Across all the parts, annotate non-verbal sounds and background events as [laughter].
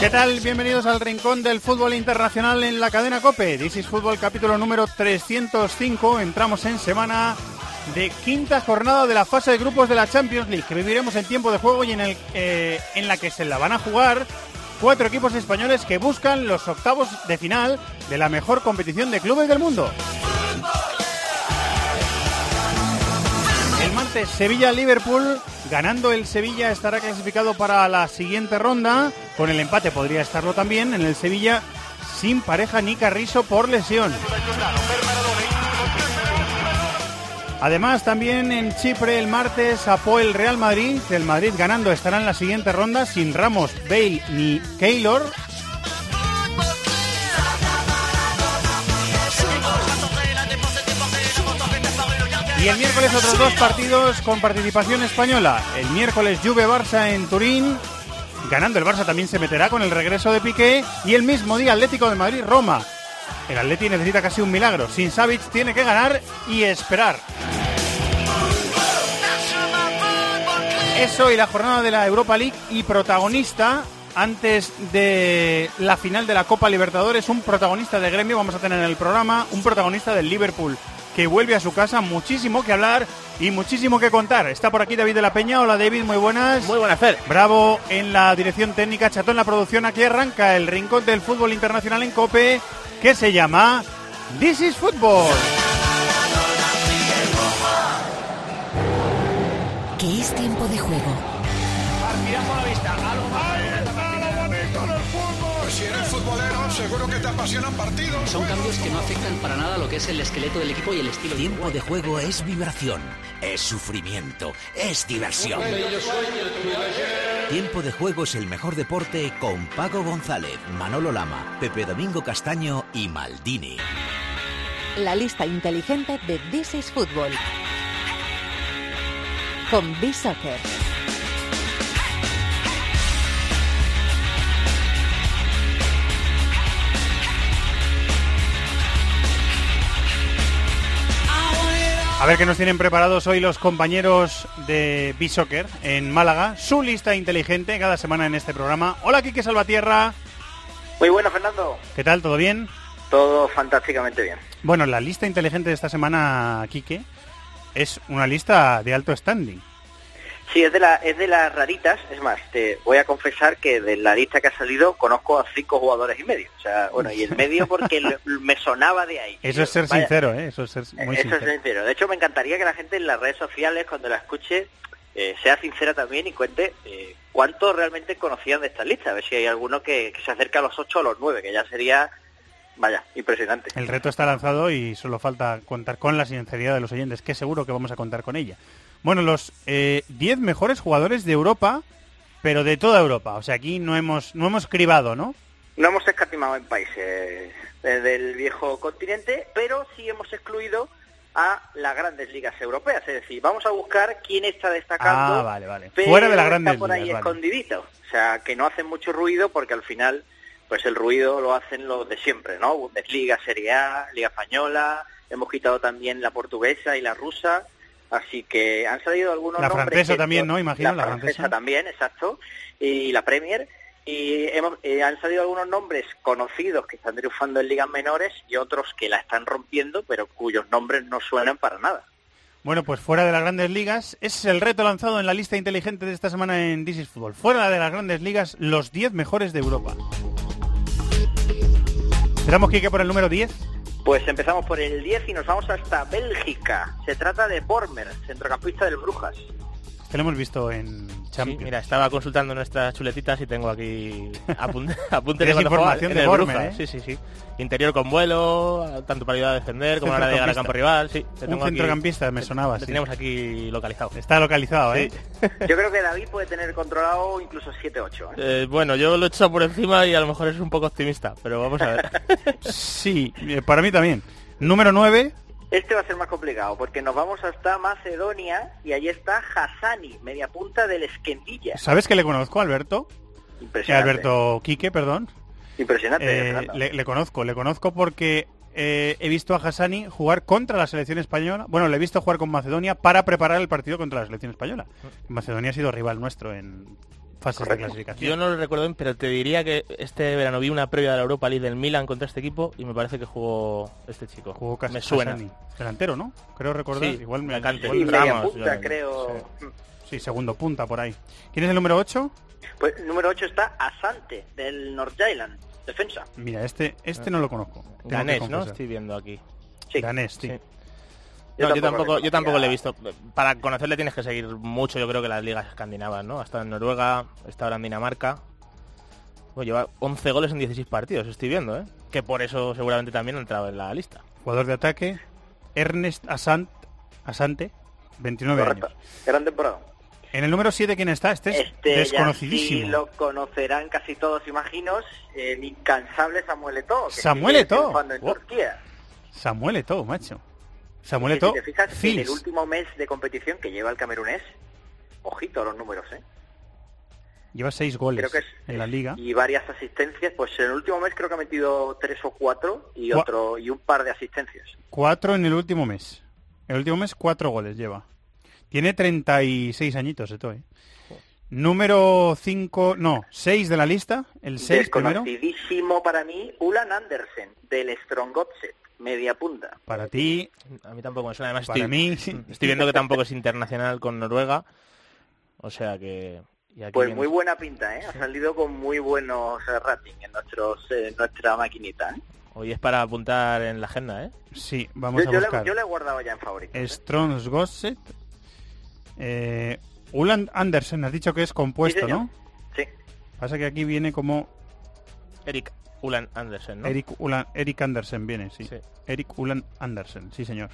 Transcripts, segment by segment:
¿Qué tal? Bienvenidos al Rincón del Fútbol Internacional en la cadena COPE. This is Fútbol capítulo número 305. Entramos en semana de quinta jornada de la fase de grupos de la Champions League que viviremos en tiempo de juego y en, el, eh, en la que se la van a jugar cuatro equipos españoles que buscan los octavos de final de la mejor competición de clubes del mundo. El martes Sevilla-Liverpool, ganando el Sevilla estará clasificado para la siguiente ronda. Con el empate podría estarlo también en el Sevilla sin pareja ni Carrizo por lesión. Además, también en Chipre el martes apó el Real Madrid. El Madrid ganando estará en la siguiente ronda sin Ramos, Bale ni Keylor. Y el miércoles otros dos partidos con participación española. El miércoles Juve-Barça en Turín. Ganando el Barça también se meterá con el regreso de Piqué. Y el mismo día Atlético de Madrid-Roma. El Atleti necesita casi un milagro. Sin Savic tiene que ganar y esperar. Eso y la jornada de la Europa League y protagonista antes de la final de la Copa Libertadores, un protagonista de gremio vamos a tener en el programa, un protagonista del Liverpool que vuelve a su casa, muchísimo que hablar y muchísimo que contar. Está por aquí David de la Peña. Hola David, muy buenas. Muy buenas, Fer. Bravo en la dirección técnica, Chato en la producción. Aquí arranca el rincón del fútbol internacional en Cope que se llama This is Football. Que es tiempo de juego. Seguro que te apasionan partidos. Son cambios que no afectan para nada lo que es el esqueleto del equipo y el estilo. Tiempo de juego es vibración, es sufrimiento, es diversión. Tiempo de juego es el mejor deporte con Paco González, Manolo Lama, Pepe Domingo Castaño y Maldini. La lista inteligente de This is Football. Con B-Soccer. A ver qué nos tienen preparados hoy los compañeros de B-Soccer en Málaga. Su lista inteligente cada semana en este programa. Hola, Quique Salvatierra. Muy bueno, Fernando. ¿Qué tal? ¿Todo bien? Todo fantásticamente bien. Bueno, la lista inteligente de esta semana, Quique, es una lista de alto standing. Sí, es de, la, es de las raritas. Es más, te voy a confesar que de la lista que ha salido conozco a cinco jugadores y medio. O sea, bueno, y el medio porque [laughs] me sonaba de ahí. Eso es ser Vaya, sincero, ¿eh? Eso es ser muy Eso sincero. es sincero. De hecho, me encantaría que la gente en las redes sociales, cuando la escuche, eh, sea sincera también y cuente eh, cuánto realmente conocían de esta lista. A ver si hay alguno que, que se acerca a los ocho o los nueve, que ya sería, vaya, impresionante. El reto está lanzado y solo falta contar con la sinceridad de los oyentes, que seguro que vamos a contar con ella. Bueno, los eh, 10 mejores jugadores de Europa, pero de toda Europa. O sea, aquí no hemos, no hemos cribado, ¿no? No hemos escatimado en países eh, del viejo continente, pero sí hemos excluido a las grandes ligas europeas. Es decir, vamos a buscar quién está destacando. Ah, vale, vale. pero Fuera de las está grandes por ahí ligas, vale. escondidito. O sea, que no hacen mucho ruido porque al final, pues el ruido lo hacen los de siempre, ¿no? Bundesliga, Serie A, Liga Española. Hemos quitado también la portuguesa y la rusa. Así que han salido algunos La nombres francesa que- también, ¿no? Imagino, la la francesa francesa. también, exacto. Y la Premier. Y hemos, eh, han salido algunos nombres conocidos que están triunfando en ligas menores y otros que la están rompiendo, pero cuyos nombres no suenan para nada. Bueno, pues fuera de las grandes ligas, ese es el reto lanzado en la lista inteligente de esta semana en This is Football. Fuera de las grandes ligas, los 10 mejores de Europa. Empezamos, Quique, por el número 10. Pues empezamos por el 10 y nos vamos hasta Bélgica. Se trata de Bormer, centrocampista del Brujas. Este lo hemos visto en Sí, Champions. mira, estaba consultando nuestras chuletitas y tengo aquí [laughs] apun- apuntes de información de Bruja. ¿eh? Sí, sí, sí. Interior con vuelo, tanto para ayudar a defender como a la hora de llegar al campo rival. Sí, te Un tengo aquí- centrocampista, me sonaba, Le sí. teníamos aquí localizado. Está localizado, ¿eh? Yo creo que David puede tener controlado incluso 7-8. ¿eh? Eh, bueno, yo lo he echado por encima y a lo mejor es un poco optimista, pero vamos a ver. [laughs] Sí, eh, para mí también. Número 9, Este va a ser más complicado porque nos vamos hasta Macedonia y allí está Hassani, media punta del Esquendilla. ¿sabes que le conozco, Alberto? Eh, Impresionante. Alberto Quique, perdón. Impresionante. Eh, le, le conozco, le conozco porque eh, he visto a Hassani jugar contra la selección española. Bueno, le he visto jugar con Macedonia para preparar el partido contra la selección española. Macedonia ha sido rival nuestro en fases Correcto. de clasificación. Yo no lo recuerdo bien, pero te diría que este verano vi una previa de la Europa League del Milan contra este equipo y me parece que jugó este chico. Jugó Cas- me suena. Hassani. Delantero, ¿no? Creo recordar. Sí, igual me igual Sí, punta, creo. Sí, segundo punta por ahí. ¿Quién es el número 8? Pues número 8 está Asante, del North Island, defensa. Mira, este este no lo conozco. Ganés, ¿no? Estoy viendo aquí. Sí. Danés, sí. Yo No, yo tampoco yo tampoco le he visto. Para conocerle tienes que seguir mucho, yo creo que las ligas escandinavas, ¿no? Hasta en Noruega, está ahora en Dinamarca. Bueno, lleva 11 goles en 16 partidos, estoy viendo, ¿eh? Que por eso seguramente también ha entrado en la lista. Jugador de ataque, Ernest Asant, Asante, 29 Correcto. años. Gran temporada. En el número 7, ¿quién está? Este es Este ya desconocidísimo. sí lo conocerán casi todos, imagino, el incansable Samuel Eto'o. que Samuel Eto'o. Turquía. Samuel Eto'o, macho. Samuel Que si Eto'o, te fijas, en el último mes de competición que lleva el camerunés, ojito a los números, ¿eh? Lleva 6 goles Creo que es, en la liga. y varias asistencias, pues en el último mes creo que ha metido tres o cuatro y otro y un par de asistencias. 4 en el último mes. En el último mes 4 goles lleva. Tiene 36 añitos Eto'o, ¿eh? Número 5, no, 6 de la lista. El 6 primero. Desconocidísimo para mí, Ulan Andersen, del Strongotset, media punta. Para ti, A mí tampoco me suena. Además, Para estoy, mí, [laughs] estoy viendo que tampoco es internacional con Noruega. O sea que... y aquí Pues viene- muy buena pinta, ¿eh? Ha salido con muy buenos eh, ratings en nuestros, eh, nuestra maquinita, ¿eh? Hoy es para apuntar en la agenda, ¿eh? sí, vamos Yo, a yo le, buscar. yo le he guardado ya en favoritos. ¿eh? Strong's Gosset. Eh, Ulan Andersen, has dicho que es compuesto, Sí. ¿no? Sí. Pasa que aquí viene como Eric Ulan Andersen, ¿no? Eric, Ulan, Eric Andersen, viene, sí. Sí. Eric Ulan Andersen, sí señor.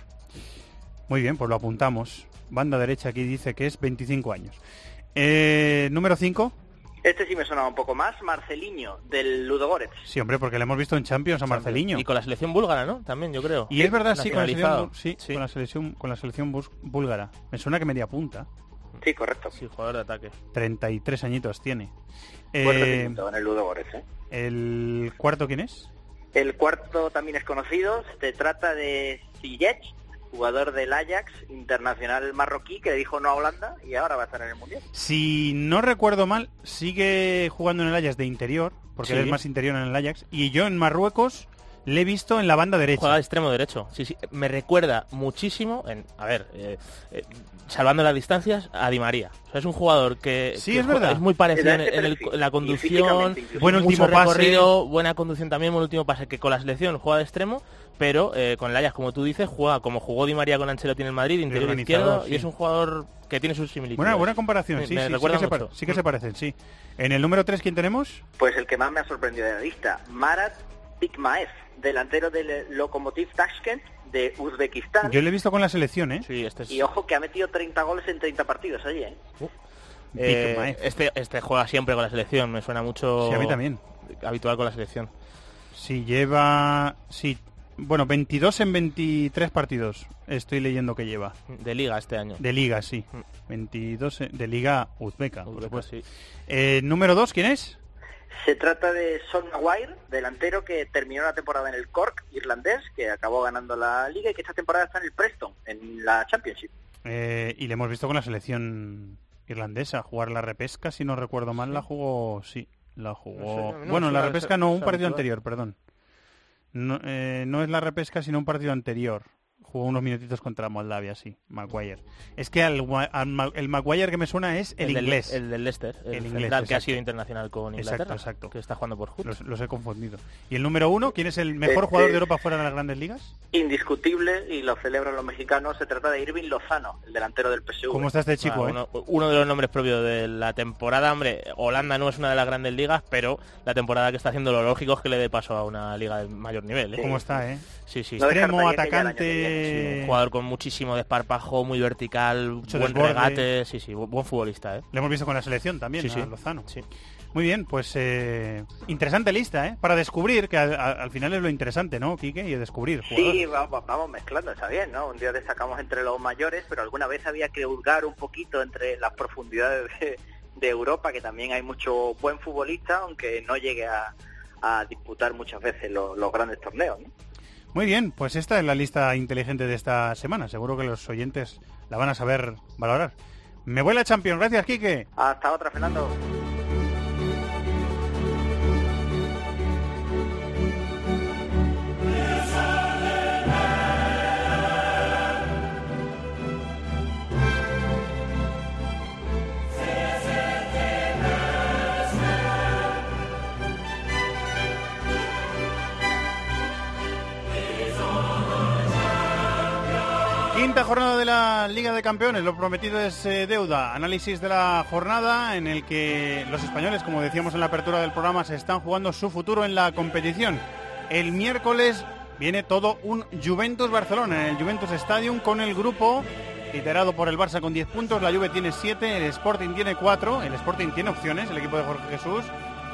Muy bien, pues lo apuntamos. Banda derecha aquí dice que es 25 años. Eh, número 5. Este sí me sonaba un poco más, Marceliño, del Ludogorets. Sí, hombre, porque le hemos visto en Champions a Marceliño. Y con la selección búlgara, ¿no? También, yo creo. Y es verdad, sí, con la selección, sí, sí. Con la selección, con la selección búlgara. Me suena que media punta. Sí, correcto. Sí, jugador de ataque. 33 añitos tiene. Eh, en el Ludogorets, ¿eh? ¿El cuarto quién es? El cuarto también es conocido, se trata de Ziyech, jugador del Ajax, internacional marroquí, que le dijo no a Holanda y ahora va a estar en el Mundial. Si no recuerdo mal, sigue jugando en el Ajax de interior, porque Sí. él es más interior en el Ajax. Y yo en Marruecos le he visto en la banda derecha. Juega de extremo derecho. Sí, sí. Me recuerda muchísimo, en, a ver, eh, eh, salvando las distancias, a Di María. O sea, es un jugador que, Sí, que es juega- verdad. es muy parecido en, de en el- perfil. en la conducción. Buen último pase. recorrido, buena conducción también, buen último pase, que con la selección juega de extremo, pero eh, con el Ajax, como tú dices, juega como jugó Di María con Ancelotti en el Madrid, interior izquierdo, sí. y es un jugador que tiene sus similitudes. Buena, buena comparación, sí, sí, sí, recuerda que se, pare- sí que se parecen, sí. En el número 3, ¿quién tenemos? Pues el que más me ha sorprendido de la lista, Marat Pikmaev, delantero del Lokomotiv Tashkent de Uzbekistán. Yo le he visto con la selección, ¿eh? Sí, este es... Y ojo que ha metido 30 goles en 30 partidos allí, ¿eh? Eh, Pikmaev. este, este juega siempre con la selección, me suena mucho Sí, a mí también. habitual con la selección. Sí, lleva... Sí, bueno, 22 en 23 partidos estoy leyendo que lleva. De liga este año. De liga, sí. Mm. 22 en- de liga uzbeca, por Uzbeka, supuesto. sí. Eh, número 2, ¿quién es? Se trata de Son Maguire, delantero que terminó la temporada en el Cork irlandés, que acabó ganando la liga y que esta temporada está en el Preston, en la Championship. Eh, y le hemos visto con la selección irlandesa jugar la repesca, si no recuerdo mal, la jugó, sí, la jugó. No sé, no bueno, la repesca no, un partido anterior, perdón. No, eh, no es la repesca, sino un partido anterior. Jugó unos minutitos contra Moldavia, sí, Maguire. Es que al, el Maguire que me suena es el, del- inglés. el del Leicester, el, El inglés, que ha exacto. sido internacional con Exacto, Inglaterra, exacto. que está jugando por Hood. Los, los he confundido. ¿Y el número uno? ¿Quién es el mejor Eh, jugador eh, de Europa fuera de las grandes ligas? Indiscutible, y lo celebran los mexicanos, se trata de Irving Lozano, el delantero del PSV. ¿Cómo está este chico, Ah, eh? uno, uno de los nombres propios de la temporada, hombre, Holanda no es una de las grandes ligas, pero la temporada que está haciendo lo lógico es que le dé paso a una liga de mayor nivel. ¿eh? ¿Cómo está, eh? Sí, sí. No Extremo, descartaría Un jugador con muchísimo desparpajo, muy vertical, Mucho buen desborde. regate, sí, sí, bu- buen futbolista, ¿eh? Le hemos visto con la selección también, Sí, a sí. Lozano. Sí. Muy bien, pues eh, interesante lista, ¿eh? Para descubrir, que al, al- al final es lo interesante, ¿no, Quique? Y descubrir jugadores. Sí, vamos, vamos mezclando, está bien, ¿no? Un día destacamos entre los mayores, pero alguna vez había que hurgar un poquito entre las profundidades de, de Europa, que también hay mucho buen futbolista, aunque no llegue a, a disputar muchas veces los, los grandes torneos, ¿no? Muy bien, pues esta es la lista inteligente de esta semana. Seguro que los oyentes la van a saber valorar. Me voy a la Champions. Gracias, Quique. Hasta otra, Fernando. Quinta jornada de la Liga de Campeones, lo prometido es eh, deuda. Análisis de la jornada en el que los españoles, como decíamos en la apertura del programa, se están jugando su futuro en la competición. El miércoles viene todo un Juventus-Barcelona en el Juventus Stadium con el grupo liderado por el Barça con 10 puntos, la Juve tiene 7, el Sporting tiene 4, el Sporting tiene opciones, el equipo de Jorge Jesús,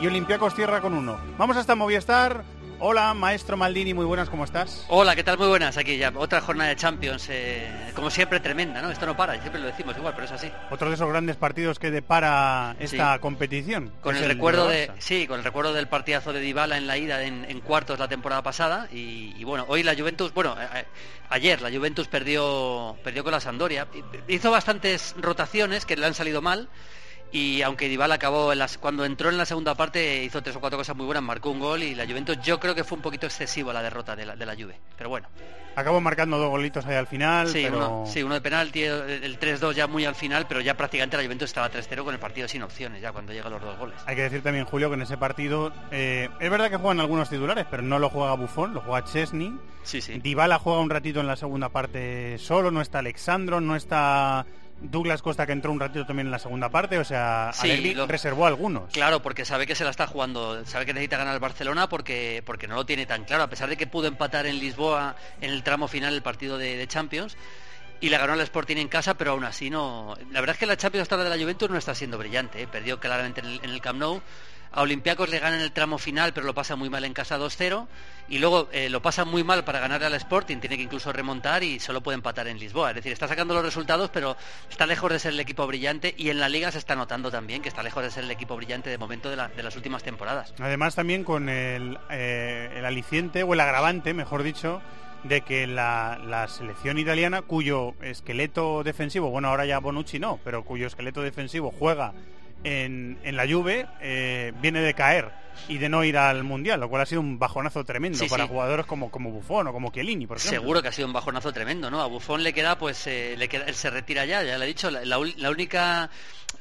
y Olympiacos cierra con 1. Vamos hasta Movistar. Hola, maestro Maldini, muy buenas, ¿cómo estás? Hola, ¿qué tal? Muy buenas. Aquí ya otra jornada de Champions, eh, como siempre tremenda, ¿no? Esto no para, siempre lo decimos igual, pero es así. Otro de esos grandes partidos que depara esta Sí. competición. Con el recuerdo de, sí, con el recuerdo del partidazo de Dybala en la ida en, en cuartos la temporada pasada y, y bueno, hoy la Juventus, bueno, a- ayer la Juventus perdió perdió con la Sampdoria, hizo bastantes rotaciones que le han salido mal. Y aunque Dybala acabó en las, cuando entró en la segunda parte hizo tres o cuatro cosas muy buenas, marcó un gol y la Juventus yo creo que fue un poquito excesivo la derrota de la, de la Juve. Pero bueno, Acabó marcando dos golitos ahí al final, Sí, pero uno, sí, uno de penalti, el el 3-2 ya muy al final, pero ya prácticamente la Juventus estaba 3-0 con el partido sin opciones, ya cuando llegan los dos goles. hay que decir también, Julio, que en ese partido eh, es verdad que juegan algunos titulares, pero no lo juega Buffon, lo juega Chesney. Sí, sí. Dybala juega un ratito en la segunda parte solo, no está Alexandro, no está Douglas Costa que entró un ratito también en la segunda parte, o sea, Sí, lo- reservó algunos. Claro, porque sabe que se la está jugando, sabe que necesita ganar el Barcelona porque, porque no lo tiene tan claro, a pesar de que pudo empatar en Lisboa en el tramo final el partido de, de Champions y le ganó al Sporting en casa, pero aún así no... La verdad es que la Champions hasta ahora de la Juventus no está siendo brillante, ¿eh? perdió claramente en el, en el Camp Nou, a Olympiacos le gana en el tramo final, pero lo pasa muy mal en casa 2-0, y luego eh, lo pasa muy mal para ganar al Sporting, tiene que incluso remontar y solo puede empatar en Lisboa. Es decir, está sacando los resultados, pero está lejos de ser el equipo brillante, y en la Liga se está notando también que está lejos de ser el equipo brillante de momento de, la- de las últimas temporadas. Además también con el, eh, el aliciente o el agravante, mejor dicho, de que la, la selección italiana, cuyo esqueleto defensivo, bueno ahora ya Bonucci no, pero cuyo esqueleto defensivo juega en, en la Juve, eh, viene de caer y de no ir al Mundial, lo cual ha sido un bajonazo tremendo Sí, para sí. jugadores como, como Buffon o como Chiellini, por ejemplo. Seguro que ha sido un bajonazo tremendo, ¿no? A Buffon le queda, pues, eh, le queda, él se retira ya, ya le he dicho, la, la única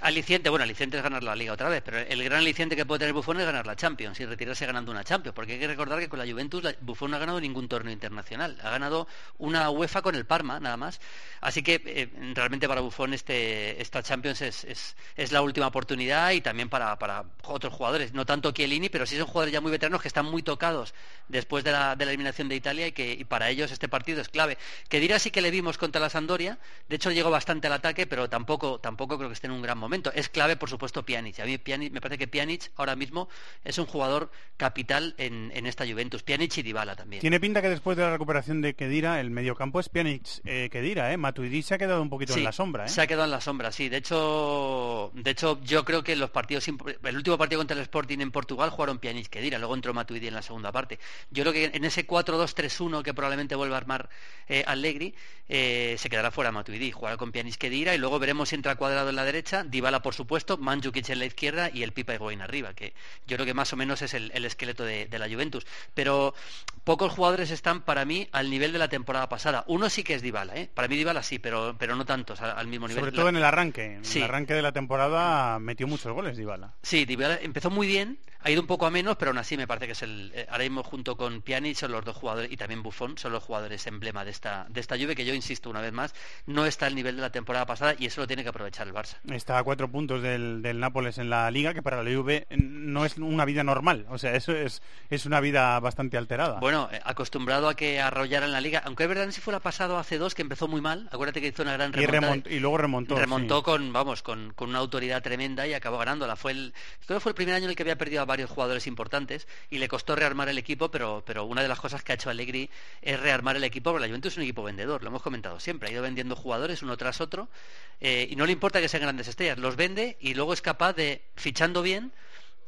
aliciente, bueno, aliciente es ganar la Liga otra vez, pero el gran aliciente que puede tener Buffon es ganar la Champions y retirarse ganando una Champions, porque hay que recordar que con la Juventus la- Buffon no ha ganado ningún torneo internacional, ha ganado una UEFA con el Parma, nada más, así que eh, realmente para Buffon este, esta Champions es, es, es la última oportunidad y también para, para otros jugadores, no tanto Chiellini, pero sí son jugadores ya muy veteranos que están muy tocados después de la, de la eliminación de Italia y que y para ellos este partido es clave. Que dirá sí que le vimos contra la Sampdoria, de hecho llegó bastante al ataque, pero tampoco, tampoco creo que esté en un gran momento. Es clave, por supuesto, Pjanic. A mí Pjanic, me parece que Pjanic ahora mismo es un jugador capital en, en esta Juventus. Pjanic y Dybala también. Tiene pinta que después de la recuperación de Kedira, el mediocampo es Pjanic eh, Kedira, ¿eh? Matuidi se ha quedado un poquito Sí, en la sombra, ¿eh? Se ha quedado en la sombra, sí. De hecho, de hecho, yo creo que los partidos, el último partido contra el Sporting en Portugal igual jugaron Pjanic que Dira, luego entró Matuidi en la segunda parte. Yo creo que en ese 4-2-3-1 que probablemente vuelva a armar eh, Allegri, eh, se quedará fuera Matuidi, jugará con Pjanic que Dira y luego veremos si entra cuadrado en la derecha, Dybala por supuesto, Mandzukic en la izquierda y el Pipa Higuaín arriba, que yo creo que más o menos es el, esqueleto de, de, la Juventus. Pero pocos jugadores están para mí al nivel de la temporada pasada. Uno sí que es Dybala, ¿eh? para mí Dybala sí, pero, pero no tantos al, mismo nivel. Sobre todo en el arranque, en el arranque de la temporada metió muchos goles Dybala. Sí, Dybala empezó muy bien, ha ido un poco a menos, pero aún así me parece que es el eh, ahora mismo junto con Pjanic son los dos jugadores y también Buffon son los jugadores emblema de esta de esta Juve que yo insisto una vez más no está al nivel de la temporada pasada y eso lo tiene que aprovechar el Barça. Está a cuatro puntos del, del Nápoles en la Liga que para la Juve no es una vida normal, o sea eso es es una vida bastante alterada. Bueno, eh, acostumbrado a que arrollara en la Liga, aunque es verdad si fuera pasado hace dos que empezó muy mal, acuérdate que hizo una gran remontada y, y luego remontó. Remontó con vamos con, con, una autoridad tremenda y acabó ganándola. Fue el creo que fue el primer año en el que había perdido a varios jugadores importantes y le costó rearmar el equipo, pero, pero una de las cosas que ha hecho Allegri es rearmar el equipo, porque la Juventus es un equipo vendedor, lo hemos comentado siempre, ha ido vendiendo jugadores uno tras otro eh, y no le importa que sean grandes estrellas, los vende y luego es capaz de, fichando bien,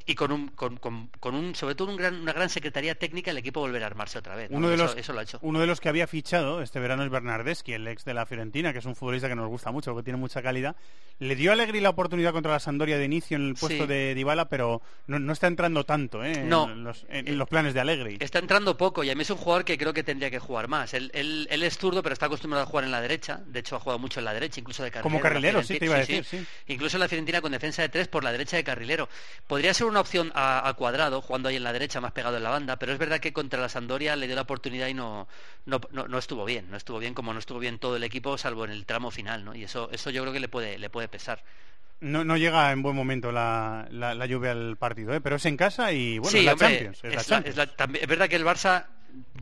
y con un, con, con, un sobre todo una gran secretaría técnica el equipo volver a armarse otra vez. Uno, de los, eso, lo ha hecho. uno de los que había fichado este verano es Bernardeschi, el ex de la Fiorentina, que es un futbolista que nos gusta mucho, que tiene mucha calidad. Le dio a Allegri la oportunidad contra la Sandoria de inicio en el puesto de Dybala, pero no, está entrando tanto ¿eh? no. en, los, en, los, planes de Allegri. Está entrando poco y a mí es un jugador que creo que tendría que jugar más. Él, él, él es zurdo, pero está acostumbrado a jugar en la derecha. De hecho, ha jugado mucho en la derecha, incluso de carrilero. Como carrilero, sí, te iba a decir. Incluso en la Fiorentina con defensa de tres por la derecha de carrilero. Podría ser una opción a cuadrado, jugando ahí en la derecha, más pegado en la banda, pero es verdad que contra la Sandoria le dio la oportunidad y no, no, no, estuvo bien, no estuvo bien como no estuvo bien todo el equipo, salvo en el tramo final, ¿no? Y eso, eso yo creo que le puede, le puede pesar. No, no llega en buen momento la, la, lluvia al partido, ¿eh? pero es en casa y bueno, es la Champions. Es, es verdad que el Barça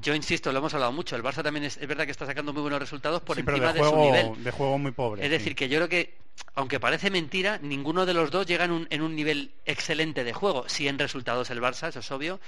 yo insisto, lo hemos hablado mucho, el Barça también es, es, verdad que está sacando muy buenos resultados por encima de, su nivel. De juego muy pobre. Es decir, que yo creo que, aunque parece mentira, ninguno de los dos llega en un, en un nivel excelente de juego. Si en resultados el Barça, eso es obvio,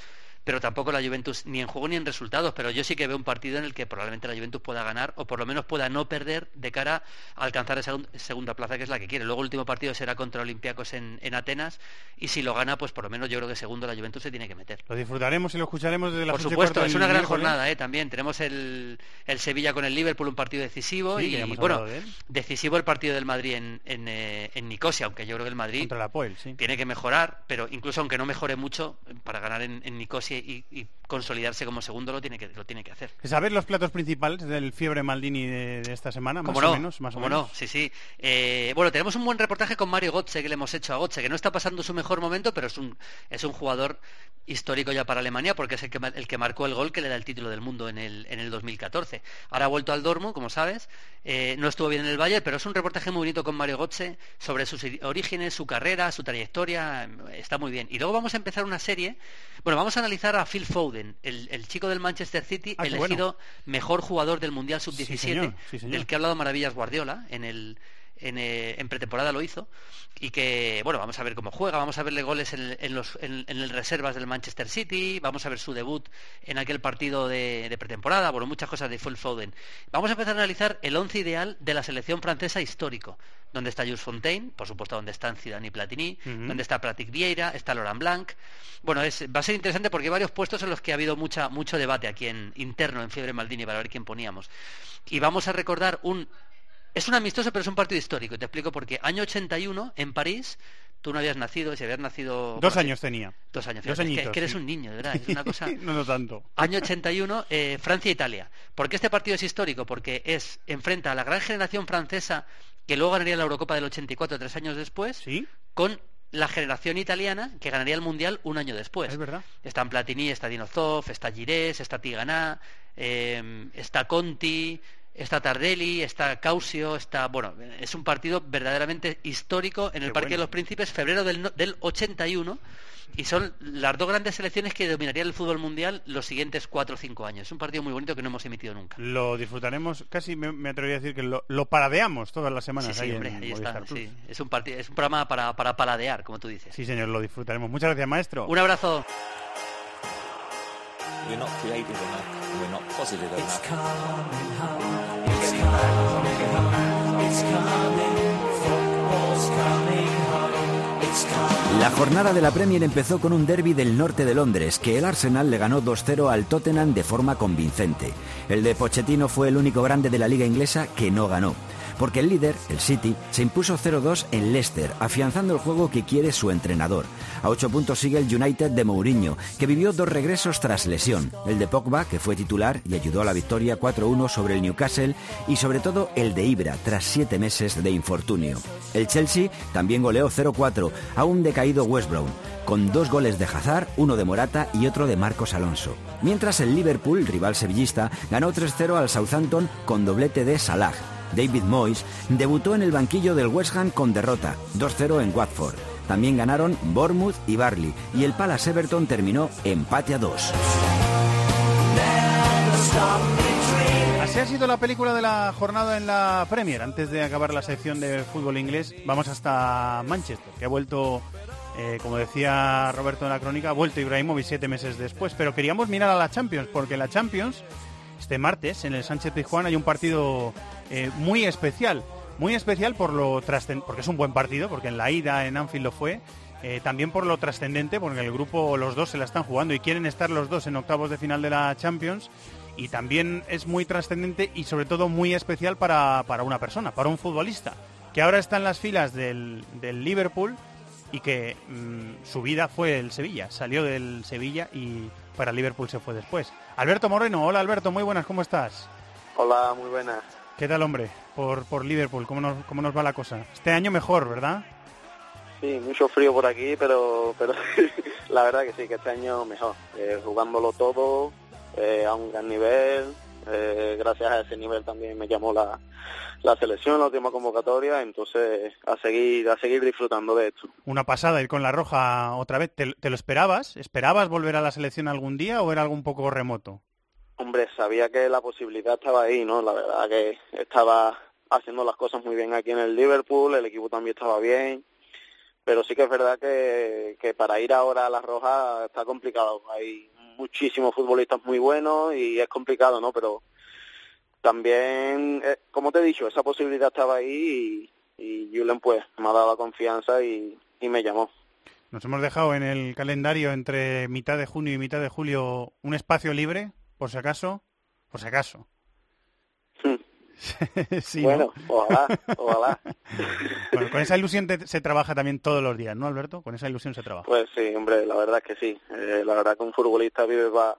pero tampoco la Juventus ni en juego ni en resultados. Pero yo sí que veo un partido en el que probablemente la Juventus pueda ganar o por lo menos pueda no perder de cara a alcanzar esa segunda plaza que es la que quiere. Luego el último partido será contra Olympiacos en, en, Atenas y si lo gana, pues por lo menos yo creo que segundo la Juventus se tiene que meter. Lo disfrutaremos y lo escucharemos desde la Por supuesto, es una gran jornada ¿eh? también. Tenemos el, el, Sevilla con el Liverpool, un partido decisivo y bueno, decisivo el partido del Madrid en, en, eh, en, Nicosia, aunque yo creo que el Madrid contra la tiene que mejorar, pero incluso aunque no mejore mucho para ganar en, Nicosia y, y consolidarse como segundo lo tiene que lo tiene que hacer. ¿Sabes los platos principales del fiebre Maldini de, esta semana? Más o menos, más o menos. no? Sí, sí. Eh, bueno, tenemos un buen reportaje con Mario Gotze que le hemos hecho a Gotze, que no está pasando su mejor momento, pero es un es un jugador histórico ya para Alemania porque es el que, el que marcó el gol que le da el título del mundo en el, en el 2014. Ahora ha vuelto al Dortmund, como sabes. Eh, no estuvo bien en el Valle, pero es un reportaje muy bonito con Mario Gotze sobre sus orígenes, su carrera, su trayectoria. Está muy bien. Y luego vamos a empezar una serie. Bueno, vamos a analizar a Phil Foden el, chico del Manchester City, ah, elegido mejor jugador del Mundial Sub-17, del que ha hablado maravillas Guardiola en el eh, en, pretemporada lo hizo y que bueno vamos a ver cómo juega vamos a verle goles en, los en, el reservas del Manchester City vamos a ver su debut en aquel partido de, pretemporada bueno muchas cosas de Phil Foden. Vamos a empezar a analizar el once ideal de la selección francesa histórico. Donde está Jules Fontaine por supuesto donde están Zidane y Platini donde está Pratic Vieira está Laurent Blanc bueno es, va a ser interesante porque hay varios puestos en los que ha habido mucha, mucho debate aquí en interno en Fiebre Maldini para ver quién poníamos. Y vamos a recordar un es un amistoso, pero es un partido histórico. Te explico por qué. Año 81, en París, tú no habías nacido, si habías nacido... Dos años tenía. Dos años. Dos es que, eres un niño, de verdad. Es una cosa... [laughs] no, no tanto. Año 81, eh, Francia-Italia. ¿Por qué este partido es histórico? Porque es enfrenta a la gran generación francesa que luego ganaría la Eurocopa del 84 tres años después, ¿Sí? con la generación italiana que ganaría el Mundial un año después. Es verdad. Está en Platini, está Dinozov, está Girés, está Tigana, eh, está Conti, está Tardelli, está Causio, está... Bueno, es un partido verdaderamente histórico en el Parque de los Príncipes, febrero del, del 81, y son las dos grandes selecciones que dominarían el fútbol mundial los siguientes cuatro o cinco años. Es un partido muy bonito que no hemos emitido nunca. Lo disfrutaremos, casi me, atrevería a decir que lo, lo, paradeamos todas las semanas. Sí, ahí, hombre, ahí está. Es, un es un programa para, para paladear, como tú dices. Sí, señor, lo disfrutaremos. Muchas gracias, maestro. Un abrazo. La jornada de la Premier empezó con un derby del norte de Londres, que el Arsenal le ganó 2-0 al Tottenham de forma convincente. El de Pochettino fue el único grande de la liga inglesa que no ganó porque el líder, el City, se impuso 0-2 en Leicester, afianzando el juego que quiere su entrenador. A ocho puntos sigue el United de Mourinho, que vivió dos regresos tras lesión, el de Pogba, que fue titular y ayudó a la victoria 4-1 sobre el Newcastle, y sobre todo el de Ibra, tras siete meses de infortunio. El Chelsea también goleó 0-4 a un decaído West Brom, con dos goles de Hazard, uno de Morata y otro de Marcos Alonso. Mientras el Liverpool, rival sevillista, ganó 3-0 al Southampton con doblete de Salah, David Moyes, debutó en el banquillo del West Ham con derrota, 2-0 en Watford. También ganaron Bournemouth y Barley, y el Palace Everton terminó empate a 2. Así ha sido la película de la jornada en la Premier. Antes de acabar la sección de fútbol inglés, vamos hasta Manchester, que ha vuelto, eh, como decía Roberto en la crónica, ha vuelto Ibrahimovic siete meses después. Pero queríamos mirar a la Champions, porque la Champions, este martes, en el Sánchez Tijuana, hay un partido eh, muy especial. Muy especial por lo porque es un buen partido, porque en la ida en Anfield lo fue. Eh, también por lo trascendente, porque el grupo los dos se la están jugando y quieren estar los dos en octavos de final de la Champions. Y también es muy trascendente y sobre todo muy especial para, una persona, para un futbolista, que ahora está en las filas del, Liverpool y que mm, su vida fue el Sevilla. Salió del Sevilla y para Liverpool se fue después. Alberto Moreno, hola Alberto, muy buenas, ¿cómo estás? Hola, muy buenas. ¿Qué tal, hombre? Por, por Liverpool, ¿cómo nos, ¿cómo nos va la cosa? Este año mejor, ¿verdad? Sí, mucho frío por aquí, pero, pero [laughs] la verdad que sí, que este año mejor. Eh, jugándolo todo eh, a un gran nivel. Eh, gracias a ese nivel también me llamó la, la selección, la última convocatoria, entonces a seguir, a seguir disfrutando de esto. Una pasada ir con la roja otra vez. ¿Te, te lo esperabas? ¿Esperabas volver a la selección algún día o era algo un poco remoto? Hombre, sabía que la posibilidad estaba ahí, ¿no? La verdad que estaba haciendo las cosas muy bien aquí en el Liverpool, el equipo también estaba bien, pero sí que es verdad que, que para ir ahora a la Roja está complicado. Hay muchísimos futbolistas muy buenos y es complicado, ¿no? Pero también, eh, como te he dicho, esa posibilidad estaba ahí y, y Julen pues me ha dado confianza y me llamó. Nos hemos dejado en el calendario entre mitad de junio y mitad de julio un espacio libre por si acaso, por si acaso. [laughs] sí, bueno, ojalá, ojalá. [laughs] bueno, con esa ilusión se trabaja también todos los días, ¿no, Alberto? Con esa ilusión se trabaja. Pues sí, hombre, la verdad es que sí. Eh, la verdad que un futbolista vive va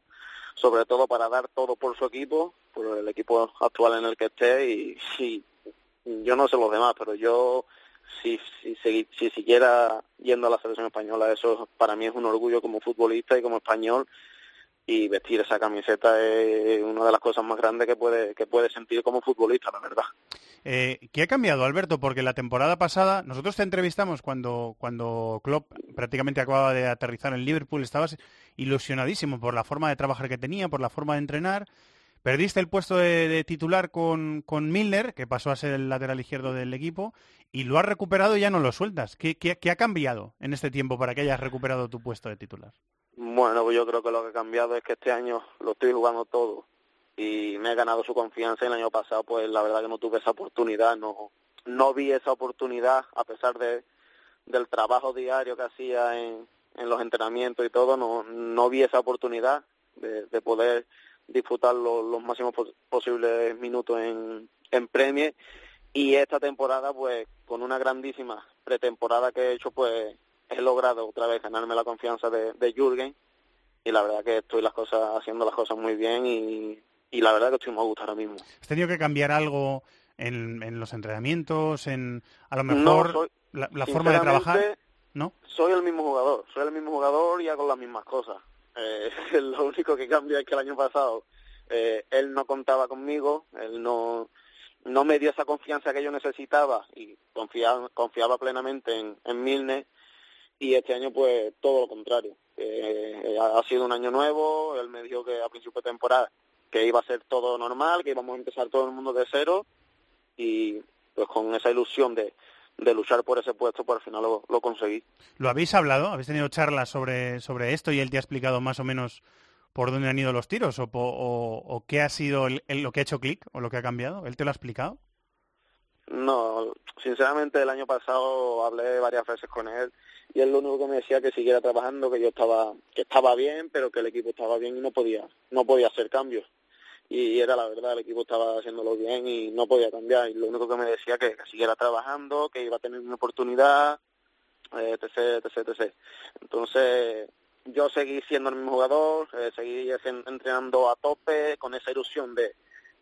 sobre todo para dar todo por su equipo, por el equipo actual en el que esté y sí, yo no sé los demás, pero yo si, si, si, si siguiera yendo a la selección española, eso para mí es un orgullo como futbolista y como español y vestir esa camiseta es una de las cosas más grandes que puede, que puede sentir como futbolista, la verdad. Eh, ¿Qué ha cambiado, Alberto? Porque la temporada pasada, nosotros te entrevistamos cuando, cuando Klopp prácticamente acababa de aterrizar en Liverpool, estabas ilusionadísimo por la forma de trabajar que tenía, por la forma de entrenar. Perdiste el puesto de, titular con, con, Milner, que pasó a ser el lateral izquierdo del equipo, y lo has recuperado y ya no lo sueltas. ¿Qué, qué ha cambiado en este tiempo para que hayas recuperado tu puesto de titular? Bueno, pues yo creo que lo que ha cambiado es que este año lo estoy jugando todo y me he ganado su confianza. El año pasado, pues la verdad que no tuve esa oportunidad, no no vi esa oportunidad a pesar de del trabajo diario que hacía en, en los entrenamientos y todo, no no vi esa oportunidad de, de poder disfrutar los, los máximos posibles minutos en, en Premier y esta temporada pues con una grandísima pretemporada que he hecho pues he logrado otra vez ganarme la confianza de, de Jürgen y la verdad que estoy las cosas haciendo las cosas muy bien y, y la verdad que estoy muy a gusto ahora mismo. ¿Has tenido que cambiar algo en, en los entrenamientos, en a lo mejor la, forma de trabajar? ¿No? Soy el mismo jugador, soy el mismo jugador y hago las mismas cosas. Eh, [laughs] lo único que cambia es que el año pasado eh, él no contaba conmigo, él no no me dio esa confianza que yo necesitaba y confiaba, confiaba plenamente en, en Milne y este año pues todo lo contrario. Eh, ha sido un año nuevo, él me dijo que a principio de temporada que iba a ser todo normal, que íbamos a empezar todo el mundo de cero y pues con esa ilusión de, de luchar por ese puesto, pues al final lo, lo, conseguí. ¿Lo habéis hablado? ¿Habéis tenido charlas sobre, sobre esto y él te ha explicado más o menos por dónde han ido los tiros o, o, qué ha sido el, lo que ha hecho clic o lo que ha cambiado? ¿Él te lo ha explicado? No, sinceramente el año pasado hablé varias veces con él y él lo único que me decía que siguiera trabajando, que yo estaba que estaba bien, pero que el equipo estaba bien y no podía no podía hacer cambios. Y era la verdad, el equipo estaba haciéndolo bien y no podía cambiar. Y lo único que me decía que, siguiera trabajando, que iba a tener una oportunidad, eh, etc, etc, etc. Entonces, yo seguí siendo el mismo jugador, eh, seguí entrenando a tope con esa ilusión de,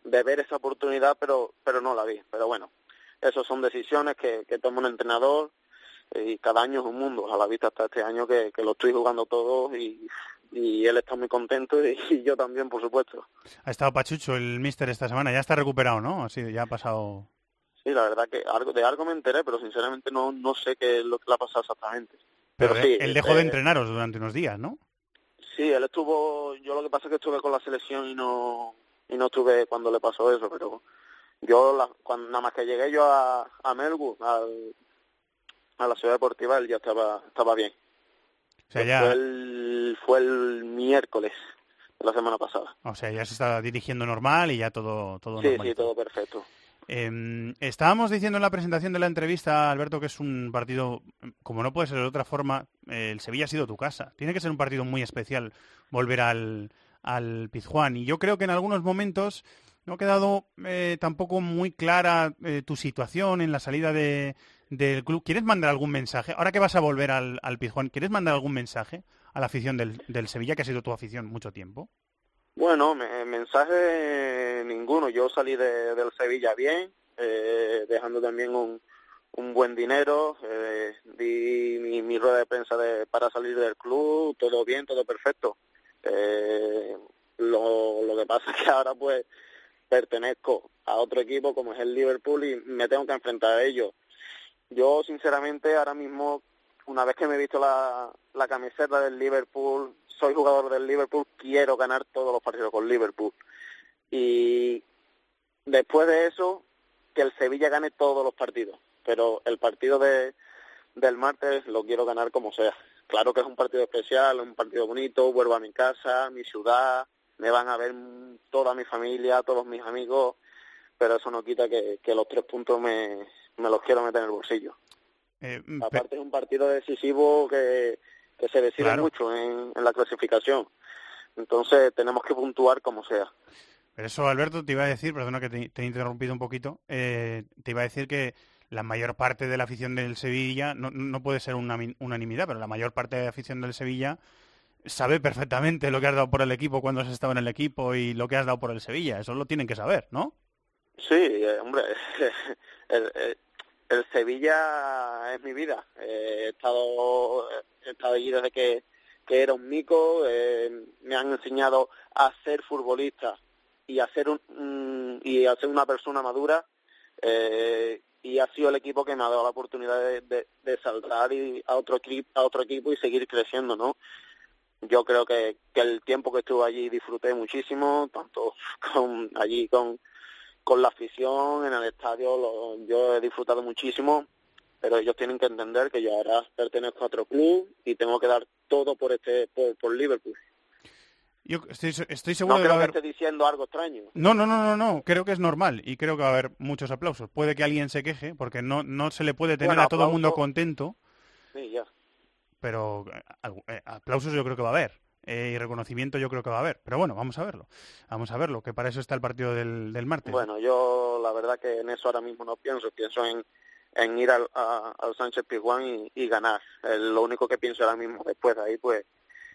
de ver esa oportunidad, pero pero no la vi. Pero bueno, esas son decisiones que, que toma un entrenador y cada año es un mundo. A la vista hasta este año que, que lo estoy jugando todo y, y él está muy contento y, [laughs] yo también, por supuesto. Ha estado Pachucho, el míster, esta semana. Ya está recuperado, ¿no? Así, ya ha pasado... Sí, la verdad que algo, de algo me enteré, pero sinceramente no, no sé qué es lo que le ha pasado exactamente. Pero, sí, él dejó de eh, entrenaros durante unos días, ¿no? Sí, él estuvo... Yo lo que pasa es que estuve con la selección y no y no estuve cuando le pasó eso, pero yo la, cuando nada más que llegué yo a, a Melbourne, al, a la ciudad deportiva, él ya estaba estaba bien. O sea, ya... fue, el, fue el miércoles de la semana pasada. O sea, ya se está dirigiendo normal y ya todo todo Sí, sí, todo perfecto. Eh, estábamos diciendo en la presentación de la entrevista, Alberto, que es un partido, como no puede ser de otra forma, eh, el Sevilla ha sido tu casa. Tiene que ser un partido muy especial volver al, al Pizjuán. Y yo creo que en algunos momentos no ha quedado eh, tampoco muy clara eh, tu situación en la salida de, del club. ¿Quieres mandar algún mensaje? Ahora que vas a volver al, al Pizjuán, ¿quieres mandar algún mensaje a la afición del, del Sevilla, que ha sido tu afición mucho tiempo? Bueno, mensaje ninguno. Yo salí de, del Sevilla bien, eh, dejando también un, un buen dinero, eh, di mi, mi, rueda de prensa de, para salir del club, todo bien, todo perfecto. Eh, lo, lo que pasa es que ahora pues pertenezco a otro equipo como es el Liverpool y me tengo que enfrentar a ellos. Yo sinceramente ahora mismo, una vez que me he visto la, camiseta del Liverpool, soy jugador del Liverpool, quiero ganar todos los partidos con Liverpool. Y después de eso, que el Sevilla gane todos los partidos. Pero el partido de, del martes lo quiero ganar como sea. Claro que es un partido especial, un partido bonito, vuelvo a mi casa, mi ciudad, me van a ver toda mi familia, todos mis amigos, pero eso no quita que, que los tres puntos me, me los quiero meter en el bolsillo. Eh, Aparte es un partido decisivo que, que se decide claro. mucho en, en la clasificación. Entonces tenemos que puntuar como sea. Pero eso, Alberto, te iba a decir, perdona que te, te he interrumpido un poquito, eh, te iba a decir que la mayor parte de la afición del Sevilla, no, no puede ser una unanimidad, pero la mayor parte de la afición del Sevilla sabe perfectamente lo que has dado por el equipo cuando has estado en el equipo y lo que has dado por el Sevilla. Eso lo tienen que saber, ¿no? Sí, eh, hombre, [laughs] el, el, Sevilla es mi vida. Eh, he estado he estado allí desde que, que era un mico. Eh, me han enseñado a ser futbolista y a ser, un, y a ser una persona madura. Eh, y ha sido el equipo que me ha dado la oportunidad de, de, de saltar y a otro a otro equipo y seguir creciendo no yo creo que, que el tiempo que estuve allí disfruté muchísimo tanto [laughs] con allí con con la afición en el estadio lo, yo he disfrutado muchísimo pero ellos tienen que entender que yo ahora pertenezco a otro club y tengo que dar todo por este por, por Liverpool yo estoy, estoy seguro no de creo haber... que esté diciendo algo extraño. No, no, no, no, no. Creo que es normal y creo que va a haber muchos aplausos. Puede que alguien se queje porque no, no se le puede tener bueno, a todo el mundo contento. Sí, ya. Pero eh, aplausos yo creo que va a haber. Eh, y reconocimiento yo creo que va a haber. Pero bueno, vamos a verlo. Vamos a verlo, que para eso está el partido del, del martes. Bueno, yo la verdad que en eso ahora mismo no pienso. Pienso en, en ir al, a, al Sánchez Pizjuán y, y ganar. Eh, lo único que pienso ahora mismo después de ahí, pues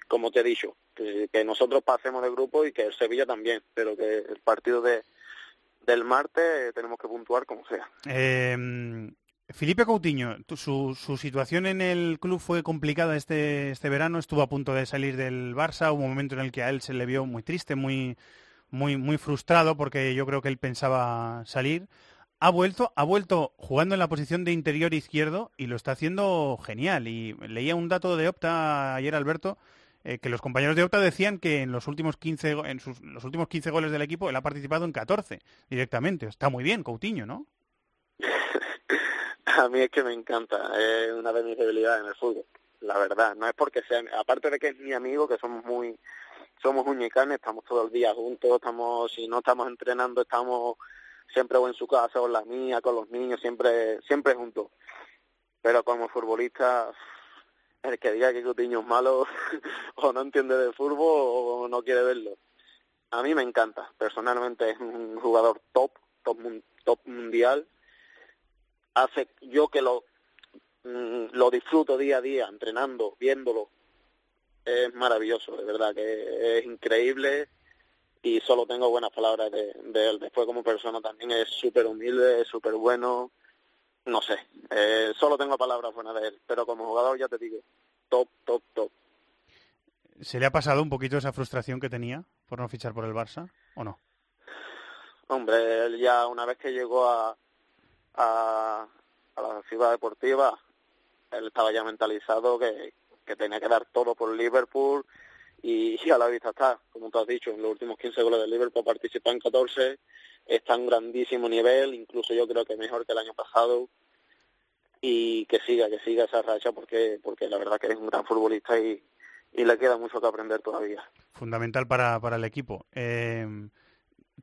como te he dicho, que, que, nosotros pasemos de grupo y que el Sevilla también, pero que el partido de del martes tenemos que puntuar como sea. Eh, Felipe Coutinho, su, situación en el club fue complicada este, este verano, estuvo a punto de salir del Barça, hubo un momento en el que a él se le vio muy triste, muy, muy, muy frustrado, porque yo creo que él pensaba salir. Ha vuelto, ha vuelto jugando en la posición de interior izquierdo y lo está haciendo genial. Y leía un dato de Opta ayer, Alberto, eh, que los compañeros de Opta decían que en los últimos 15 en sus, los últimos 15 goles del equipo él ha participado en 14 directamente. Está muy bien, Coutinho, ¿no? [laughs] [laughs] A mí es que me encanta, es una de mis debilidades en el fútbol, la verdad. No es porque sea, aparte de que es mi amigo, que somos muy, somos uñicanes, estamos todo el día juntos, estamos, si no estamos entrenando, estamos siempre o en su casa o en la mía, con los niños, siempre, siempre juntos. Pero como futbolista, el que diga que Coutinho es malo [laughs] o no entiende de fútbol o no quiere verlo. A mí me encanta, personalmente es un jugador top, top, top mundial. Hace yo que lo, mm, lo disfruto día a día, entrenando, viéndolo. Es maravilloso, de verdad que es increíble y solo tengo buenas palabras de, él. Después como persona también es súper humilde, súper bueno, no sé, eh, solo tengo palabras buenas de él, pero como jugador ya te digo, top, top, top. ¿Se le ha pasado un poquito esa frustración que tenía por no fichar por el Barça o no? Hombre, él ya una vez que llegó a, a, a la ciudad deportiva, él estaba ya mentalizado que, que tenía que dar todo por Liverpool y, [laughs] a la vista está, como tú has dicho, en los últimos 15 goles del Liverpool participa en 14, está en grandísimo nivel, incluso yo creo que mejor que el año pasado y que siga, que siga esa racha porque porque la verdad que es un gran futbolista y, y le queda mucho que aprender todavía. Fundamental para, para el equipo. Eh,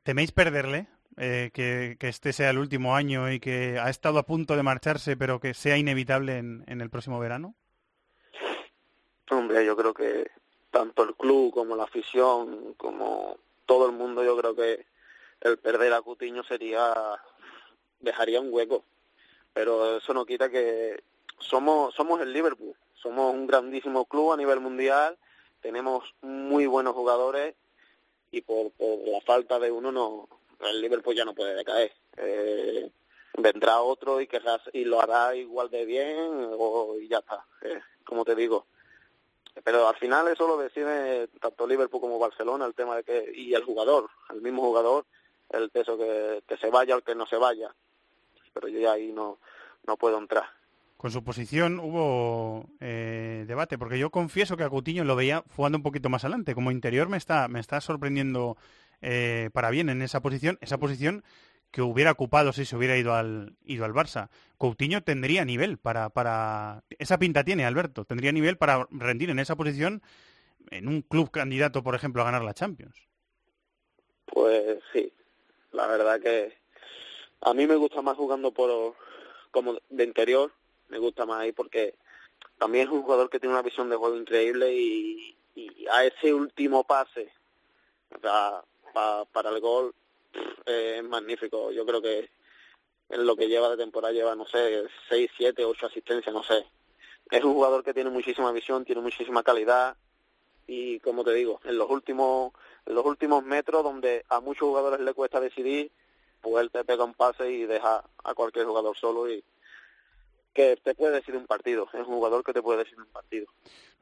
¿Teméis perderle? Eh, que, que, este sea el último año y que ha estado a punto de marcharse, pero que sea inevitable en, en el próximo verano? Hombre, yo creo que tanto el club como la afición, como todo el mundo, yo creo que el perder a Cutiño sería dejaría un hueco. Pero eso no quita que somos somos el Liverpool, somos un grandísimo club a nivel mundial, tenemos muy buenos jugadores y por, por la falta de uno no el Liverpool ya no puede decaer. Eh, vendrá otro y querrá, y lo hará igual de bien o y ya está. Eh, como te digo, pero al final eso lo decide tanto Liverpool como Barcelona, el tema de que, y el jugador, el mismo jugador, el peso que, se vaya o que no se vaya. Pero yo ya ahí no, no puedo entrar. Con su posición hubo eh, debate, porque yo confieso que a Coutinho lo veía jugando un poquito más adelante. Como interior me está, me está sorprendiendo eh, para bien en esa posición, esa posición que hubiera ocupado si se hubiera ido al, ido al Barça. Coutinho tendría nivel para, para... Esa pinta tiene, Alberto. Tendría nivel para rendir en esa posición en un club candidato, por ejemplo, a ganar la Champions. Pues sí. La verdad que a mí me gusta más jugando por como de interior. Me gusta más ahí porque también es un jugador que tiene una visión de juego increíble y, y a ese último pase o sea, para el gol es magnífico. Yo creo que en lo que lleva de temporada lleva, no sé, seis, siete, ocho asistencias, no sé. Es un jugador que tiene muchísima visión, tiene muchísima calidad y, como te digo, en los últimos en los últimos metros donde a muchos jugadores le cuesta decidir, pues él te pega un pase y deja a cualquier jugador solo y que te puede decir un partido, es un jugador que te puede decir un partido.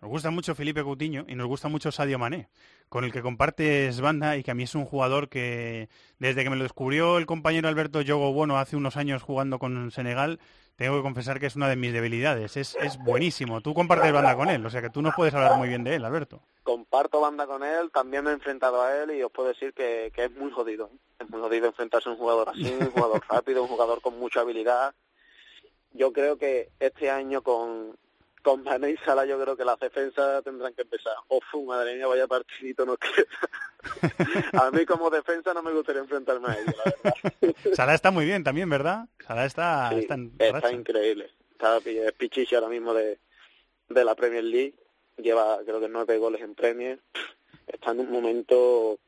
Nos gusta mucho Felipe Coutinho y nos gusta mucho Sadio Mané, con el que compartes banda y que a mí es un jugador que desde que me lo descubrió el compañero Alberto Yogo Bueno hace unos años jugando con Senegal, tengo que confesar que es una de mis debilidades. Es, es buenísimo. Tú compartes banda con él, o sea que tú nos puedes hablar muy bien de él, Alberto. Comparto banda con él, también me he enfrentado a él y os puedo decir que, que es muy jodido. Es muy jodido enfrentarse a un jugador así, un jugador [laughs] rápido, un jugador con mucha habilidad yo creo que este año con con Mané y Sala yo creo que las defensas tendrán que empezar. Ofu, madre mía, vaya partidito no queda. [laughs] a mí como defensa no me gustaría enfrentarme a ellos, la verdad. [laughs] Sala está muy bien también, ¿verdad? Sala está, está, está increíble. Está pichichi ahora mismo de, de la Premier League. Lleva creo que nueve goles en Premier. Está en un momento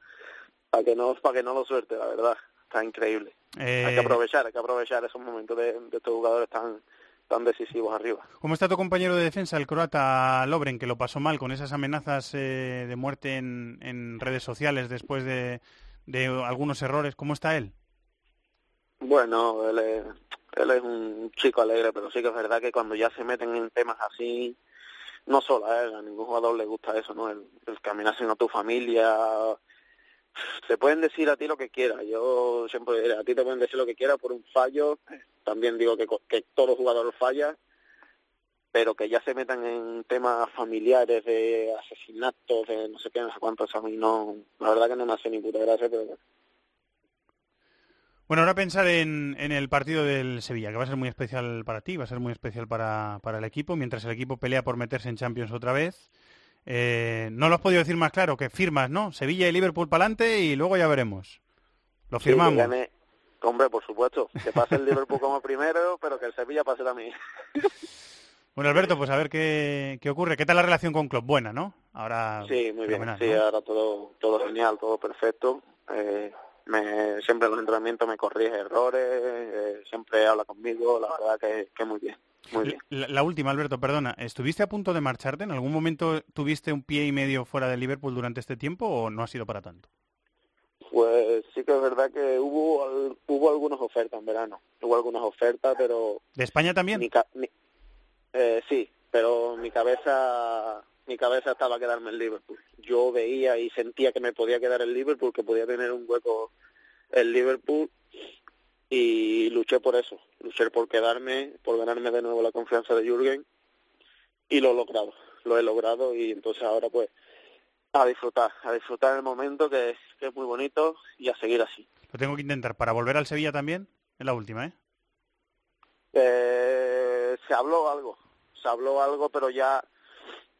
para que no para que no lo suerte, la verdad. Está increíble. Hay que eh, aprovechar, hay que aprovechar esos momentos de, estos jugadores tan tan decisivos arriba. ¿Cómo está tu compañero de defensa, el croata Lobren, que lo pasó mal con esas amenazas eh, de muerte en, en, redes sociales después de, de, algunos errores? ¿Cómo está él? Bueno, él es, él es un chico alegre, pero sí que es verdad que cuando ya se meten en temas así, no solo a él, a ningún jugador le gusta eso, ¿no? El, el caminar sin a tu familia, se pueden decir a ti lo que quieras. Yo siempre a ti te pueden decir lo que quieras por un fallo. También digo que, que todo jugador falla, pero que ya se metan en temas familiares de asesinatos, de no sé qué, no sé cuántos, a mí no, la verdad que no me hace ni puta gracia, pero bueno. ahora pensar en, en, el partido del Sevilla, que va a ser muy especial para ti, va a ser muy especial para, para el equipo, mientras el equipo pelea por meterse en Champions otra vez. Eh, no lo has podido decir más claro, que firmas, ¿no? Sevilla y Liverpool para adelante y luego ya veremos. Lo firmamos. Hombre, por supuesto, que pase el Liverpool como primero, pero que el Sevilla pase también. [laughs] Bueno, Alberto, pues a ver qué, qué ocurre. ¿Qué tal la relación con Klopp? Buena, ¿no? Ahora Sí, muy bien. Sí, ¿no? ahora todo todo genial, todo perfecto. Eh, me, siempre en los entrenamientos me corrige errores, eh, siempre habla conmigo, la verdad que, que muy bien, muy bien. La, la última, Alberto, perdona. ¿Estuviste a punto de marcharte? ¿En algún momento tuviste un pie y medio fuera de Liverpool durante este tiempo o no ha sido para tanto? Pues sí que es verdad que hubo hubo algunas ofertas en verano, hubo algunas ofertas, pero ¿De España también? mi ca- mi- eh, sí, pero mi cabeza mi cabeza estaba a quedarme en Liverpool. Yo veía y sentía que me podía quedar en Liverpool, que podía tener un hueco en Liverpool y luché por eso, luché por quedarme, por ganarme de nuevo la confianza de Jürgen y lo he logrado, lo he logrado y entonces ahora pues a disfrutar, a disfrutar el momento que, que es muy bonito y a seguir así. Lo tengo que intentar. ¿Para volver al Sevilla también? Es la última, ¿eh? Eh, se habló algo, se habló algo, pero ya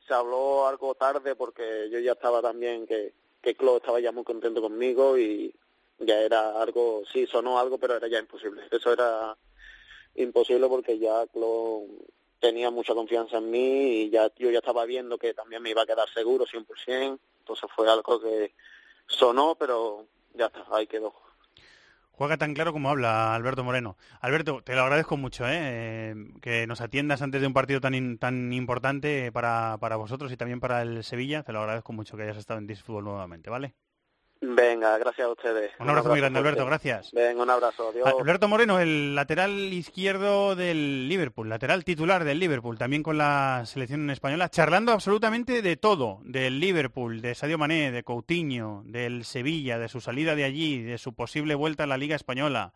se habló algo tarde porque yo ya estaba también que que estaba ya muy contento conmigo y ya era algo, sí sonó algo, pero era ya imposible. Eso era imposible porque ya Klo tenía mucha confianza en mí y ya yo ya estaba viendo que también me iba a quedar seguro 100%, entonces fue algo que sonó, pero ya está, ahí quedó. Juega tan claro como habla Alberto Moreno. Alberto, te lo agradezco mucho, ¿eh? Que nos atiendas antes de un partido tan tan importante para, para vosotros y también para el Sevilla. Te lo agradezco mucho que hayas estado en Disfútbol nuevamente, ¿vale? Venga, gracias a ustedes. Un abrazo muy grande. Alberto, gracias. Venga, un abrazo, adiós. Alberto Moreno, el lateral izquierdo del Liverpool, lateral titular del Liverpool, también con la selección española, charlando absolutamente de todo, del Liverpool, de Sadio Mané, de Coutinho, del Sevilla, de su salida de allí, de su posible vuelta a la Liga Española,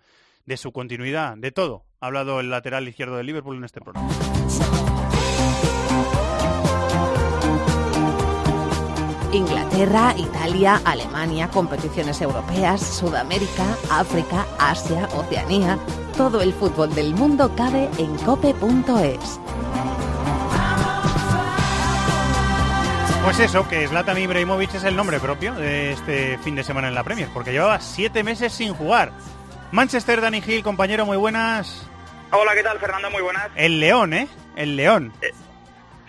de su continuidad, de todo. Ha hablado el lateral izquierdo del Liverpool en este programa. Inglaterra, Italia, Alemania, competiciones europeas, Sudamérica, África, Asia, Oceanía. Todo el fútbol del mundo cabe en cope.es. Pues eso, que Zlatan Ibrahimovic es el nombre propio de este fin de semana en la Premier, porque llevaba siete meses sin jugar. Manchester, Danny Hill, compañero, muy buenas. Hola, ¿qué tal, Fernando? Muy buenas. El León, ¿eh? El León.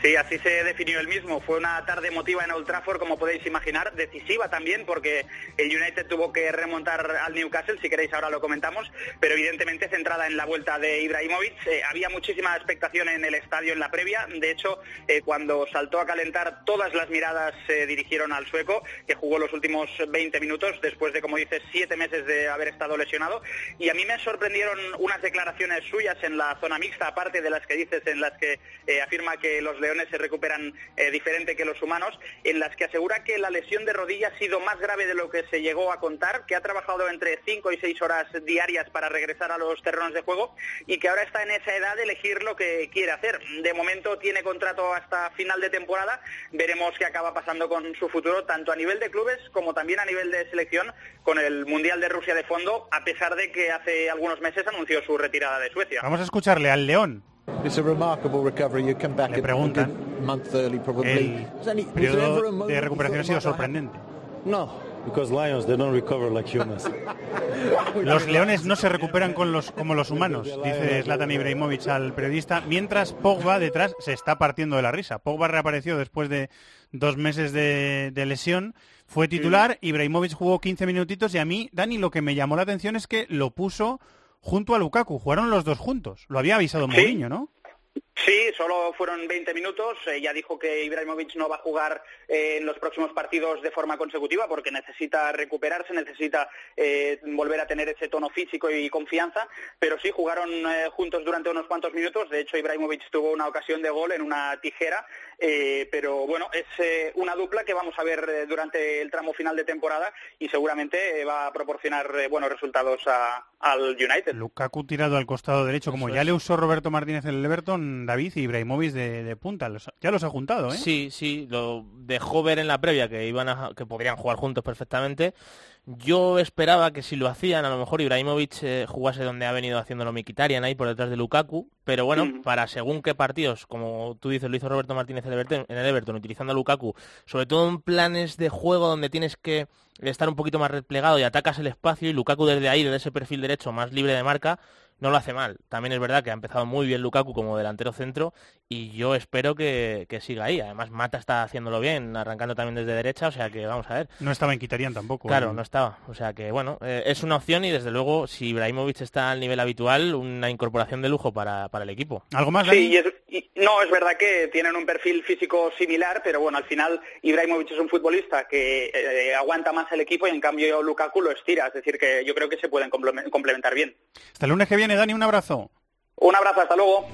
Sí, así se definió el mismo. Fue una tarde emotiva en Old Trafford, como podéis imaginar, decisiva también, porque el United tuvo que remontar al Newcastle, si queréis ahora lo comentamos, pero evidentemente centrada en la vuelta de Ibrahimovic. Eh, había muchísima expectación en el estadio en la previa. De hecho, eh, cuando saltó a calentar, todas las miradas se dirigieron al sueco, que jugó los últimos 20 minutos, después de, como dices, siete meses de haber estado lesionado. Y a mí me sorprendieron unas declaraciones suyas en la zona mixta, aparte de las que dices, en las que eh, afirma que los se recuperan eh, diferente que los humanos, en las que asegura que la lesión de rodilla ha sido más grave de lo que se llegó a contar, que ha trabajado entre 5 y 6 horas diarias para regresar a los terrenos de juego y que ahora está en esa edad de elegir lo que quiere hacer. De momento tiene contrato hasta final de temporada, veremos qué acaba pasando con su futuro, tanto a nivel de clubes como también a nivel de selección, con el Mundial de Rusia de fondo, a pesar de que hace algunos meses anunció su retirada de Suecia. Vamos a escucharle al León. It's a remarkable recovery. You come back Le a preguntan. good month early, probably. El periodo de recuperación ha sido sorprendente. No, because lions they don't recover like humans. [laughs] Los leones no se recuperan con los, como los humanos, dice Zlatan Ibrahimovic al periodista, mientras Pogba detrás se está partiendo de la risa. Pogba reapareció después de dos meses de, de lesión, fue titular, Ibrahimovic jugó 15 minutitos y a mí, Dani, lo que me llamó la atención es que lo puso junto a Lukaku, jugaron los dos juntos. Lo había avisado Sí. Mourinho, ¿no? Sí, solo fueron 20 minutos. Eh, ya dijo que Ibrahimovic no va a jugar eh, en los próximos partidos de forma consecutiva porque necesita recuperarse, necesita eh, volver a tener ese tono físico y confianza. Pero sí, jugaron eh, juntos durante unos cuantos minutos. De hecho, Ibrahimovic tuvo una ocasión de gol en una tijera. eh, pero bueno, es eh, una dupla que vamos a ver eh, durante el tramo final de temporada y seguramente eh, va a proporcionar eh, buenos resultados a- al United. Lukaku tirado al costado derecho, como ya le usó Roberto Martínez en el Everton, David y Ibrahimovic de, de punta. Los- ya los ha juntado, ¿eh? Sí, sí, lo dejó ver en la previa que iban a, que podrían jugar juntos perfectamente. Yo esperaba que si lo hacían, a lo mejor Ibrahimovic eh, jugase donde ha venido haciéndolo Mkhitaryan ahí por detrás de Lukaku, pero bueno, Mm. para según qué partidos, como tú dices, lo hizo Roberto Martínez en el Everton, en el Everton, utilizando a Lukaku, sobre todo en planes de juego donde tienes que estar un poquito más replegado y atacas el espacio y Lukaku desde ahí, desde ese perfil derecho más libre de marca, no lo hace mal. También es verdad que ha empezado muy bien Lukaku como delantero centro y yo espero que, que siga ahí. Además, Mata está haciéndolo bien, arrancando también desde derecha, o sea que vamos a ver. No estaba en Quitarían tampoco. Claro, ¿eh? no estaba. O sea que, bueno, eh, es una opción y desde luego, si Ibrahimovic está al nivel habitual, una incorporación de lujo para, para el equipo. ¿Algo más, Sí, y es- y- no, es verdad que tienen un perfil físico similar, pero bueno, al final Ibrahimovic es un futbolista que eh, aguanta más el equipo y en cambio Lukaku lo estira, es decir, que yo creo que se pueden complemen- complementar bien. Hasta el lunes que viene, Dani, un abrazo. Un abrazo, hasta luego.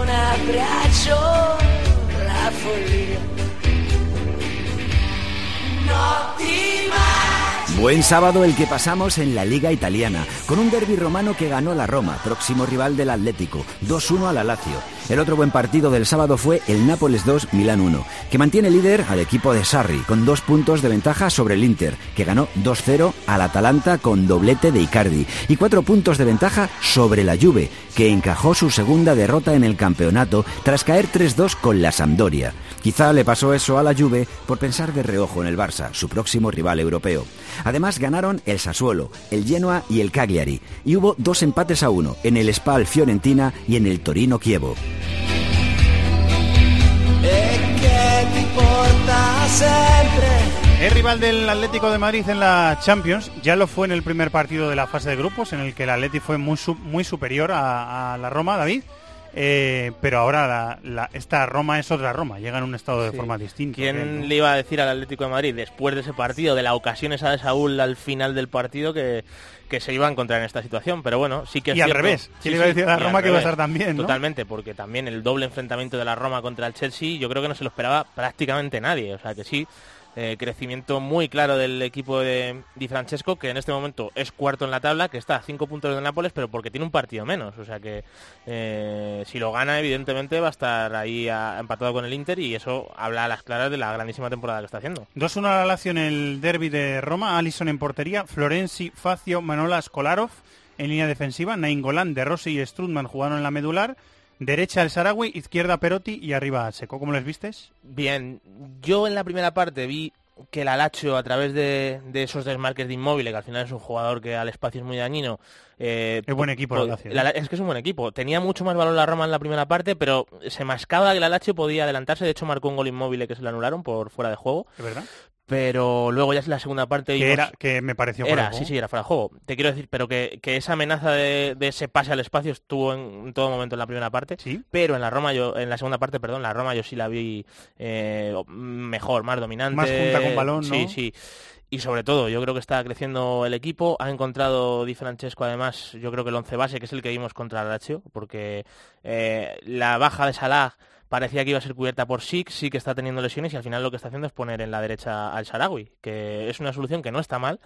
Un abbraccio la follia. Notti magiche. Buen sábado el que pasamos en la Liga Italiana, con un derby romano que ganó la Roma, próximo rival del Atlético, 2-1 a la Lazio. El otro buen partido del sábado fue el Nápoles 2, Milán 1, que mantiene líder al equipo de Sarri, con dos puntos de ventaja sobre el Inter, que ganó 2-0 al Atalanta con doblete de Icardi, y cuatro puntos de ventaja sobre la Juve, que encajó su segunda derrota en el campeonato tras caer 3-2 con la Sampdoria. Quizá le pasó eso a la Juve por pensar de reojo en el Barça, su próximo rival europeo. Además ganaron el Sassuolo, el Genoa y el Cagliari, y hubo dos empates a uno en el Spal Fiorentina y en el Torino sempre. Es rival del Atlético de Madrid en la Champions. Ya lo fue en el primer partido de la fase de grupos, en el que el Atlético fue muy, su- muy superior a la Roma, David. Eh, pero ahora la- la- esta Roma es otra Roma, llega en un estado de Sí. forma distinto. ¿Quién le iba a decir al Atlético de Madrid después de ese partido, de la ocasión esa de Saúl al final del partido, que, que se iba a encontrar en esta situación? Pero bueno, sí que es Y al revés. Sí, ¿Quién le iba a decir a la Roma que iba a estar no? Totalmente, porque también el doble enfrentamiento de la Roma contra el Chelsea, yo creo que no se lo esperaba prácticamente nadie. O sea que sí, eh, crecimiento muy claro del equipo de Di Francesco, que en este momento es cuarto en la tabla, que está a cinco puntos de Nápoles, pero porque tiene un partido menos. O sea que eh, si lo gana, evidentemente va a estar ahí empatado con el Inter y eso habla a las claras de la grandísima temporada que está haciendo. 2-1 a la Lazio en el derby de Roma, Alison en portería, Florenzi, Facio, Manolas, Kolarov en línea defensiva, Nainggolan, De Rossi y Strutman jugaron en la medular, derecha el Sarawi, izquierda Perotti y arriba Seco. ¿Cómo les vistes? Bien, yo en la primera parte vi que el Alacho a través de, de esos desmarques de inmóvil, que al final es un jugador que al espacio es muy dañino. eh, Es buen equipo ¿eh? la- es que es un buen equipo. Tenía mucho más valor la Roma en la primera parte, pero se mascaba que el Alacho podía adelantarse. De hecho, marcó un gol inmóvil que se le anularon por fuera de juego. ¿Es verdad? Pero luego ya es la segunda parte. Que, vimos- era, que me pareció fuera era, de sí, juego. sí, era fuera de juego. Te quiero decir, pero que, que esa amenaza de, de ese pase al espacio estuvo en, en todo momento en la primera parte. Sí. Pero en la Roma yo, en la segunda parte, perdón, la Roma yo sí la vi eh, mejor, más dominante. Más junta con balón, Sí, ¿no? sí. Y sobre todo, yo creo que está creciendo el equipo. Ha encontrado Di Francesco, además, yo creo que el once base, que es el que vimos contra Lazio, porque eh, la baja de Salah parecía que iba a ser cubierta por Sik, sí que está teniendo lesiones y al final lo que está haciendo es poner en la derecha al Sarawi, que es una solución que no está mal,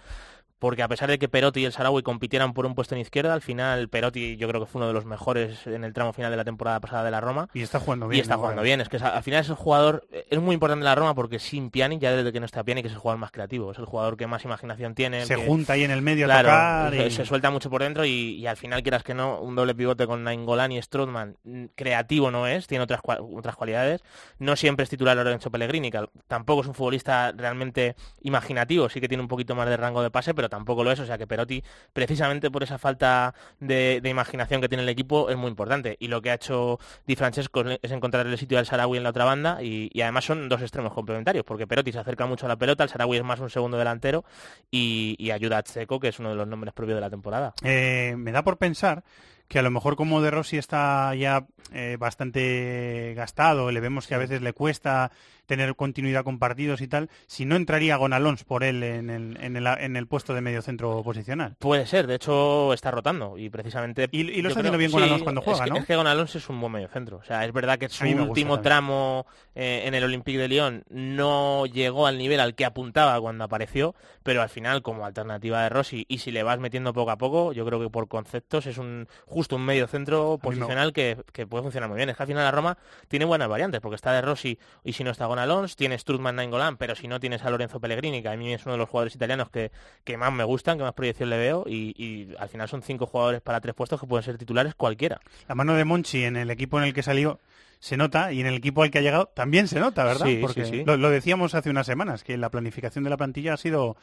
porque a pesar de que Perotti y el Sarawi compitieran por un puesto en izquierda, al final Perotti yo creo que fue uno de los mejores en el tramo final de la temporada pasada de la Roma. Y está jugando bien. Y está ¿no? jugando bien, es que al final es el jugador, es muy importante la Roma porque sin Pjanic, ya desde que no está Pjanic, es el jugador más creativo, es el jugador que más imaginación tiene. Se que- junta ahí en el medio a Claro, tocar. se, y- se suelta mucho por dentro y, y al final, quieras que no, un doble pivote con Nainggolan y Strootman, mm, creativo no es, tiene otras, otras cualidades. No siempre es titular Lorenzo Pellegrini, que tampoco es un futbolista realmente imaginativo, sí que tiene un poquito más de rango de pase, pero tampoco lo es, o sea que Perotti, precisamente por esa falta de, de imaginación que tiene el equipo, es muy importante. Y lo que ha hecho Di Francesco es- encontrar el sitio del Sarawi en la otra banda y, y además son dos extremos complementarios, porque Perotti se acerca mucho a la pelota, el Sarawi es más un segundo delantero y, y ayuda a Checo, que es uno de los nombres propios de la temporada. Eh, me da por pensar que a lo mejor como De Rossi está ya eh, bastante gastado, le vemos que a veces le cuesta tener continuidad con partidos y tal, si no entraría Gonalons por él en el, en el, en el puesto de medio centro posicional. Puede ser, de hecho está rotando y precisamente... Y, y lo está haciendo bien sí, Gonalons cuando juega, es que, ¿no? Es que Gonalons es un buen medio centro, o sea, es verdad que su último tramo eh, en el Olympique de Lyon no llegó al nivel al que apuntaba cuando apareció, pero al final como alternativa de Rossi y si le vas metiendo poco a poco, yo creo que por conceptos es un justo un medio centro me- posicional que, que puede funcionar muy bien. Es que al final la Roma tiene buenas variantes, porque está de Rossi y si no está Alonso, tienes Trudman Nainggolan, pero si no tienes a Lorenzo Pellegrini, que a mí es uno de los jugadores italianos que, que más me gustan, que más proyección le veo, y, y al final son cinco jugadores para tres puestos que pueden ser titulares cualquiera. La mano de Monchi en el equipo en el que salió se nota y en el equipo al que ha llegado también se nota, ¿verdad? Sí, Porque sí, sí. Lo, lo decíamos hace unas semanas, que la planificación de la plantilla ha sido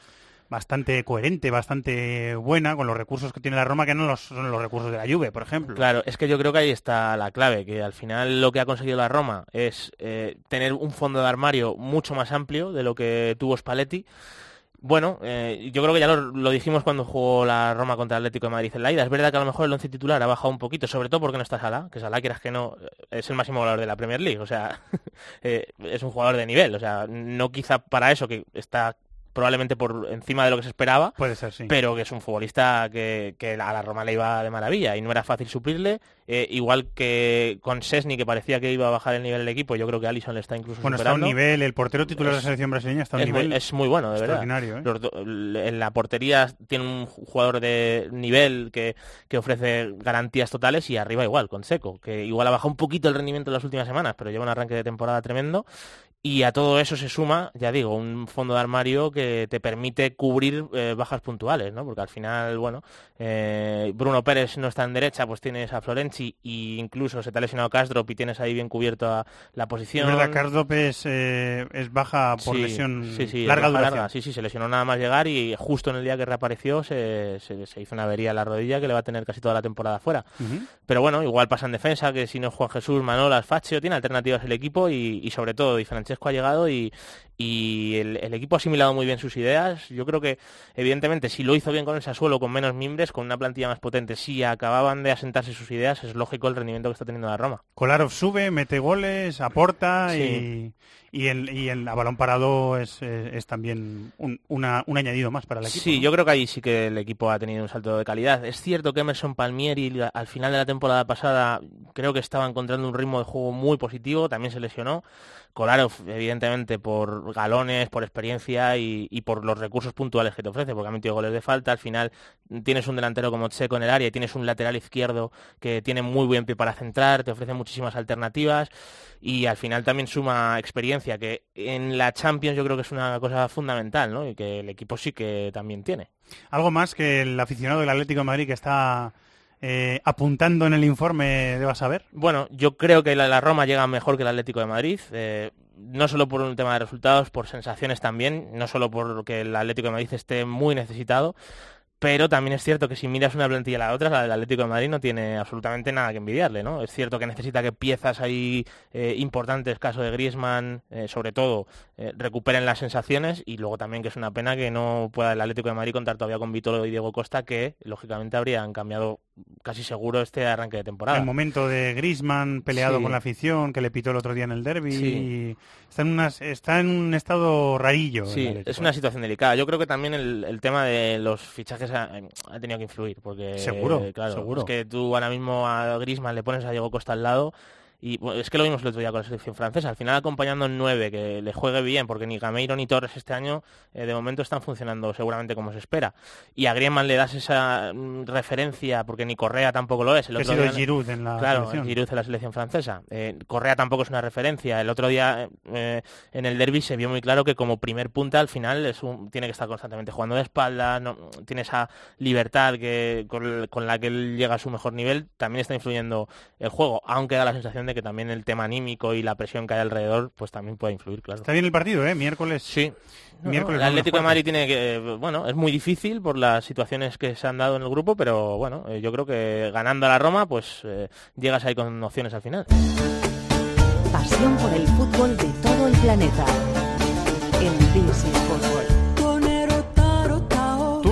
bastante coherente, bastante buena con los recursos que tiene la Roma, que no los, son los recursos de la Juve, por ejemplo. Claro, es que yo creo que ahí está la clave, que al final lo que ha conseguido la Roma es eh, tener un fondo de armario mucho más amplio de lo que tuvo Spalletti. Bueno, eh, yo creo que ya lo, dijimos cuando jugó la Roma contra el Atlético de Madrid en la ida. Es verdad que a lo mejor el once titular ha bajado un poquito, sobre todo porque no está Salah, que Salah, quieras que no, es el máximo goleador de la Premier League. O sea, [laughs] eh, es un jugador de nivel. O sea, no quizá para eso, que está probablemente por encima de lo que se esperaba, Puede ser, sí. pero que es un futbolista que, que a la Roma le iba de maravilla y no era fácil suplirle. Eh, igual que con Sesni, que parecía que iba a bajar el nivel del equipo, yo creo que Alisson le está incluso Bueno, está a un superando. nivel, el portero titular de la selección brasileña está a un es, muy, nivel es muy bueno, de verdad. ¿eh? En la portería tiene un jugador de nivel que, que ofrece garantías totales y arriba igual, con Seco, que igual ha bajado un poquito el rendimiento en las últimas semanas, pero lleva un arranque de temporada tremendo. Y a todo eso se suma, ya digo, un fondo de armario que te permite cubrir eh, bajas puntuales, ¿no? Porque al final, bueno, eh, Bruno Pérez no está en derecha, pues tienes a Florenzi e incluso se te ha lesionado Kastrop y tienes ahí bien cubierto a la Es posición. verdad, Cardop es, eh, es baja por Sí, lesión sí, sí, larga duración. larga. Sí, sí, se lesionó nada más llegar y justo en el día que reapareció se, se- se hizo una avería en la rodilla que le va a tener casi toda la temporada fuera. Pero bueno, igual pasa en defensa, que si no es Juan Jesús, Manolas, Faccio, tiene alternativas el equipo y, y sobre todo Di Francesco ha llegado y, y el, el equipo ha asimilado muy bien sus ideas. Yo creo que, evidentemente, si lo hizo bien con el Sassuolo, con menos mimbres, con una plantilla más potente, si acababan de asentarse sus ideas, es lógico el rendimiento que está teniendo la Roma. Kolarov sube, mete goles, aporta Sí. y, y, el, y el a balón parado es, es- es también un, una- un añadido más para el equipo. Sí, ¿no? yo creo que ahí sí que el equipo ha tenido un salto de calidad. Es cierto que Emerson Palmieri al final de la temporada pasada creo que estaba encontrando un ritmo de juego muy positivo, también se lesionó. Kolarov, evidentemente, por galones, por experiencia y, y por los recursos puntuales que te ofrece, porque ha metido goles de falta. Al final tienes un delantero como Checo en el área y tienes un lateral izquierdo que tiene muy buen pie para centrar, te ofrece muchísimas alternativas y al final también suma experiencia, que en la Champions yo creo que es una cosa fundamental, ¿no? Y que el equipo sí que también tiene. Algo más que el aficionado del Atlético de Madrid que está eh, apuntando en el informe deba saber. Bueno, yo creo que la, la Roma llega mejor que el Atlético de Madrid, eh, no solo por un tema de resultados, por sensaciones también, no solo porque el Atlético de Madrid esté muy necesitado, pero también es cierto que si miras una plantilla a la otra, la del Atlético de Madrid no tiene absolutamente nada que envidiarle, ¿no? Es cierto que necesita que piezas ahí eh, importantes, caso de Griezmann, eh, sobre todo, eh, recuperen las sensaciones y luego también que es una pena que no pueda el Atlético de Madrid contar todavía con Vitolo y Diego Costa, que lógicamente habrían cambiado casi seguro este arranque de temporada. El momento de Grisman peleado Sí. con la afición, que le pitó el otro día en el derby. Sí. Está, en unas, está en un estado rarillo. Sí, es una situación delicada. Yo creo que también el, el tema de los fichajes ha, ha tenido que influir, porque Seguro, claro, seguro. es que tú ahora mismo a Griezmann le pones a Diego Costa al lado y bueno, es que lo vimos el otro día con la selección francesa. Al final acompañando en nueve, que le juegue bien, porque ni Gameiro ni Torres este año eh, de momento están funcionando seguramente como se espera. Y a Griezmann le das esa mm, referencia, porque ni Correa tampoco lo es. El otro sido día- Giroud en la Claro, selección. Giroud en la selección francesa. Eh, Correa tampoco es una referencia. El otro día eh, en el derby se vio muy claro que como primer punta al final es un- tiene que estar constantemente jugando de espalda, no, tiene esa libertad que, con, con la que él llega a su mejor nivel, también está influyendo el juego, aunque da la sensación de que también el tema anímico y la presión que hay alrededor pues también puede influir, claro. Está bien el partido, ¿eh? Miércoles. Sí. Miércoles el Atlético de. Madrid tiene que, bueno, es muy difícil por las situaciones que se han dado en el grupo, pero bueno, eh, yo creo que ganando a la Roma, pues eh, llegas ahí con opciones al final. Pasión por el fútbol de todo el planeta. Fútbol.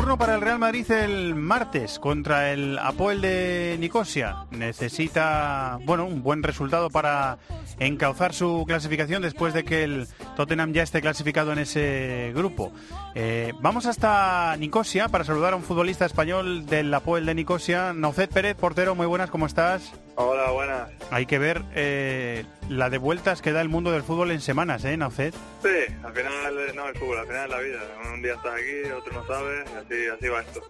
Turno para el Real Madrid el martes contra el Apoel de Nicosia. Necesita, bueno, un buen resultado para encauzar su clasificación después de que el Tottenham ya esté clasificado en ese grupo. Eh, vamos hasta Nicosia para saludar a un futbolista español del Apoel de Nicosia, Naucet Pérez, portero, muy buenas, ¿cómo estás? Hola, buenas. Hay que ver eh, la de vueltas que da el mundo del fútbol en semanas, ¿eh, Naucet? Sí, al final no el fútbol, al final es la vida. Un día estás aquí, otro no sabes, y así, así va esto.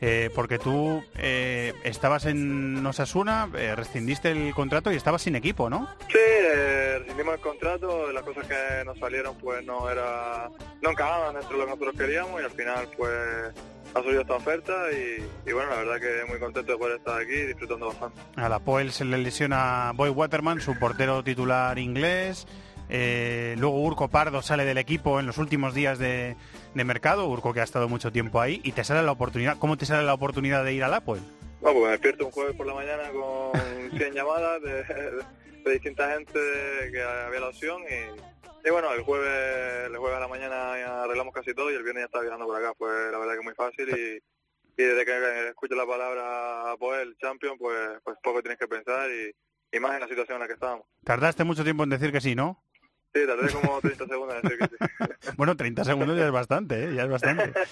Eh, porque tú eh, estabas en Osasuna, eh, rescindiste el contrato y estabas sin equipo, ¿no? Sí, eh, rescindimos el contrato, las cosas que nos salieron pues no era no encajaban dentro de lo que nosotros queríamos y al final pues ha surgido esta oferta y, y bueno, la verdad que muy contento de poder estar aquí disfrutando bastante. A la Poel se le lesiona Boy Waterman, su portero titular inglés. Eh, luego Urco Pardo sale del equipo en los últimos días de, de mercado, Urco que ha estado mucho tiempo ahí, y te sale la oportunidad. ¿Cómo te sale la oportunidad de ir a la Poel? Bueno, pues me despierto un jueves por la mañana con [laughs] 100 llamadas de, de distinta gente que había la opción y, y bueno, el jueves, el jueves a la mañana arreglamos casi todo y el viernes ya estaba viajando por acá. Pues la verdad que es muy fácil y, y desde que escucho la palabra Poel, Champion, pues, pues poco tienes que pensar y, y más en la situación en la que estábamos. Tardaste mucho tiempo en decir que sí, ¿no? Sí, tardé como 30 segundos en decir que sí. [laughs] Bueno, 30 segundos ya es bastante, ¿eh? ya es bastante. [laughs]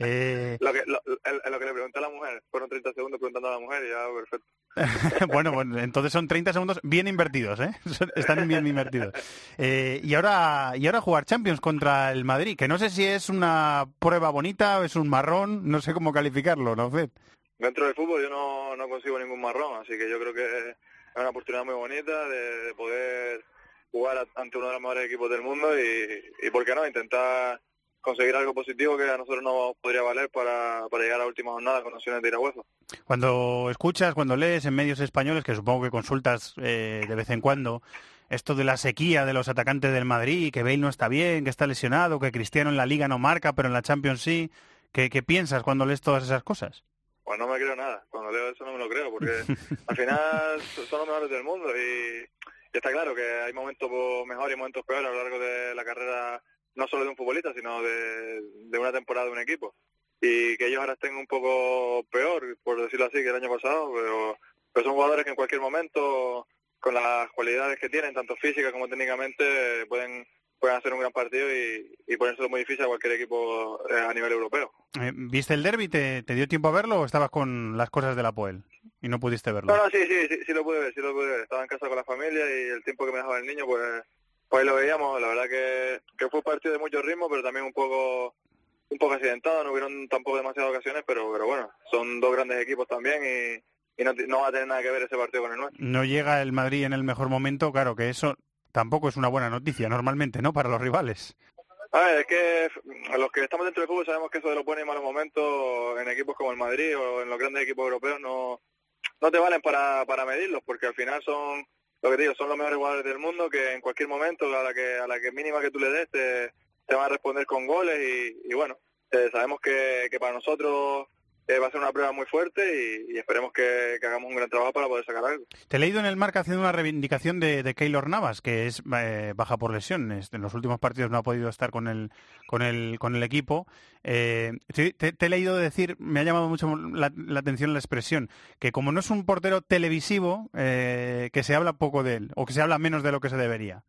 Eh, Lo que, lo, el- lo que le pregunté a la mujer, fueron 30 segundos preguntando a la mujer y ya perfecto. [laughs] bueno, bueno, entonces son 30 segundos bien invertidos, ¿eh? Están bien invertidos. Eh, y ahora y ahora jugar Champions contra el Madrid, que no sé si es una prueba bonita o es un marrón, no sé cómo calificarlo, ¿no, Fed? Dentro del fútbol yo no, no consigo ningún marrón, así que yo creo que es una oportunidad muy bonita de, de poder jugar ante uno de los mejores equipos del mundo y, y ¿por qué no? Intentar conseguir algo positivo que a nosotros nos podría valer para, para llegar a la última jornada con opciones de ir a hueso. Cuando escuchas, cuando lees en medios españoles, que supongo que consultas eh, de vez en cuando, esto de la sequía de los atacantes del Madrid, que Bale no está bien, que está lesionado, que Cristiano en la Liga no marca, pero en la Champions sí, ¿qué, qué piensas cuando lees todas esas cosas? Pues no me creo nada, cuando leo eso no me lo creo, porque [laughs] al final son los mejores del mundo y, y está claro que hay momentos mejores y momentos peores a lo largo de la carrera, no solo de un futbolista, sino de, una temporada de un equipo. Y que ellos ahora estén un poco peor, por decirlo así, que el año pasado, pero, son jugadores que en cualquier momento, con las cualidades que tienen, tanto físicas como técnicamente, pueden pueden hacer un gran partido y, y ponérselo muy difícil a cualquier equipo eh, a nivel europeo. Eh, ¿Viste el derby? ¿Te, ¿Te dio tiempo a verlo o estabas con las cosas de la Poel y no pudiste verlo? No, no, sí, sí, sí, sí lo pude ver, sí lo pude ver. Estaba en casa con la familia y el tiempo que me dejaba el niño, pues, pues ahí lo veíamos. La verdad que, que fue un partido de mucho ritmo, pero también un poco un poco accidentado. No hubieron tampoco demasiadas ocasiones, pero pero bueno, son dos grandes equipos también y, y no, no va a tener nada que ver ese partido con el nuestro. No llega el Madrid en el mejor momento, claro que eso tampoco es una buena noticia normalmente, ¿no? Para los rivales. A ver, es que los que estamos dentro del fútbol sabemos que eso de los buenos y malos momentos en equipos como el Madrid o en los grandes equipos europeos no, no te valen para, para medirlos, porque al final son, lo que digo, son los mejores jugadores del mundo que en cualquier momento, a la que, a la que mínima que tú le des, te, te van a responder con goles y, y bueno, eh, sabemos que, que para nosotros eh, va a ser una prueba muy fuerte y, y esperemos que, que hagamos un gran trabajo para poder sacar algo. Te he leído en el marca haciendo una reivindicación de, de Keylor Navas, que es eh, baja por lesiones. En los últimos partidos no ha podido estar con el, con el, con el equipo. Eh, te, te- te he leído decir, me ha llamado mucho la, la atención la expresión, que como no es un portero televisivo, eh, que se habla poco de él, o que se habla menos de lo que se debería.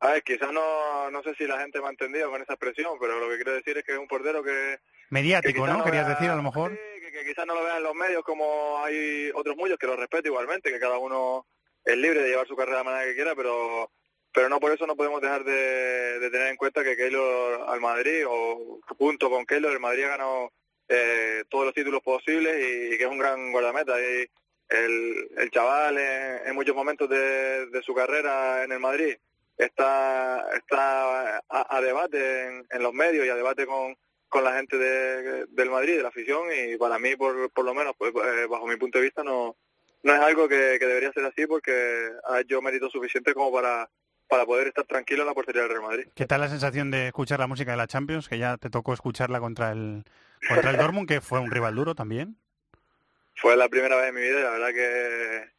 A ver, quizás no, no sé si la gente me ha entendido con esa expresión, pero lo que quiero decir es que es un portero que, Mediático, ¿no? no Querías vea- decir, a lo mejor. que, que quizás no lo vean los medios como hay otros muchos que lo respeto igualmente, que cada uno es libre de llevar su carrera de la manera que quiera, pero pero no por eso no podemos dejar de, de tener en cuenta que Keylor al Madrid, o junto con Keylor, el Madrid ha ganado eh, todos los títulos posibles y, que es un gran guardameta. Y el, el chaval en, en muchos momentos de, de su carrera en el Madrid está, está a, a debate en, en los medios y a debate con, con la gente de- del Madrid, de la afición, y para mí, por, por lo menos, pues, eh, bajo mi punto de vista, no, no es algo que, que debería ser así porque ha hecho mérito suficiente como para, para poder estar tranquilo en la portería del Real Madrid. ¿Qué tal la sensación de escuchar la música de la Champions? Que ya te tocó escucharla contra el, contra el [laughs] Dortmund, que fue un rival duro también. Fue la primera vez en mi vida y la verdad que,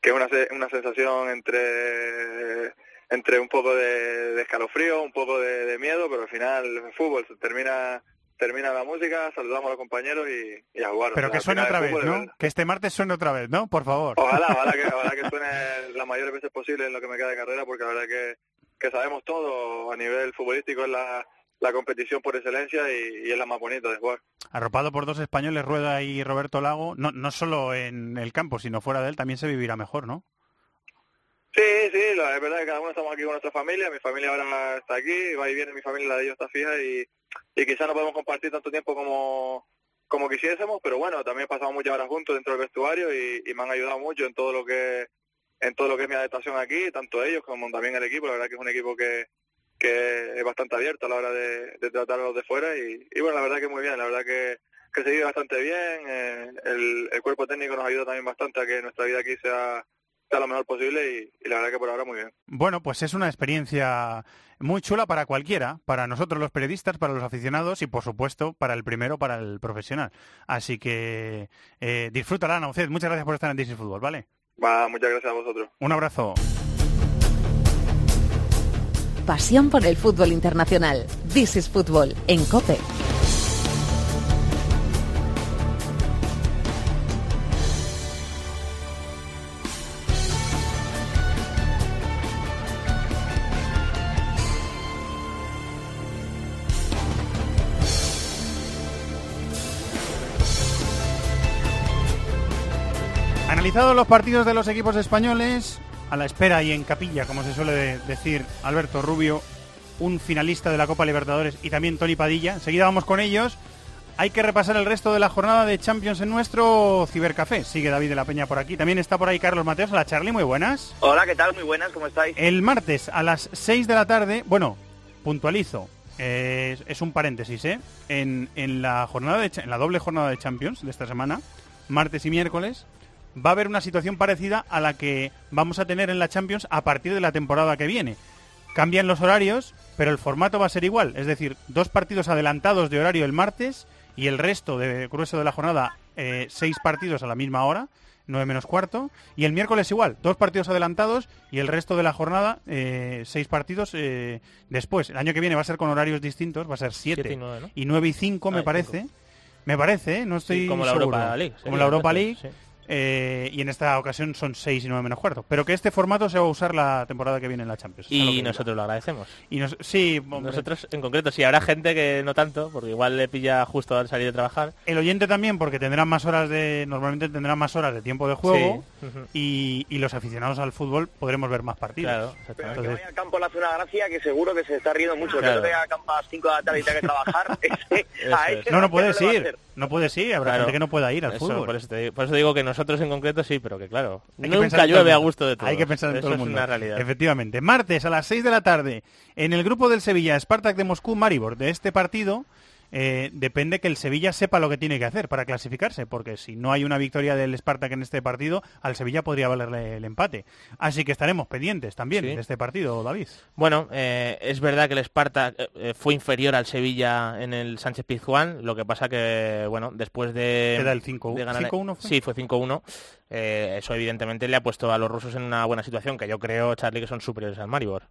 que es una, una sensación entre entre un poco de, de escalofrío, un poco de, de miedo, pero al final el fútbol termina termina la música, saludamos a los compañeros y, y a jugar. O Pero sea, que suene otra vez, fútbol ¿no? Que este martes suene otra vez, ¿no? Por favor. Ojalá, ojalá que, [laughs] ojalá que suene las mayores veces posible en lo que me queda de carrera, porque la verdad que, que sabemos todo a nivel futbolístico es la, la competición por excelencia y, y es la más bonita de jugar. Arropado por dos españoles, Rueda y Roberto Lago, no, no solo en el campo, sino fuera de él, también se vivirá mejor, ¿no? Sí, sí, lo- es verdad que cada uno estamos aquí con nuestra familia, mi familia ahora está aquí, va y viene mi familia, la de ellos está fija y, y quizás no podemos compartir tanto tiempo como, como quisiésemos, pero bueno, también pasamos muchas horas juntos dentro del vestuario y, y me han ayudado mucho en todo lo que en todo lo que es mi adaptación aquí, tanto ellos como también el equipo. La verdad que es un equipo que, que es bastante abierto a la hora de, de tratar a los de fuera y, y bueno, la verdad que muy bien, la verdad que, que se vive bastante bien, eh, el, el cuerpo técnico nos ayuda también bastante a que nuestra vida aquí sea, sea lo mejor posible y, y la verdad que por ahora muy bien. Bueno, pues es una experiencia muy chula para cualquiera, para nosotros los periodistas, para los aficionados y por supuesto para el primero, para el profesional. Así que eh, disfrútala, Nauced. Muchas gracias por estar en DC Fútbol, ¿vale? Va, muchas gracias a vosotros. Un abrazo. Pasión por el fútbol internacional. This is Fútbol en COPE. Analizados los partidos de los equipos españoles, a la espera y en capilla, como se suele de- decir Alberto Rubio, un finalista de la Copa Libertadores y también Tony Padilla. Enseguida vamos con ellos. Hay que repasar el resto de la jornada de Champions en nuestro cibercafé. Sigue David de la Peña por aquí. También está por ahí Carlos Mateos. Hola Charlie, muy buenas. Hola, ¿qué tal? Muy buenas, ¿cómo estáis? El martes a las 6 de la tarde, bueno, puntualizo, eh, es, un paréntesis, ¿eh? En, en la jornada de, en la doble jornada de Champions de esta semana, martes y miércoles, va a haber una situación parecida a la que vamos a tener en la Champions a partir de la temporada que viene. Cambian los horarios, pero el formato va a ser igual, es decir, dos partidos adelantados de horario el martes y el resto de grueso de la jornada eh, seis partidos a la misma hora, 9 menos cuarto, y el miércoles igual, dos partidos adelantados y el resto de la jornada eh, seis partidos eh, después. El año que viene va a ser con horarios distintos, va a ser 7 Siete y nueve, ¿no? y 9 y 5 me Ah, y parece. Me parece, ¿eh? no estoy como la seguro. Europa League, Como la Europa League. Eh, y en esta ocasión son 6 y 9 menos cuarto. Pero que este formato se va a usar la temporada que viene en la Champions. Lo Y nosotros lo agradecemos. Y nos- sí, hombre. nosotros en concreto, sí, habrá gente que no tanto, porque igual le pilla justo al salir de trabajar. El oyente también, porque tendrán más horas de. Normalmente tendrán más horas de tiempo de juego. Sí. Y, y los aficionados al fútbol podremos ver más partidos. Claro, Pero que Entonces, vaya al campo le hace una gracia que seguro que se está riendo mucho. Claro. Que no tenga campo a las 5 de la tarde y tenga que trabajar. [laughs] ese- a ese no, no puedes ir. No puedes ir. Habrá Claro. gente que no pueda ir al Eso, fútbol. Por eso, te por eso digo que nosotros en concreto sí, pero que claro, Hay que nunca el llueve a gusto de todo. Hay que pensar en eso todo el es mundo. una realidad. Efectivamente. Martes a las 6 de la tarde, en el grupo del Sevilla, Spartak de Moscú, Maribor. De este partido eh, depende que el Sevilla sepa lo que tiene que hacer para clasificarse, porque si no hay una victoria del Spartak en este partido, al Sevilla podría valerle el empate. Así que estaremos pendientes también Sí. de este partido, David. Bueno, eh, es verdad que el Sparta eh, eh, fue inferior al Sevilla en el Sánchez Pizjuán, lo que pasa que, bueno, después de... Queda el 5 de ganar- 5-1 fue. Sí, fue 5-1. Eh, eso evidentemente le ha puesto a los rusos en una buena situación, que yo creo, Charlie, que son superiores al Maribor.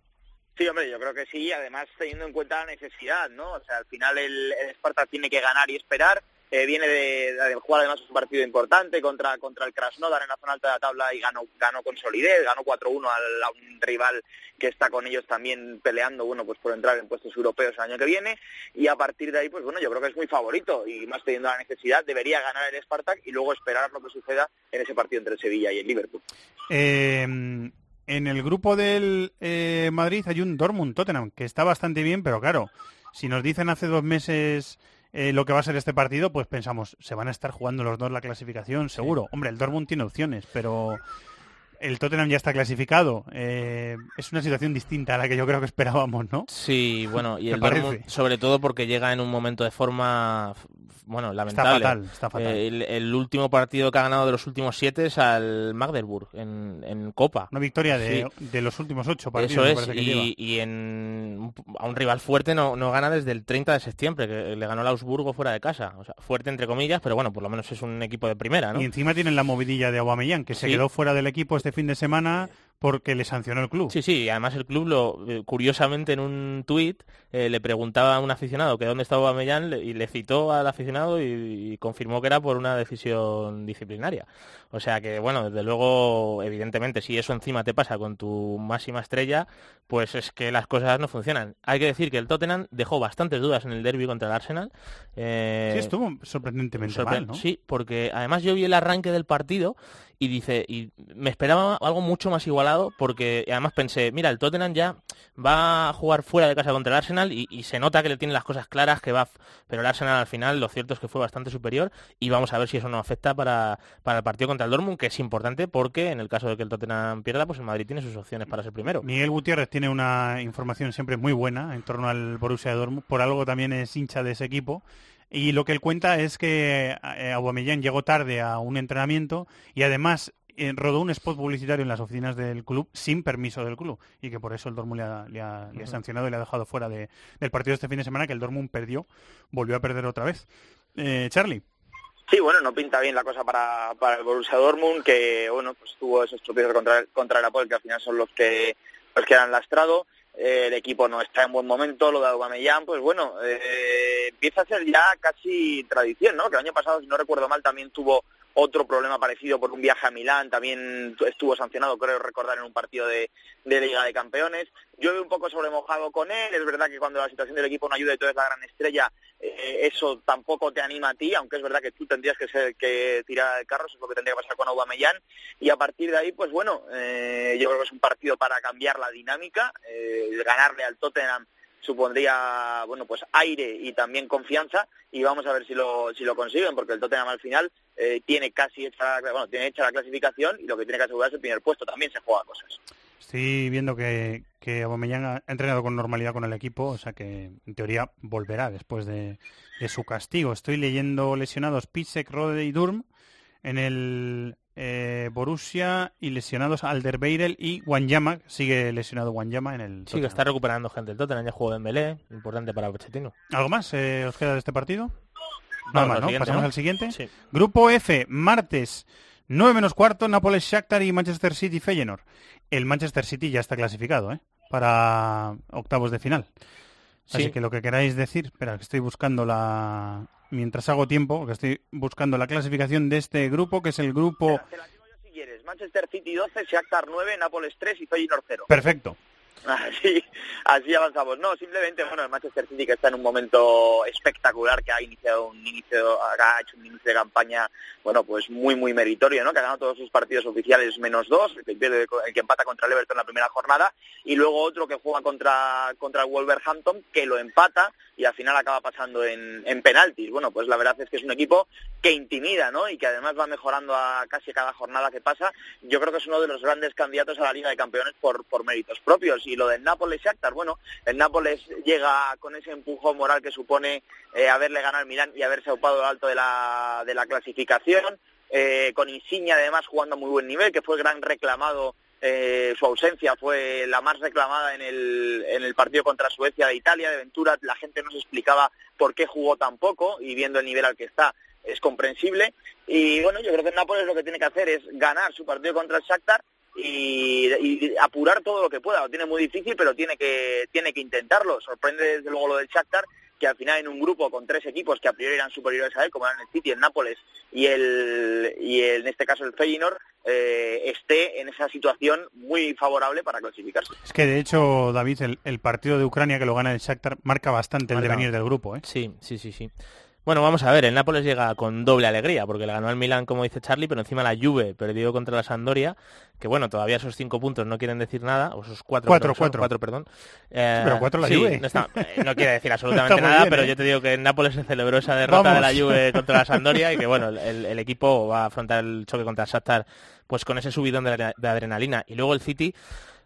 Sí, hombre, yo creo que sí, además teniendo en cuenta la necesidad, ¿no? O sea, al final el, el tiene que ganar y esperar, eh, viene de, jugar además un partido importante contra contra el Krasnodar en la zona alta de la tabla y ganó ganó con solidez, ganó 4-1 al- a un rival que está con ellos también peleando, bueno, pues por entrar en puestos europeos el año que viene y a partir de ahí, pues bueno, yo creo que es muy favorito y más teniendo la necesidad, debería ganar el Spartak y luego esperar lo que suceda en ese partido entre Sevilla y el Liverpool. Eh, en el grupo del eh, Madrid hay un Dortmund-Tottenham, que está bastante bien, pero claro, si nos dicen hace dos meses eh, lo que va a ser este partido, pues pensamos, se van a estar jugando los dos la clasificación, seguro. Hombre, el Dortmund tiene opciones, pero el Tottenham ya está clasificado. Eh, es una situación distinta a la que yo creo que esperábamos, ¿no? Sí, bueno, y ¿Te el? Dortmund, sobre todo porque llega en un momento de forma, bueno, lamentable. fatal, está fatal. Eh, El, el último partido que ha ganado de los últimos siete es al Magdeburg, en, en Copa. Una victoria de, Sí. de los últimos ocho partidos. Eso es, parece que lleva. y, y en, a un rival fuerte no, no gana desde el 30 de septiembre, que le ganó el Augsburgo fuera de casa. O sea, fuerte entre comillas, pero bueno, por lo menos es un equipo de primera, ¿no? Y encima tienen la movidilla de Aubameyang, que se quedó fuera del equipo este fin de semana porque le sancionó el club. Sí, sí, además el club, lo, eh, curiosamente en un tuit, eh, le preguntaba a un aficionado que dónde estaba le- y le citó al aficionado y confirmó que era por una decisión disciplinaria. O sea que, bueno, desde luego, evidentemente, si eso encima te pasa con tu máxima estrella, pues es que las cosas no funcionan. Hay que decir que el Tottenham dejó bastantes dudas en el derby contra el Arsenal. Eh, Sí, estuvo sorprendentemente sorpre- mal, ¿no? Sí, porque además yo vi el arranque del partido y dice, y me esperaba algo mucho más igualado porque además pensé, mira, el Tottenham ya va a jugar fuera de casa contra el Arsenal y, y se nota que le tiene las cosas claras, que va, pero el Arsenal al final lo cierto es que fue bastante superior y vamos a ver si eso no afecta para, para el partido contra el Dortmund, que es importante porque en el caso de que el Tottenham pierda, pues el Madrid tiene sus opciones para ser primero. Miguel Gutiérrez tiene una información siempre muy buena en torno al Borussia Dortmund, por algo también es hincha de ese equipo. Y lo que él cuenta es que eh, Aubameyang llegó tarde a un entrenamiento y además eh, rodó un spot publicitario en las oficinas del club sin permiso del club y que por eso el Dortmund le ha, le ha- le ha Ujú. sancionado y le ha dejado fuera de- del partido este fin de semana que el Dortmund perdió, volvió a perder otra vez. Eh, Charlie. Sí, bueno, no pinta bien la cosa para, para el Borussia Dortmund, que bueno, pues tuvo esos tropiezos contra, contra el Napoli, que al final son los que los que han lastrado. Eh, el equipo no está en buen momento, lo de Aubameyang, pues bueno, eh, empieza a ser ya casi tradición, ¿no? Que el año pasado, si no recuerdo mal, también tuvo otro problema parecido por un viaje a Milán, también tu- estuvo sancionado, creo recordar, en un partido de, Liga de Campeones. Llueve un poco sobremojado con él, es verdad que cuando la situación del equipo no ayuda y tú eres la gran estrella, eh, eso tampoco te anima a ti, aunque es verdad que tú tendrías que ser que tirar el carro, eso es lo que tendría que pasar con Aubameyang, y a partir de ahí, pues bueno, eh, yo creo que es un partido para cambiar la dinámica, eh, ganarle al Tottenham supondría bueno pues aire y también confianza y vamos a ver si lo si lo consiguen porque el Tottenham al final eh, tiene casi hecha la, bueno tiene hecha la clasificación y lo que tiene que asegurar es el primer puesto también se juega cosas Estoy viendo que, que Aubameyang ha entrenado con normalidad con el equipo, o sea que en teoría volverá después de, de su castigo. Estoy leyendo lesionados Pisek, Rode y Durm en el eh, Borussia y lesionados Alderweireld y Wanyama, sigue lesionado Wanyama en el Sí, que Tottenham. está recuperando gente. El Tottenham ya jugó Dembélé, importante para Pochettino. ¿Algo más eh, os queda de este partido? Vamos Nada más, ¿no? Pasamos ¿no? al siguiente. Sí. Grupo F, martes, 9 menos cuarto, Nápoles, Shakhtar y Manchester City, Feyenoord. El Manchester City ya está clasificado, ¿eh? Para octavos de final. Así Sí. que lo que queráis decir, espera, que estoy buscando la... Mientras hago tiempo, que estoy buscando la clasificación de este grupo, que es el grupo... si quieres Manchester City 12 Shakhtar 9 Nápoles 3 y Feyenoord 0 Perfecto. Así, así avanzamos. No, simplemente, bueno, el Manchester City que está en un momento espectacular, que ha iniciado un inicio, ha hecho un inicio de campaña, bueno, pues muy, muy meritorio, ¿no? Que ha ganado todos sus partidos oficiales menos dos, el que, pierde- el que empata contra el Everton en la primera jornada, y luego otro que juega contra, contra el Wolverhampton, que lo empata y al final acaba pasando en, en penaltis. Bueno, pues la verdad es que es un equipo que intimida, ¿no? Y que además va mejorando a casi cada jornada que pasa. Yo creo que es uno de los grandes candidatos a la Liga de Campeones por, por méritos propios. Y lo del Nápoles Shakhtar, bueno, el Nápoles llega con ese empujón moral que supone eh, haberle ganado al Milán y haberse ocupado alto de la, de la clasificación. eh, con Insigne además jugando a muy buen nivel, que fue gran reclamado eh, su ausencia fue la más reclamada en el, en el partido contra Suecia de Italia, de Ventura. La gente no se explicaba por qué jugó tan poco y viendo el nivel al que está es comprensible. Y bueno, yo creo que el Nápoles lo que tiene que hacer es ganar su partido contra el Shakhtar y, y apurar todo lo que pueda. Lo tiene muy difícil, pero tiene que, tiene que intentarlo. Sorprende desde luego lo del Shakhtar, que al final en un grupo con tres equipos que a priori eran superiores a él, como eran el City, el Nápoles y el, y el, en este caso el Feyenoord, eh, esté en esa situación muy favorable para clasificarse. Es que de hecho, David, el, el partido de Ucrania que lo gana el Shakhtar marca bastante el Marca. devenir del grupo, ¿eh? Sí, sí, sí, sí. Bueno, vamos a ver, el Nápoles llega con doble alegría, porque le ganó al Milán, como dice Charlie, pero encima la Juve perdió contra la Sampdoria, que bueno, todavía esos cinco puntos no quieren decir nada, o esos cuatro, Cuatro, cuatro. cuatro, perdón. Eh, pero cuatro la sí, Juve. No, está- [laughs] eh, no quiere decir absolutamente nada, bien, pero ¿eh? yo te digo que en Nápoles se celebró esa derrota de la. Juve [laughs] contra la Sampdoria y que bueno, el, el equipo va a afrontar el choque contra el Shakhtar pues con ese subidón de adrenalina. Y luego el City,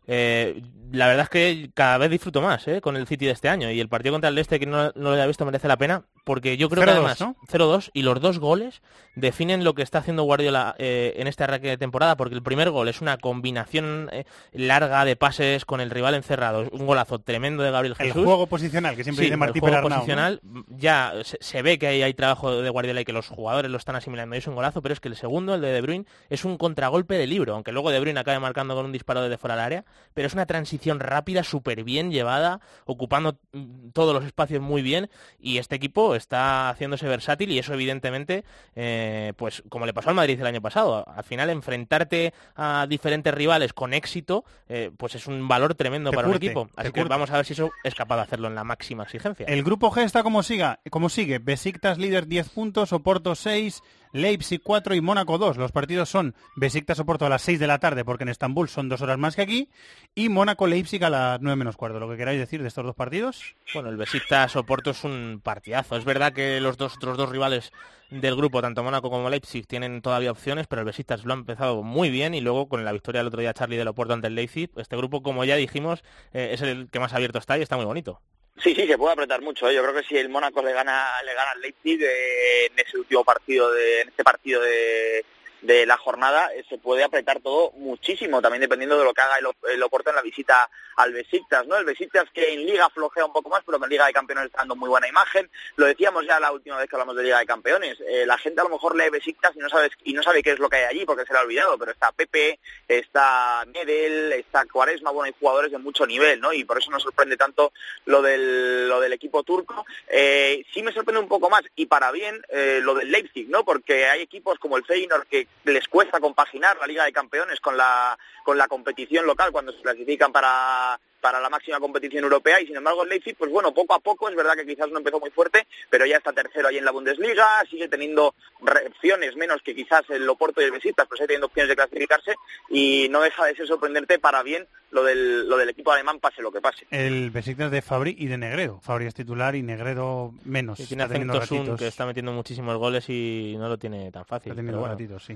eh, la verdad es que cada vez disfruto más eh, con el City de este año y el partido contra el Este que no, no lo haya visto merece la pena porque yo creo que 0-2, además ¿no? 0-2 y los dos goles definen lo que está haciendo Guardiola eh, en este arranque de temporada porque el primer gol es una combinación eh, larga de pases con el rival encerrado, un golazo tremendo de Gabriel El Jesús. juego posicional, que siempre Sí, dice Martí el juego Perarnau, ¿no? posicional ya se, se ve que ahí hay trabajo de Guardiola y que los jugadores lo están asimilando y es un golazo, pero es que el segundo, el de De Bruyne, es un contragolpe de libro, aunque luego De Bruyne acabe marcando con un disparo desde fuera del área, pero es una transición rápida, súper bien llevada, ocupando mm, todos los espacios muy bien y este equipo está haciéndose versátil y eso evidentemente, eh, pues como le pasó al Madrid el año pasado, al final enfrentarte a diferentes rivales con éxito, eh, pues es un valor tremendo Te para curte, un equipo. Así que curte. vamos a ver si eso es capaz de hacerlo en la máxima exigencia. El grupo G está como siga, como sigue. Besiktas líder 10 puntos, Oporto 6, Leipzig 4 y Mónaco 2. Los partidos son Besiktas Oporto a las 6 de la tarde, porque en Estambul son dos horas más que aquí, y Mónaco-Leipzig a las 9 menos cuarto. ¿Lo que queráis decir de estos dos partidos? Bueno, el Besiktas Oporto es un partidazo. Es verdad que los dos otros dos rivales del grupo, tanto Mónaco como Leipzig, tienen todavía opciones, pero el Besiktas lo ha empezado muy bien y luego con la victoria del otro día Charlie del Oporto ante el Leipzig, este grupo, como ya dijimos, eh, es el que más abierto está y está muy bonito. Sí, sí, se puede apretar mucho. ¿eh? Yo creo que si el Mónaco le gana, le gana al Leipzig eh, en ese último partido, de, en este partido de, de la jornada, eh, se puede apretar todo muchísimo, también dependiendo de lo que haga el, el Oporto en la visita al Besiktas, ¿no? El Besiktas que en Liga flojea un poco más, pero en Liga de Campeones está dando muy buena imagen. Lo decíamos ya la última vez que hablamos de Liga de Campeones. Eh, la gente a lo mejor lee Besiktas y no sabe y no sabe qué es lo que hay allí porque se le ha olvidado, pero está Pepe, está Medel, está Cuaresma, bueno, hay jugadores de mucho nivel, ¿no? Y por eso nos sorprende tanto lo del, lo del equipo turco. Eh, sí me sorprende un poco más, y para bien, eh, lo del Leipzig, ¿no? Porque hay equipos como el Feyenoord que les cuesta compaginar la Liga de Campeones con la, con la competición local cuando se clasifican para para la máxima competición europea y sin embargo el Leipzig, pues bueno, poco a poco, es verdad que quizás no empezó muy fuerte, pero ya está tercero ahí en la Bundesliga, sigue teniendo opciones menos que quizás el Oporto y el Besiktas, pues sigue teniendo opciones de clasificarse y no deja de ser sorprendente para bien lo del, lo del equipo alemán, pase lo que pase. El Besiktas de Fabri y de Negredo. Fabri es titular y Negredo menos. Y tiene acento que está metiendo muchísimos goles y no lo tiene tan fácil. Está teniendo pero bueno. ratitos, sí.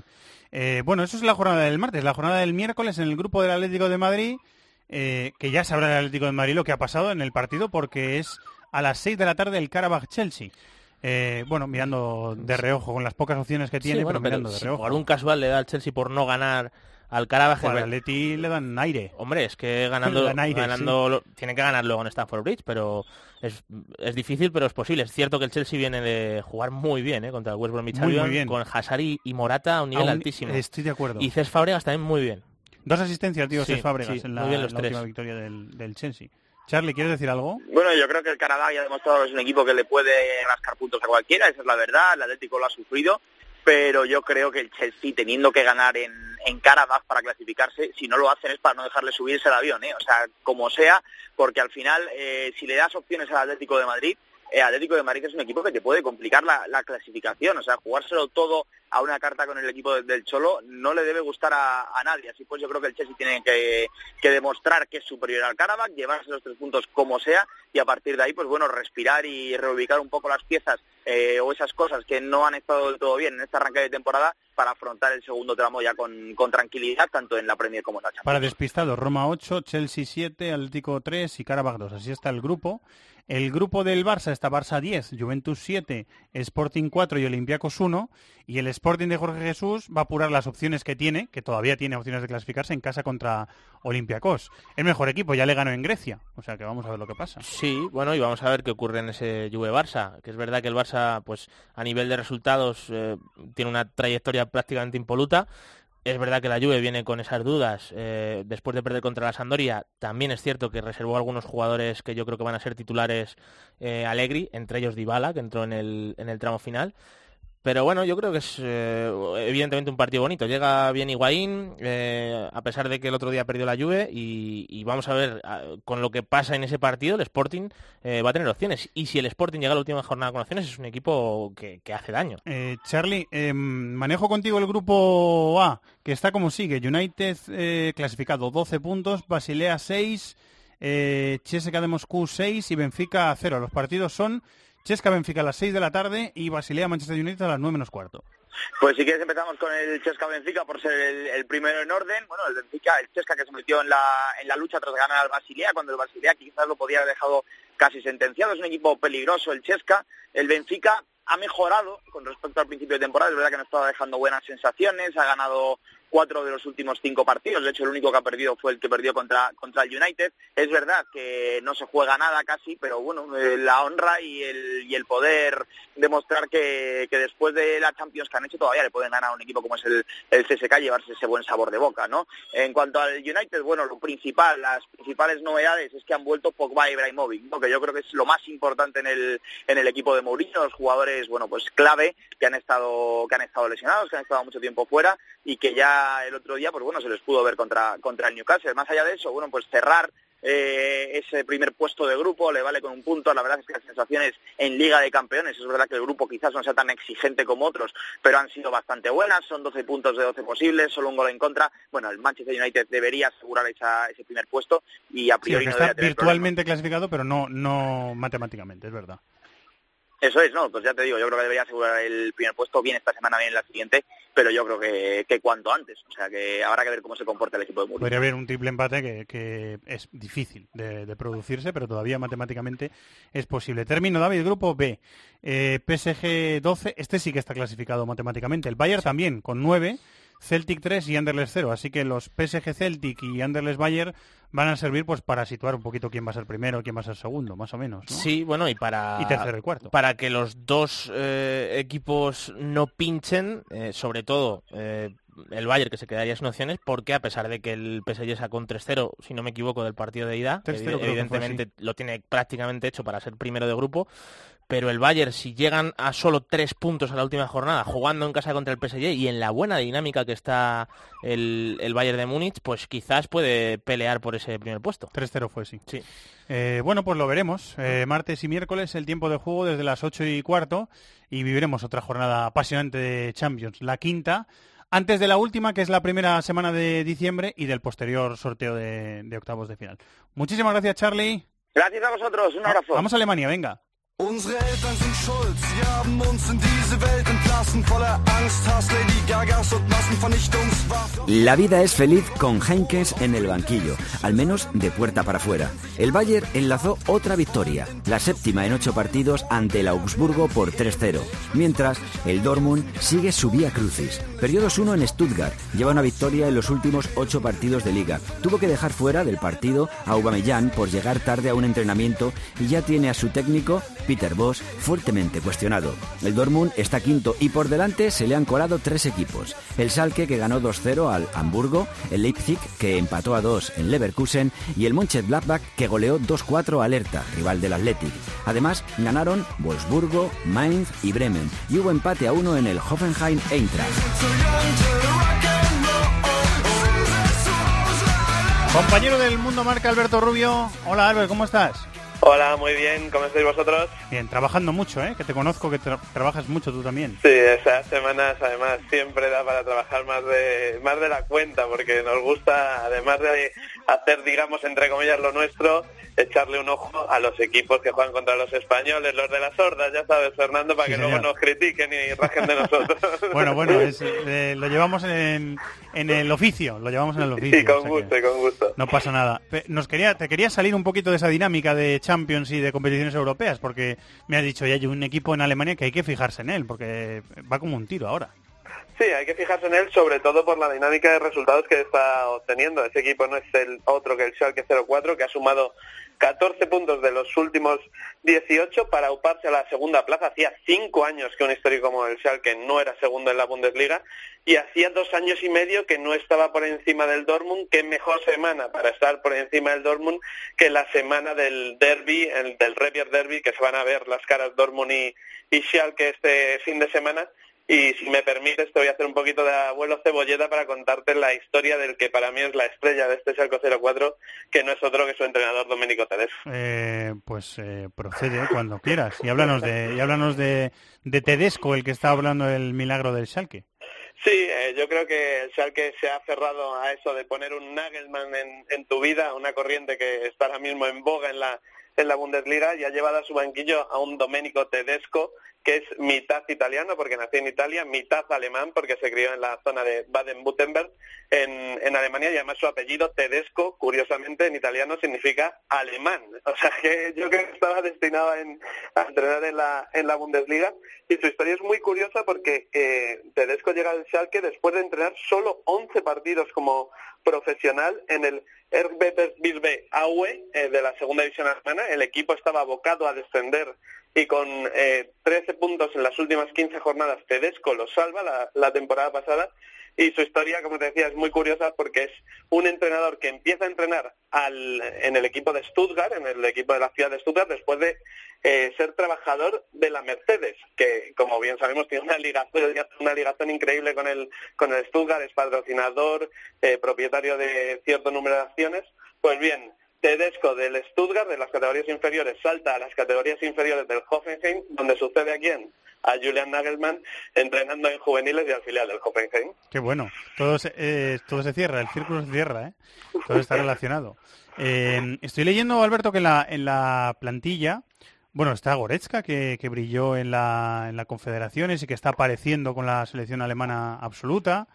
Eh, bueno, eso es la jornada del martes. La jornada del miércoles en el grupo del Atlético de Madrid, eh, que ya sabrá el Atlético de Madrid lo que ha pasado en el partido porque es a las 6 de la tarde el Karabakh-Chelsea. Eh, bueno, mirando de reojo, con las pocas opciones que tiene, Sí, bueno, pero pero mirando de si reojo. por un casual le da al Chelsea por no ganar al Karabaj. Al Atleti le dan aire. Hombre, es que ganando, aire, ganando lo- tiene que ganar luego en Stamford Bridge, pero es, es difícil, pero es posible. Es cierto que el Chelsea viene de jugar muy bien ¿eh? contra el West muy Albion, con Hazard y, y Morata a un nivel A un- altísimo. Estoy de acuerdo. Y Cés Fábregas también muy bien. Dos asistencias, tío, Sí, Fábregas sí, en la, última victoria del, del Chelsea. Charlie, ¿quieres decir algo? Bueno, yo creo que el Canadá ya ha demostrado que es un equipo que le puede rascar puntos a cualquiera, esa es la verdad, el Atlético lo ha sufrido, pero yo creo que el Chelsea teniendo que ganar en, en Karabakh para clasificarse, si no lo hacen es para no dejarle subirse al avión, ¿eh? o sea, como sea, porque al final, eh, si le das opciones al Atlético de Madrid, el Atlético de Madrid es un equipo que te puede complicar la, la clasificación, o sea, jugárselo todo a una carta con el equipo de- del Cholo no le debe gustar a, nadie, así pues yo creo que el Chelsea tiene que, demostrar que es superior al Karabakh, llevarse los tres puntos como sea y a partir de ahí, pues bueno, respirar y reubicar un poco las piezas eh, o esas cosas que no han estado del todo bien en este arranque de temporada para afrontar el segundo tramo ya con, con tranquilidad, tanto en la Premier como en la Champions. Para despistados, Roma 8, Chelsea 7, Atlético 3 y Karabakh 2. Así está el grupo. El grupo del Barça está Barça 10, Juventus 7, Sporting 4 y Olympiacos 1. Y el Sporting de Jorge Jesús va a apurar las opciones que tiene, que todavía tiene opciones de clasificarse en casa contra Olympiacos. El mejor equipo ya le ganó en Grecia, o sea que vamos a ver lo que pasa. Sí, bueno, y vamos a ver qué ocurre en ese Juve-Barça, que es verdad que el Barça, pues a nivel de resultados, eh, tiene una trayectoria prácticamente impoluta. Es verdad que la Juve viene con esas dudas eh, después de perder contra la Sampdoria. También es cierto que reservó algunos jugadores que yo creo que van a ser titulares eh, Allegri, entre ellos Dybala, que entró en el, en el tramo final. Pero bueno, yo creo que es eh, evidentemente un partido bonito. Llega bien Higuaín, eh, a pesar de que el otro día perdió la Juve, y, vamos a ver ah, con lo que pasa en ese partido, el Sporting eh, va a tener opciones. Y si el Sporting llega a la última jornada con opciones, es un equipo que, hace daño. Eh, Charlie, eh, manejo contigo el grupo A, que está como sigue. United clasificado 12 puntos, Basilea 6, eh, CSKA de Moscú 6 y Benfica 0. Los partidos son Chesca Benfica a las 6 de la tarde y Basilea Manchester United a las 9 menos cuarto. Pues si quieres empezamos con el Chesca Benfica por ser el, primero en orden. Bueno, el Benfica, el Chesca que se metió en la, en la lucha tras ganar al Basilea, cuando el Basilea quizás lo podía haber dejado casi sentenciado. Es un equipo peligroso el Chesca. El Benfica ha mejorado con respecto al principio de temporada. Es verdad que no estaba dejando buenas sensaciones. Ha ganado cuatro de los últimos cinco partidos. De hecho, el único que ha perdido fue el que perdió contra, contra el United. Es verdad que no se juega nada casi, pero bueno, eh, la honra y el, y el poder demostrar que, que después de la Champions que han hecho todavía le pueden ganar a un equipo como es el, el CSK llevarse ese buen sabor de boca, ¿no? En cuanto al United, bueno, lo principal, las principales novedades es que han vuelto Pogba y Ibrahimovic, ¿no? que yo creo que es lo más importante en el, en el equipo de Mourinho, los jugadores, bueno, pues clave que han estado, que han estado lesionados, que han estado mucho tiempo fuera y que ya el otro día, pues bueno, se les pudo ver contra, contra el Newcastle. Más allá de eso, bueno, pues cerrar eh, ese primer puesto de grupo, le vale con un punto. La verdad es que las sensaciones en Liga de Campeones, es verdad que el grupo quizás no sea tan exigente como otros, pero han sido bastante buenas. Son 12 puntos de 12 posibles, solo un gol en contra. Bueno, el Manchester United debería asegurar esa, ese primer puesto y a priori no está debería tener virtualmente clasificado, pero no, no matemáticamente, es verdad. Eso es, no, pues ya te digo, yo creo que debería asegurar el primer puesto bien esta semana, bien la siguiente, pero yo creo que, que cuanto antes. O sea que habrá que ver cómo se comporta el equipo de Mourinho. Podría haber un triple empate que, que es difícil de, de producirse, pero todavía matemáticamente es posible. Termino, David, grupo B. Eh, PSG 12, este sí que está clasificado matemáticamente. El Bayern también, con 9. Celtic 3 y Anderlecht 0. Así que los PSG Celtic y Anderlecht Bayern van a servir pues para situar un poquito quién va a ser primero, quién va a ser segundo, más o menos. ¿no? Sí, bueno, y para... Y tercero y cuarto. Para que los dos eh, equipos no pinchen, eh, sobre todo eh, el Bayern, que se quedaría sin opciones, porque a pesar de que el PSG sacó un 3-0, si no me equivoco, del partido de ida, 3-0 creo que fue, evidentemente lo tiene prácticamente hecho para ser primero de grupo, pero el Bayern, si llegan a solo tres puntos a la última jornada, jugando en casa contra el PSG y en la buena dinámica que está el, el Bayern de Múnich, pues quizás puede pelear por ese primer puesto. 3-0 fue, sí. Sí. Eh, bueno, pues lo veremos. Eh, martes y miércoles el tiempo de juego desde las 8 y cuarto y viviremos otra jornada apasionante de Champions, la quinta, antes de la última, que es la primera semana de diciembre y del posterior sorteo de, de octavos de final. Muchísimas gracias, Charlie. Gracias a vosotros, un abrazo. Vamos a Alemania, venga. Unsere in diese Welt Angst, Lady Gagas und. La vida es feliz con Henkes en el banquillo, al menos de puerta para afuera. El Bayern enlazó otra victoria, la séptima en ocho partidos ante el Augsburgo por 3-0, mientras el Dortmund sigue su vía crucis. Periodos 1 en Stuttgart, lleva una victoria en los últimos ocho partidos de liga. Tuvo que dejar fuera del partido a Aubameyang por llegar tarde a un entrenamiento y ya tiene a su técnico, Peter Bosch, fuertemente cuestionado. El Dortmund está quinto y por delante se le han colado tres equipos. El Schalke que ganó 2-0 al Hamburgo, el Leipzig que empató a 2 en Leverkusen y el Mönchengladbach que goleó 2-4 al Hertha, rival del Athletic. Además, ganaron Wolfsburgo, Mainz y Bremen y hubo empate a 1 en el Hoffenheim Eintracht. Compañero del Mundo Marca, Alberto Rubio. Hola, Albert, ¿cómo estás? Hola, muy bien, ¿cómo estáis vosotros? Bien, trabajando mucho, ¿eh? Que te conozco, que tra- trabajas mucho tú también. Sí, esas semanas además siempre da para trabajar más de más de la cuenta porque nos gusta, además de hacer, digamos, entre comillas, lo nuestro, echarle un ojo a los equipos que juegan contra los españoles, los de las hordas, ya sabes, Fernando, para Sí, que señor. luego nos critiquen y rajen de nosotros. [laughs] Bueno, bueno, es, eh, lo llevamos en, en el oficio, lo llevamos en el oficio. Sí, con o sea que gusto y con gusto. No pasa nada. Nos quería, te quería salir un poquito de esa dinámica de Champions y de competiciones europeas, porque me has dicho, ya hay un equipo en Alemania que hay que fijarse en él, porque va como un tiro ahora. Sí, hay que fijarse en él sobre todo por la dinámica de resultados que está obteniendo. Ese equipo no es el otro que el Schalke 04, que ha sumado 14 puntos de los últimos 18 para uparse a la segunda plaza. Hacía cinco años que un histórico como el Schalke no era segundo en la Bundesliga y hacía dos años y medio que no estaba por encima del Dortmund. Qué mejor semana para estar por encima del Dortmund que la semana del derby, el, del Revier Derby, que se van a ver las caras Dortmund y, y Schalke este fin de semana. Y si me permites, te voy a hacer un poquito de abuelo cebolleta para contarte la historia del que para mí es la estrella de este Schalke 04, que no es otro que su entrenador Domenico Tedesco. Eh, pues eh, procede cuando quieras. Y háblanos de, y háblanos de, de Tedesco, el que está hablando del milagro del Schalke. Sí, eh, yo creo que el Schalke se ha aferrado a eso de poner un Nagelman en, en tu vida, una corriente que está ahora mismo en boga en la, en la Bundesliga y ha llevado a su banquillo a un Domenico Tedesco que es mitad italiano porque nació en Italia, mitad alemán porque se crió en la zona de Baden-Württemberg en, en Alemania y además su apellido Tedesco, curiosamente en italiano significa alemán. O sea que yo creo que estaba destinado a entrenar en la, en la Bundesliga y su historia es muy curiosa porque eh, Tedesco llega al Schalke después de entrenar solo 11 partidos como profesional en el Erbetersbirbe Aue eh, de la segunda división alemana. El equipo estaba abocado a descender y con eh, 13 puntos en las últimas 15 jornadas Tedesco lo salva la temporada pasada y su historia, como te decía, es muy curiosa porque es un entrenador que empieza a entrenar al, en el equipo de Stuttgart, en el equipo de la ciudad de Stuttgart, después de eh, ser trabajador de la Mercedes, que como bien sabemos tiene una ligación, una ligación increíble con el, con el Stuttgart, es patrocinador, eh, propietario de cierto número de acciones. Pues bien, Tedesco del Stuttgart, de las categorías inferiores, salta a las categorías inferiores del Hoffenheim, donde sucede a quién? A Julian Nagelmann, entrenando en juveniles y al filial del Hoffenheim. Qué bueno. Todo se, eh, todo se cierra, el círculo se cierra, ¿eh? Todo está relacionado. Eh, estoy leyendo, Alberto, que en la, en la plantilla, bueno, está Goretzka, que, que brilló en la, en la Confederaciones y que está apareciendo con la selección alemana absoluta.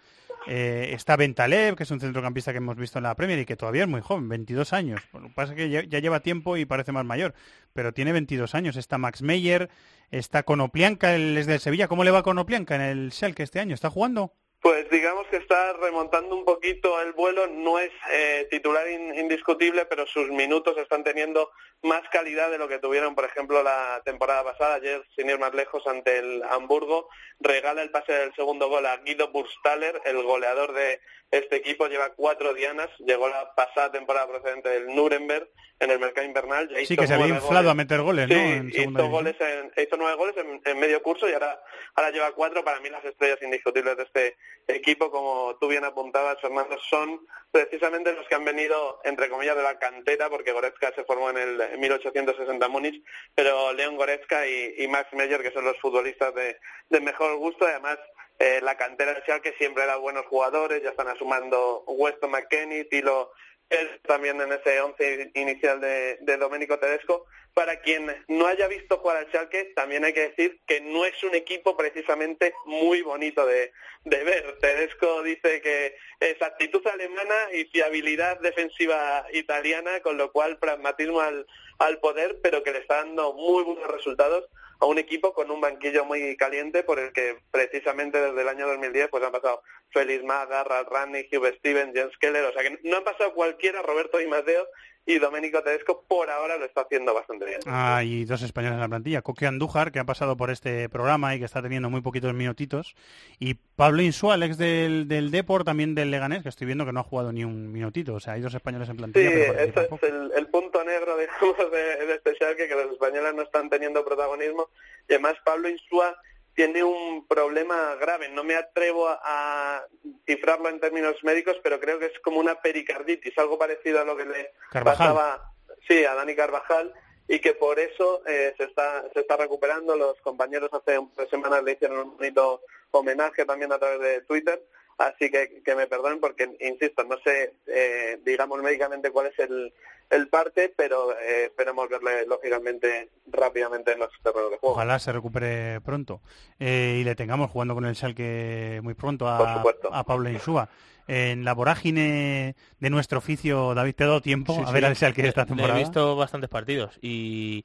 Eh, está Bentalev, que es un centrocampista que hemos visto en la Premier y que todavía es muy joven, 22 años. Lo que pasa es que ya, lleva tiempo y parece más mayor, pero tiene 22 años. Está Max Meyer, está Konoplianka, él es del Sevilla. ¿Cómo le va Konoplianka en el Schalke este año? ¿Está jugando? Pues digamos que está remontando un poquito el vuelo, no es eh, titular in- indiscutible, pero sus minutos están teniendo más calidad de lo que tuvieron, por ejemplo, la temporada pasada. Ayer, sin ir más lejos, ante el Hamburgo, regala el pase del segundo gol a Guido Burstaller, el goleador de este equipo, lleva cuatro dianas, llegó la pasada temporada procedente del Nuremberg en el mercado invernal. ya Sí, que se había inflado goles. a meter goles, ¿no? Sí, En segunda hizo, división. goles en- hizo nueve goles en, en medio curso y ahora, ahora lleva cuatro. Para mí las estrellas indiscutibles de este equipo, como tú bien apuntabas, Fernando, son precisamente los que han venido, entre comillas, de la cantera, porque Goretzka se formó en el 1860 en Múnich, pero León Goretzka y, Max Meyer, que son los futbolistas de, de mejor gusto, además eh, la cantera del Schalke siempre da buenos jugadores, ya están asumando Weston McKennie, Tilo él también en ese once inicial de, de Tedesco. Para quien no haya visto jugar al Schalke, también hay que decir que no es un equipo precisamente muy bonito de, de ver. Tedesco dice que es actitud alemana y fiabilidad defensiva italiana, con lo cual pragmatismo al, al poder, pero que le está dando muy buenos resultados a un equipo con un banquillo muy caliente por el que precisamente desde el año 2010 pues han pasado Félix Maga, Ralf Rangnick, Hugh Steven, Jens Keller, o sea que no han pasado cualquiera, Roberto Di Matteo y Domenico Tedesco por ahora lo está haciendo bastante bien. Hay dos españoles en la plantilla, Coque Andújar, que ha pasado por este programa y que está teniendo muy poquitos minutitos, y Pablo Insúa, el ex del, del Depor, también del Leganés, que estoy viendo que no ha jugado ni un minutito. O sea, hay dos españoles en Sí, plantilla, pero participan ese es el, el punto negro, [laughs] digamos, de, de este Schalke, que los españoles no están teniendo protagonismo. Y además Pablo Insúa tiene un problema grave. No me atrevo a, a cifrarlo en términos médicos, pero creo que es como una pericarditis, algo parecido a lo que le Carvajal. pasaba sí, a Dani Carvajal y que por eso eh, se está se está recuperando. Los compañeros hace un par de semanas le hicieron un bonito homenaje también a través de Twitter. Así que que me perdonen porque, insisto, no sé, eh, digamos médicamente cuál es el, el parte, pero eh, esperemos verle lógicamente rápidamente en los terrenos de juego. Ojalá se recupere pronto eh, y le tengamos jugando con el Schalke muy pronto a, a Pablo Insúa. En la vorágine de nuestro oficio, David, ¿te ha dado tiempo Sí, a sí. ver al Schalke esta temporada? Le he visto bastantes partidos y,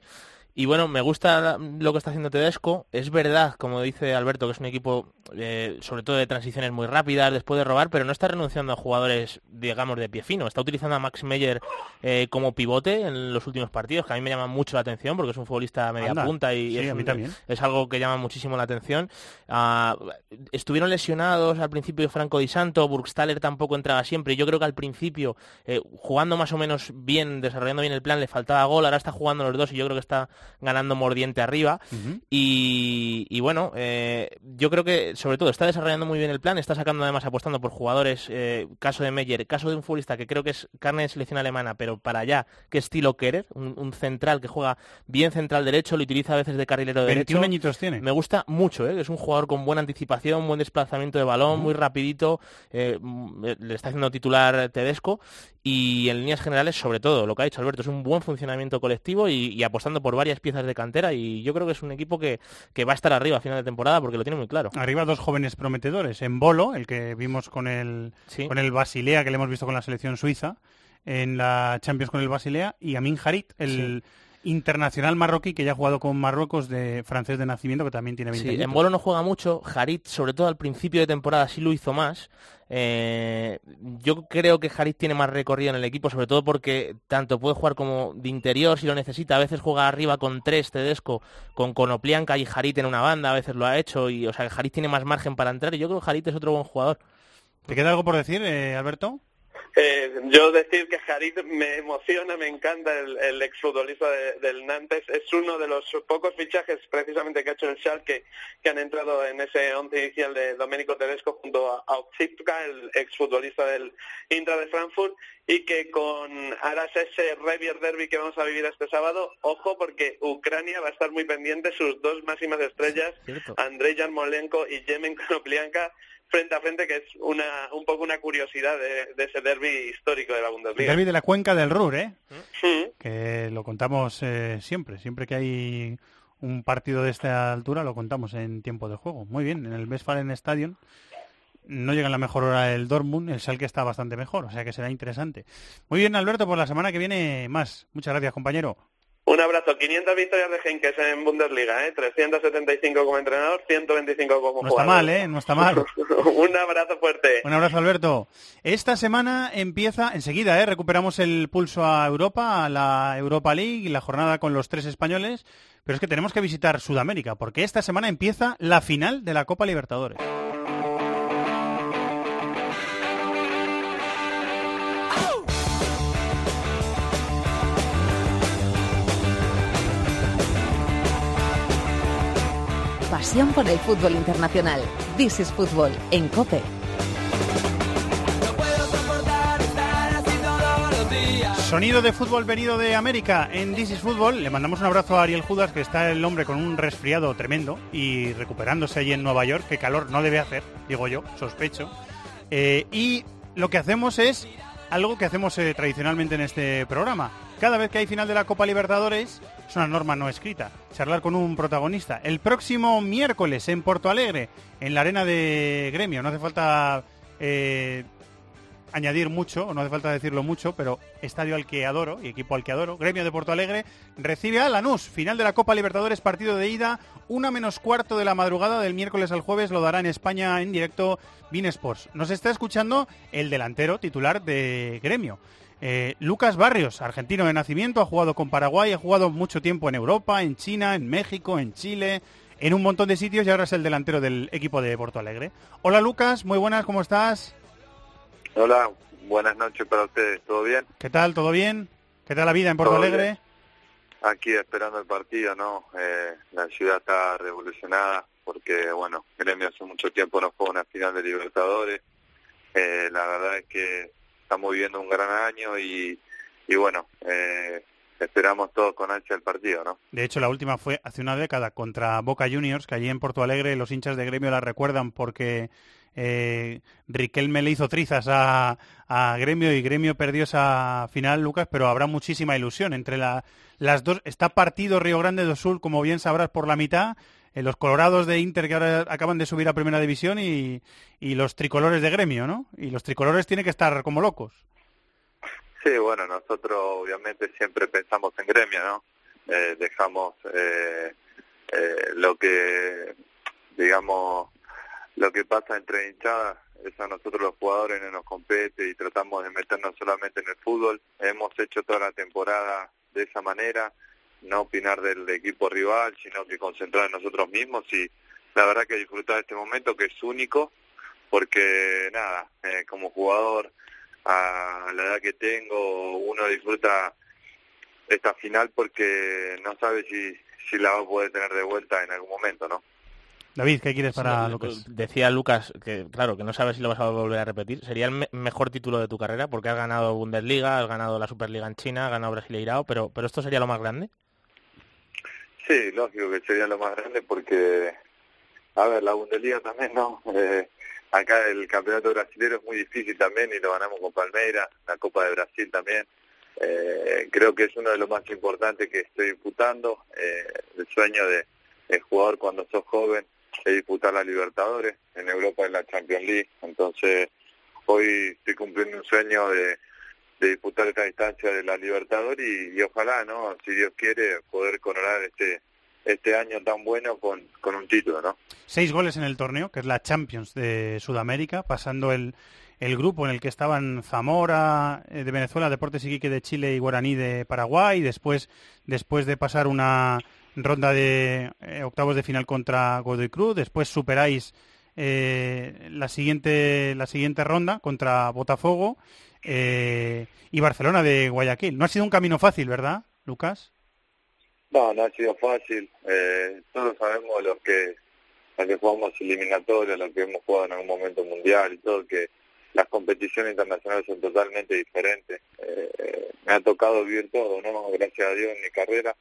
y bueno, me gusta lo que está haciendo Tedesco. Es verdad, como dice Alberto, que es un equipo eh, sobre todo de transiciones muy rápidas después de robar, pero no está renunciando a jugadores, digamos, de pie fino. Está utilizando a Max Meyer eh, como pivote en los últimos partidos, que a mí me llama mucho la atención porque es un futbolista a media Anda. punta y Sí, es, a mí también. es algo que llama muchísimo la atención. Ah, estuvieron lesionados al principio Franco Di Santo, Burgstaller tampoco entraba siempre. y Yo creo que al principio, eh, jugando más o menos bien, desarrollando bien el plan, le faltaba gol. Ahora está jugando los dos y yo creo que está ganando mordiente arriba. Y, y bueno, eh, yo creo que sobre todo está desarrollando muy bien el plan, está sacando además apostando por jugadores, eh, caso de Meyer, caso de un futbolista que creo que es carne de selección alemana, pero para allá, que es estilo Kerer, un, un central que juega bien central derecho, lo utiliza a veces de carrilero 21 derecho. añitos tiene. Me gusta mucho, ¿eh? es un jugador con buena anticipación, buen desplazamiento de balón, muy rapidito, eh, mm, le está haciendo titular Tedesco y en líneas generales, sobre todo, lo que ha dicho Alberto, es un buen funcionamiento colectivo y, y apostando por varias piezas de cantera y yo creo que es un equipo que, que va a estar arriba a final de temporada porque lo tiene muy claro. Arriba dos jóvenes prometedores. En Bolo, el que vimos con el, Sí. con el Basilea, que le hemos visto con la selección suiza, en la Champions con el Basilea, y Amin Harit, el internacional marroquí que ya ha jugado con Marruecos de francés de nacimiento, que también tiene 20 Sí, en. Bolo no juega mucho, Harit, sobre todo al principio de temporada, sí lo hizo más. Eh, yo creo que Harit tiene más recorrido en el equipo, sobre todo porque tanto puede jugar como de interior si lo necesita. A veces juega arriba con tres Tedesco, con Konoplianka y Harit en una banda, a veces lo ha hecho. y O sea, que Harit tiene más margen para entrar y yo creo que Harit es otro buen jugador. ¿Te queda algo por decir, eh, Alberto? Eh, yo decir que Harit me emociona, me encanta el, el exfutbolista de- del Nantes. Es uno de los pocos fichajes precisamente que ha hecho el Schalke que han entrado en ese once inicial de Domenico Tedesco junto a, a Otsipka, el exfutbolista del Intra de Frankfurt y que con aras ese Revier Derby que vamos a vivir este sábado, ojo porque Ucrania va a estar muy pendiente, sus dos máximas estrellas, Andrei Yarmolenko y Yemen Konoplyanka, frente a frente, que es una un poco una curiosidad de, de ese derby histórico de la El Bundesliga. derbi de la cuenca del Ruhr, ¿eh? Que lo contamos eh, siempre. Siempre que hay un partido de esta altura lo contamos en tiempo de juego. Muy bien, en el Westfalen Stadion no llega en la mejor hora el Dortmund, el Schalke está bastante mejor, o sea que será interesante. Muy bien, Alberto, por la semana que viene más. Muchas gracias, compañero. Un abrazo, 500 victorias de Henkes en Bundesliga, ¿eh? 375 como entrenador, 125 como No está jugador. mal, ¿eh? No está mal. [laughs] Un abrazo fuerte. Un abrazo, Alberto. Esta semana empieza, enseguida, ¿eh? recuperamos el pulso a Europa, a la Europa League la jornada con los tres españoles, pero es que tenemos que visitar Sudamérica, porque esta semana empieza la final de la Copa Libertadores. Por el fútbol internacional. This is Fútbol en COPE. Sonido de fútbol venido de América en This is Fútbol. Le mandamos un abrazo a Ariel Judas, que está el hombre con un resfriado tremendo y recuperándose allí en Nueva York, que calor no debe hacer, digo yo, sospecho. Eh, y lo que hacemos es algo que hacemos eh, tradicionalmente en este programa. Cada vez que hay final de la Copa Libertadores, es una norma no escrita, charlar con un protagonista. El próximo miércoles en Porto Alegre, en la arena de Gremio, no hace falta eh, añadir mucho, no hace falta decirlo mucho, pero estadio al que adoro y equipo al que adoro, Gremio de Porto Alegre, recibe a Lanús, final de la Copa Libertadores, partido de ida, una menos cuarto de la madrugada del miércoles al jueves, lo dará en España en directo Bean Sports. Nos está escuchando el delantero titular de Gremio. Eh, Lucas Barrios, argentino de nacimiento, ha jugado con Paraguay, ha jugado mucho tiempo en Europa, en China, en México, en Chile, en un montón de sitios y ahora es el delantero del equipo de Porto Alegre. Hola Lucas, muy buenas, ¿cómo estás? Hola, buenas noches para ustedes, ¿todo bien? ¿Qué tal? ¿Todo bien? ¿Qué tal la vida en Porto Alegre? bien. Aquí esperando el partido, ¿no? Eh, la ciudad está revolucionada porque, bueno, Gremio hace mucho tiempo no fue una final de Libertadores. Eh, la verdad es que estamos viviendo un gran año y, y bueno, eh, esperamos todos con ansia el partido, ¿no? De hecho, la última fue hace una década contra Boca Juniors, que allí en Porto Alegre los hinchas de gremio la recuerdan porque eh, Riquelme le hizo trizas a, a Gremio y Gremio perdió esa final, Lucas, pero habrá muchísima ilusión entre la- las dos. Está partido Río Grande do Sul, como bien sabrás, por la mitad. Eh, los colorados de Inter que ahora acaban de subir a Primera División y, y los tricolores de Gremio, ¿no? Y los tricolores tienen que estar como locos. Sí, bueno, nosotros obviamente siempre pensamos en gremio, ¿no? Eh, dejamos eh, eh, lo que, digamos, lo que pasa entre hinchadas, eso a nosotros los jugadores no nos compete y tratamos de meternos solamente en el fútbol. Hemos hecho toda la temporada de esa manera, no opinar del equipo rival, sino que concentrar en nosotros mismos y la verdad que disfrutar de este momento que es único, porque nada, eh, como jugador a la edad que tengo, uno disfruta esta final porque no sabe si, si la va a poder tener de vuelta en algún momento, ¿no? David, ¿qué quieres para Sí, Lucas? Decía Lucas que, claro, que no sabes si lo vas a volver a repetir. Sería el me- mejor título de tu carrera porque has ganado Bundesliga, has ganado la Superliga en China, has ganado Brasileirao, pero, pero esto sería lo más grande. Sí, lógico que sería lo más grande porque, a ver, la Bundesliga también, ¿no? Eh, acá el campeonato brasilero es muy difícil también y lo ganamos con Palmeiras, la Copa de Brasil también. Eh, creo que es uno de los más importantes que estoy disputando. Eh, el sueño de, de jugador cuando sos joven es disputar la Libertadores, en Europa es la Champions League. Entonces, hoy estoy cumpliendo un sueño de, de disputar esta distancia de la Libertadores y, ojalá, ¿no? Si Dios quiere, poder coronar este este año tan bueno con, con un título, ¿no? Seis goles en el torneo, que es la Champions de Sudamérica, pasando el, el grupo en el que estaban Zamora eh, de Venezuela, Deportes Iquique de Chile y Guaraní de Paraguay. Después, después de pasar una ronda de eh, octavos de final contra Godoy Cruz, después superáis eh, la siguiente la siguiente ronda contra Botafogo eh, y Barcelona de Guayaquil. No ha sido un camino fácil, ¿verdad, Lucas? No, no ha sido fácil. Eh, todos sabemos los que los que jugamos eliminatorios, los que hemos jugado en algún momento mundial y todo, que las competiciones internacionales son totalmente diferentes. Eh, me ha tocado vivir todo, ¿no? Gracias a Dios en mi carrera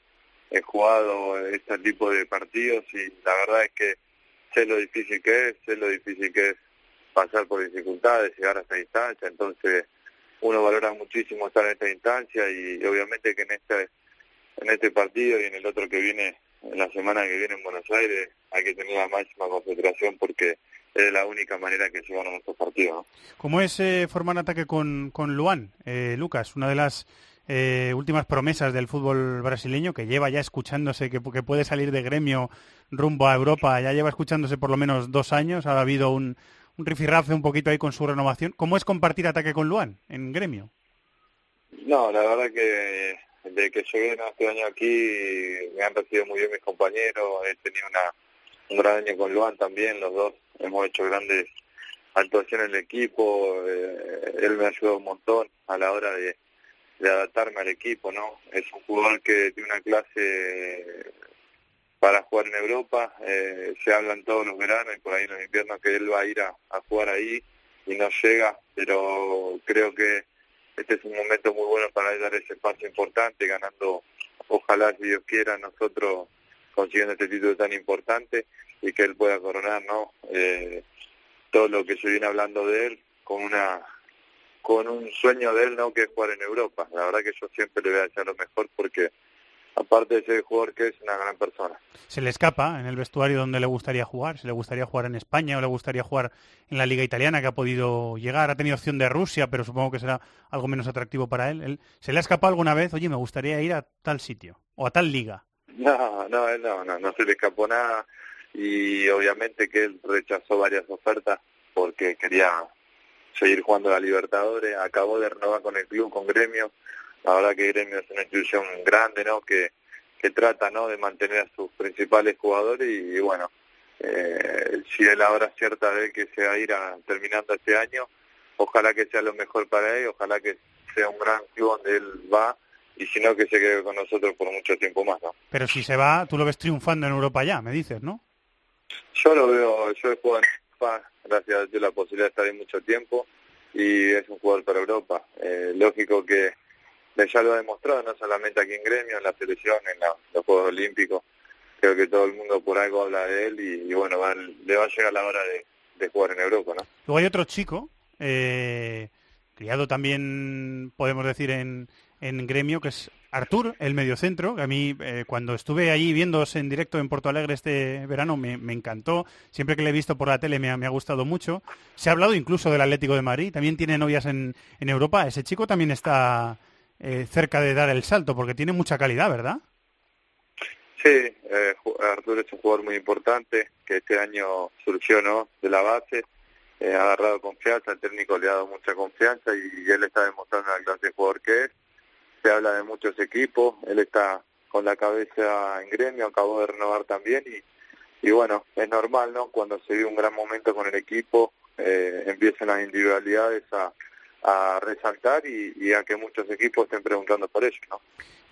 he jugado este tipo de partidos y la verdad es que sé lo difícil que es, sé lo difícil que es pasar por dificultades, llegar a esta instancia, entonces uno valora muchísimo estar en esta instancia y obviamente que en este en este partido y en el otro que viene en la semana que viene en Buenos Aires hay que tener la máxima concentración porque es la única manera que se ganan estos partidos. ¿no? ¿Cómo es eh, formar ataque con, con Luan, eh, Lucas? Una de las eh, últimas promesas del fútbol brasileño que lleva ya escuchándose que, que, puede salir de gremio rumbo a Europa, ya lleva escuchándose por lo menos dos años, ha habido un, un rifirrafe un poquito ahí con su renovación. ¿Cómo es compartir ataque con Luan en gremio? No, la verdad que de que llegué este año aquí me han recibido muy bien mis compañeros, he tenido una, un gran año con Luan también, los dos hemos hecho grandes actuaciones en el equipo, eh, él me ha ayudado un montón a la hora de, de adaptarme al equipo, ¿no? Es un jugador que tiene una clase para jugar en Europa, eh, se hablan todos los veranos y por ahí en los inviernos que él va a ir a, jugar ahí y no llega, pero creo que este es un momento muy bueno para dar ese paso importante, ganando, ojalá si Dios quiera, nosotros consiguiendo este título tan importante y que él pueda coronar, ¿no? Eh, todo lo que se viene hablando de él con una con un sueño de él, ¿no? Que es jugar en Europa. La verdad que yo siempre le voy a echar lo mejor porque aparte de ser jugador que es una gran persona. Se le escapa en el vestuario donde le gustaría jugar, si le gustaría jugar en España o le gustaría jugar en la liga italiana que ha podido llegar, ha tenido opción de Rusia, pero supongo que será algo menos atractivo para él. él ¿Se le ha escapado alguna vez, oye, me gustaría ir a tal sitio o a tal liga? No, no, él no, no, no se le escapó nada y obviamente que él rechazó varias ofertas porque quería seguir jugando a la Libertadores, acabó de renovar con el club, con Gremio, la verdad que Gremio es una institución grande, ¿no? Que, que trata, ¿no? De mantener a sus principales jugadores y, y bueno, eh, si él ahora cierta de que se va a ir a, terminando este año, ojalá que sea lo mejor para él, ojalá que sea un gran club donde él va y si no que se quede con nosotros por mucho tiempo más, ¿no? Pero si se va, tú lo ves triunfando en Europa ya, me dices, ¿no? Yo lo veo, yo he jugado en Europa, gracias a Dios la posibilidad de estar ahí mucho tiempo y es un jugador para Europa. Eh, lógico que ya lo ha demostrado, no solamente aquí en Gremio, en la selección, en la, los Juegos Olímpicos. Creo que todo el mundo por algo habla de él y, y bueno, va, le va a llegar la hora de, de, jugar en Europa, ¿no? Luego hay otro chico, eh, criado también, podemos decir, en, en Gremio, que es Artur, el mediocentro, a mí eh, cuando estuve allí viéndose en directo en Porto Alegre este verano me, me encantó. Siempre que le he visto por la tele me ha, me ha, gustado mucho. Se ha hablado incluso del Atlético de Madrid, también tiene novias en, en Europa. Ese chico también está eh, cerca de dar el salto, porque tiene mucha calidad, ¿verdad? Sí, eh, Arturo es un jugador muy importante, que este año surgió ¿no? de la base, eh, ha agarrado confianza, el técnico le ha dado mucha confianza y, y él está demostrando la clase de jugador que es. Se habla de muchos equipos, él está con la cabeza en gremio, acabó de renovar también y, y bueno, es normal, ¿no? Cuando se vive un gran momento con el equipo, eh, empiezan las individualidades a, a resaltar y, y, a que muchos equipos estén preguntando por ello, ¿no?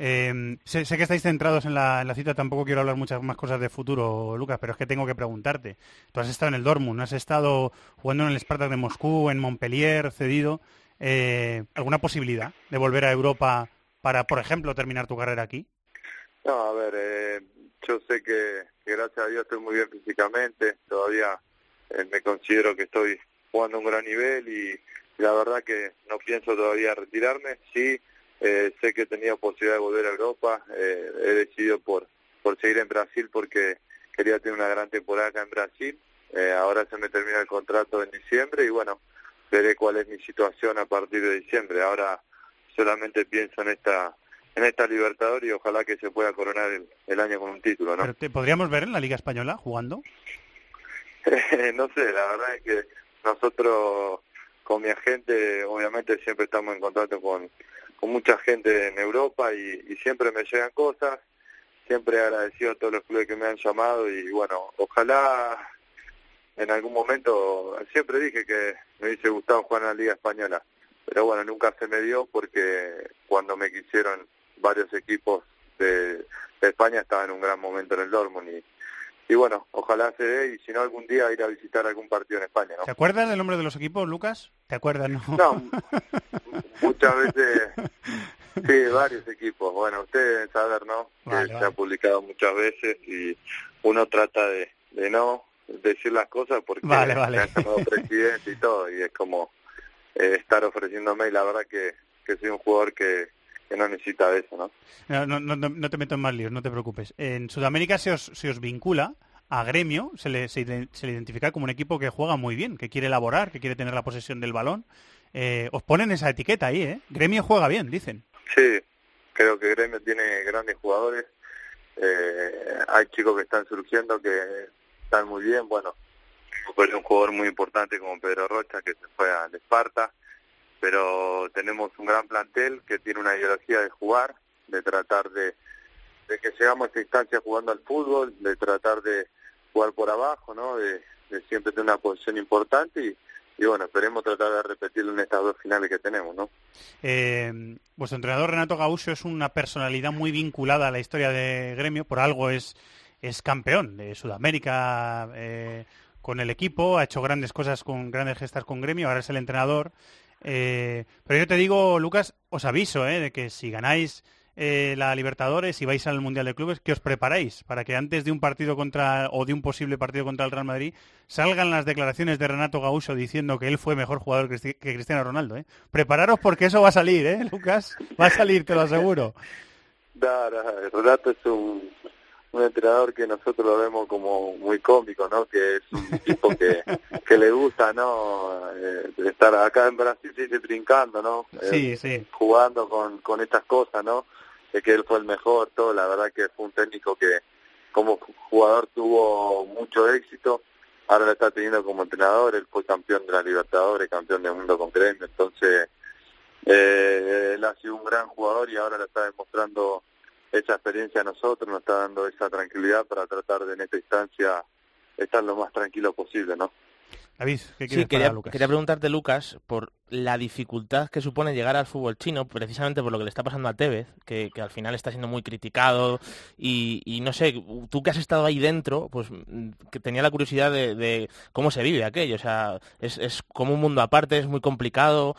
Eh, sé, sé, que estáis centrados en la, en la, cita, tampoco quiero hablar muchas más cosas de futuro, Lucas, pero es que tengo que preguntarte. Tú has estado en el Dortmund, has estado jugando en el Spartak de Moscú, en Montpellier, cedido. Eh, ¿Alguna posibilidad de volver a Europa para, por ejemplo, terminar tu carrera aquí? No, a ver, eh, yo sé que, que, gracias a Dios estoy muy bien físicamente, todavía eh, me considero que estoy jugando a un gran nivel y la verdad que no pienso todavía retirarme, sí eh, sé que he tenido posibilidad de volver a Europa, eh, he decidido por, por seguir en Brasil porque quería tener una gran temporada acá en Brasil, eh, ahora se me termina el contrato en diciembre y bueno, veré cuál es mi situación a partir de diciembre, ahora solamente pienso en esta en esta Libertadores y ojalá que se pueda coronar el, el año con un título, ¿no? ¿Pero te podríamos ver en la Liga Española jugando? [laughs] no sé, la verdad es que nosotros con mi agente, obviamente siempre estamos en contacto con, con mucha gente en Europa y, siempre me llegan cosas, siempre agradecido a todos los clubes que me han llamado y bueno, ojalá en algún momento siempre dije que me hubiese gustado jugar en la Liga Española, pero bueno, nunca se me dio porque cuando me quisieron varios equipos de, de España estaba en un gran momento en el Dortmund y, y bueno, ojalá se dé y si no algún día ir a visitar algún partido en España, ¿no? ¿Te acuerdas del nombre de los equipos, Lucas? ¿Te acuerdas, no? No, [laughs] muchas veces, sí, varios equipos. Bueno, ustedes deben saber, ¿no? Vale, que vale. se ha publicado muchas veces y uno trata de, de no decir las cosas porque Vale, vale. me han llamado presidente y todo y es como eh, estar ofreciéndome y la verdad que, que soy un jugador que, que no necesita de eso, ¿no? No, no, no, no- te meto en más líos, no te preocupes. En Sudamérica se os, se os vincula a Gremio, se le, se, le identifica como un equipo que juega muy bien, que quiere elaborar, que quiere tener la posesión del balón. Eh, os ponen esa etiqueta ahí, ¿eh? Gremio juega bien, dicen. Sí, creo que Gremio tiene grandes jugadores. Eh, hay chicos que están surgiendo que están muy bien. Bueno, fue un jugador muy importante como Pedro Rocha que se fue al Esparta, pero tenemos un gran plantel que tiene una ideología de jugar, de tratar de, de que llegamos a esta instancia jugando al fútbol, de tratar de jugar por abajo, ¿no? De, siempre tener una posición importante y, bueno, esperemos tratar de repetirlo en estas dos finales que tenemos, ¿no? Eh, vuestro entrenador Renato Gaúcho es una personalidad muy vinculada a la historia de Gremio, por algo es, es campeón de Sudamérica eh, con el equipo, ha hecho grandes cosas con grandes gestas con Gremio, ahora es el entrenador. Eh, pero yo te digo, Lucas, os aviso eh, de que si ganáis eh, la Libertadores y vais al Mundial de Clubes, que os preparéis para que antes de un partido contra o de un posible partido contra el Real Madrid salgan las declaraciones de Renato Gaúcho diciendo que él fue mejor jugador que Cristi- que Cristiano Ronaldo. ¿eh? Prepararos porque eso va a salir, ¿eh, Lucas? Va a salir, te lo aseguro. [laughs] Renato es un, un entrenador que nosotros lo vemos como muy cómico, ¿no? Que es un [laughs] tipo que, que le gusta, ¿no? Eh, estar acá en Brasil se dice trincando, ¿no? Sí, Eh, sí. Jugando con, con estas cosas, ¿no? De que él fue el mejor, todo. La verdad que fue un técnico que como jugador tuvo mucho éxito. Ahora lo está teniendo como entrenador. Él fue campeón de la Libertadores, campeón del mundo con Gremio. Entonces, eh, él ha sido un gran jugador y ahora le está demostrando esa experiencia a nosotros, nos está dando esa tranquilidad para tratar de en esta instancia estar lo más tranquilo posible, ¿no? David, ¿qué Sí, quieres quería, para Lucas? quería preguntarte, Lucas, por la dificultad que supone llegar al fútbol chino, precisamente por lo que le está pasando a Tevez, que, que al final está siendo muy criticado y, y no sé, tú que has estado ahí dentro, pues mm, que tenía la curiosidad de, de cómo se vive aquello, o sea, es, es como un mundo aparte, es muy complicado.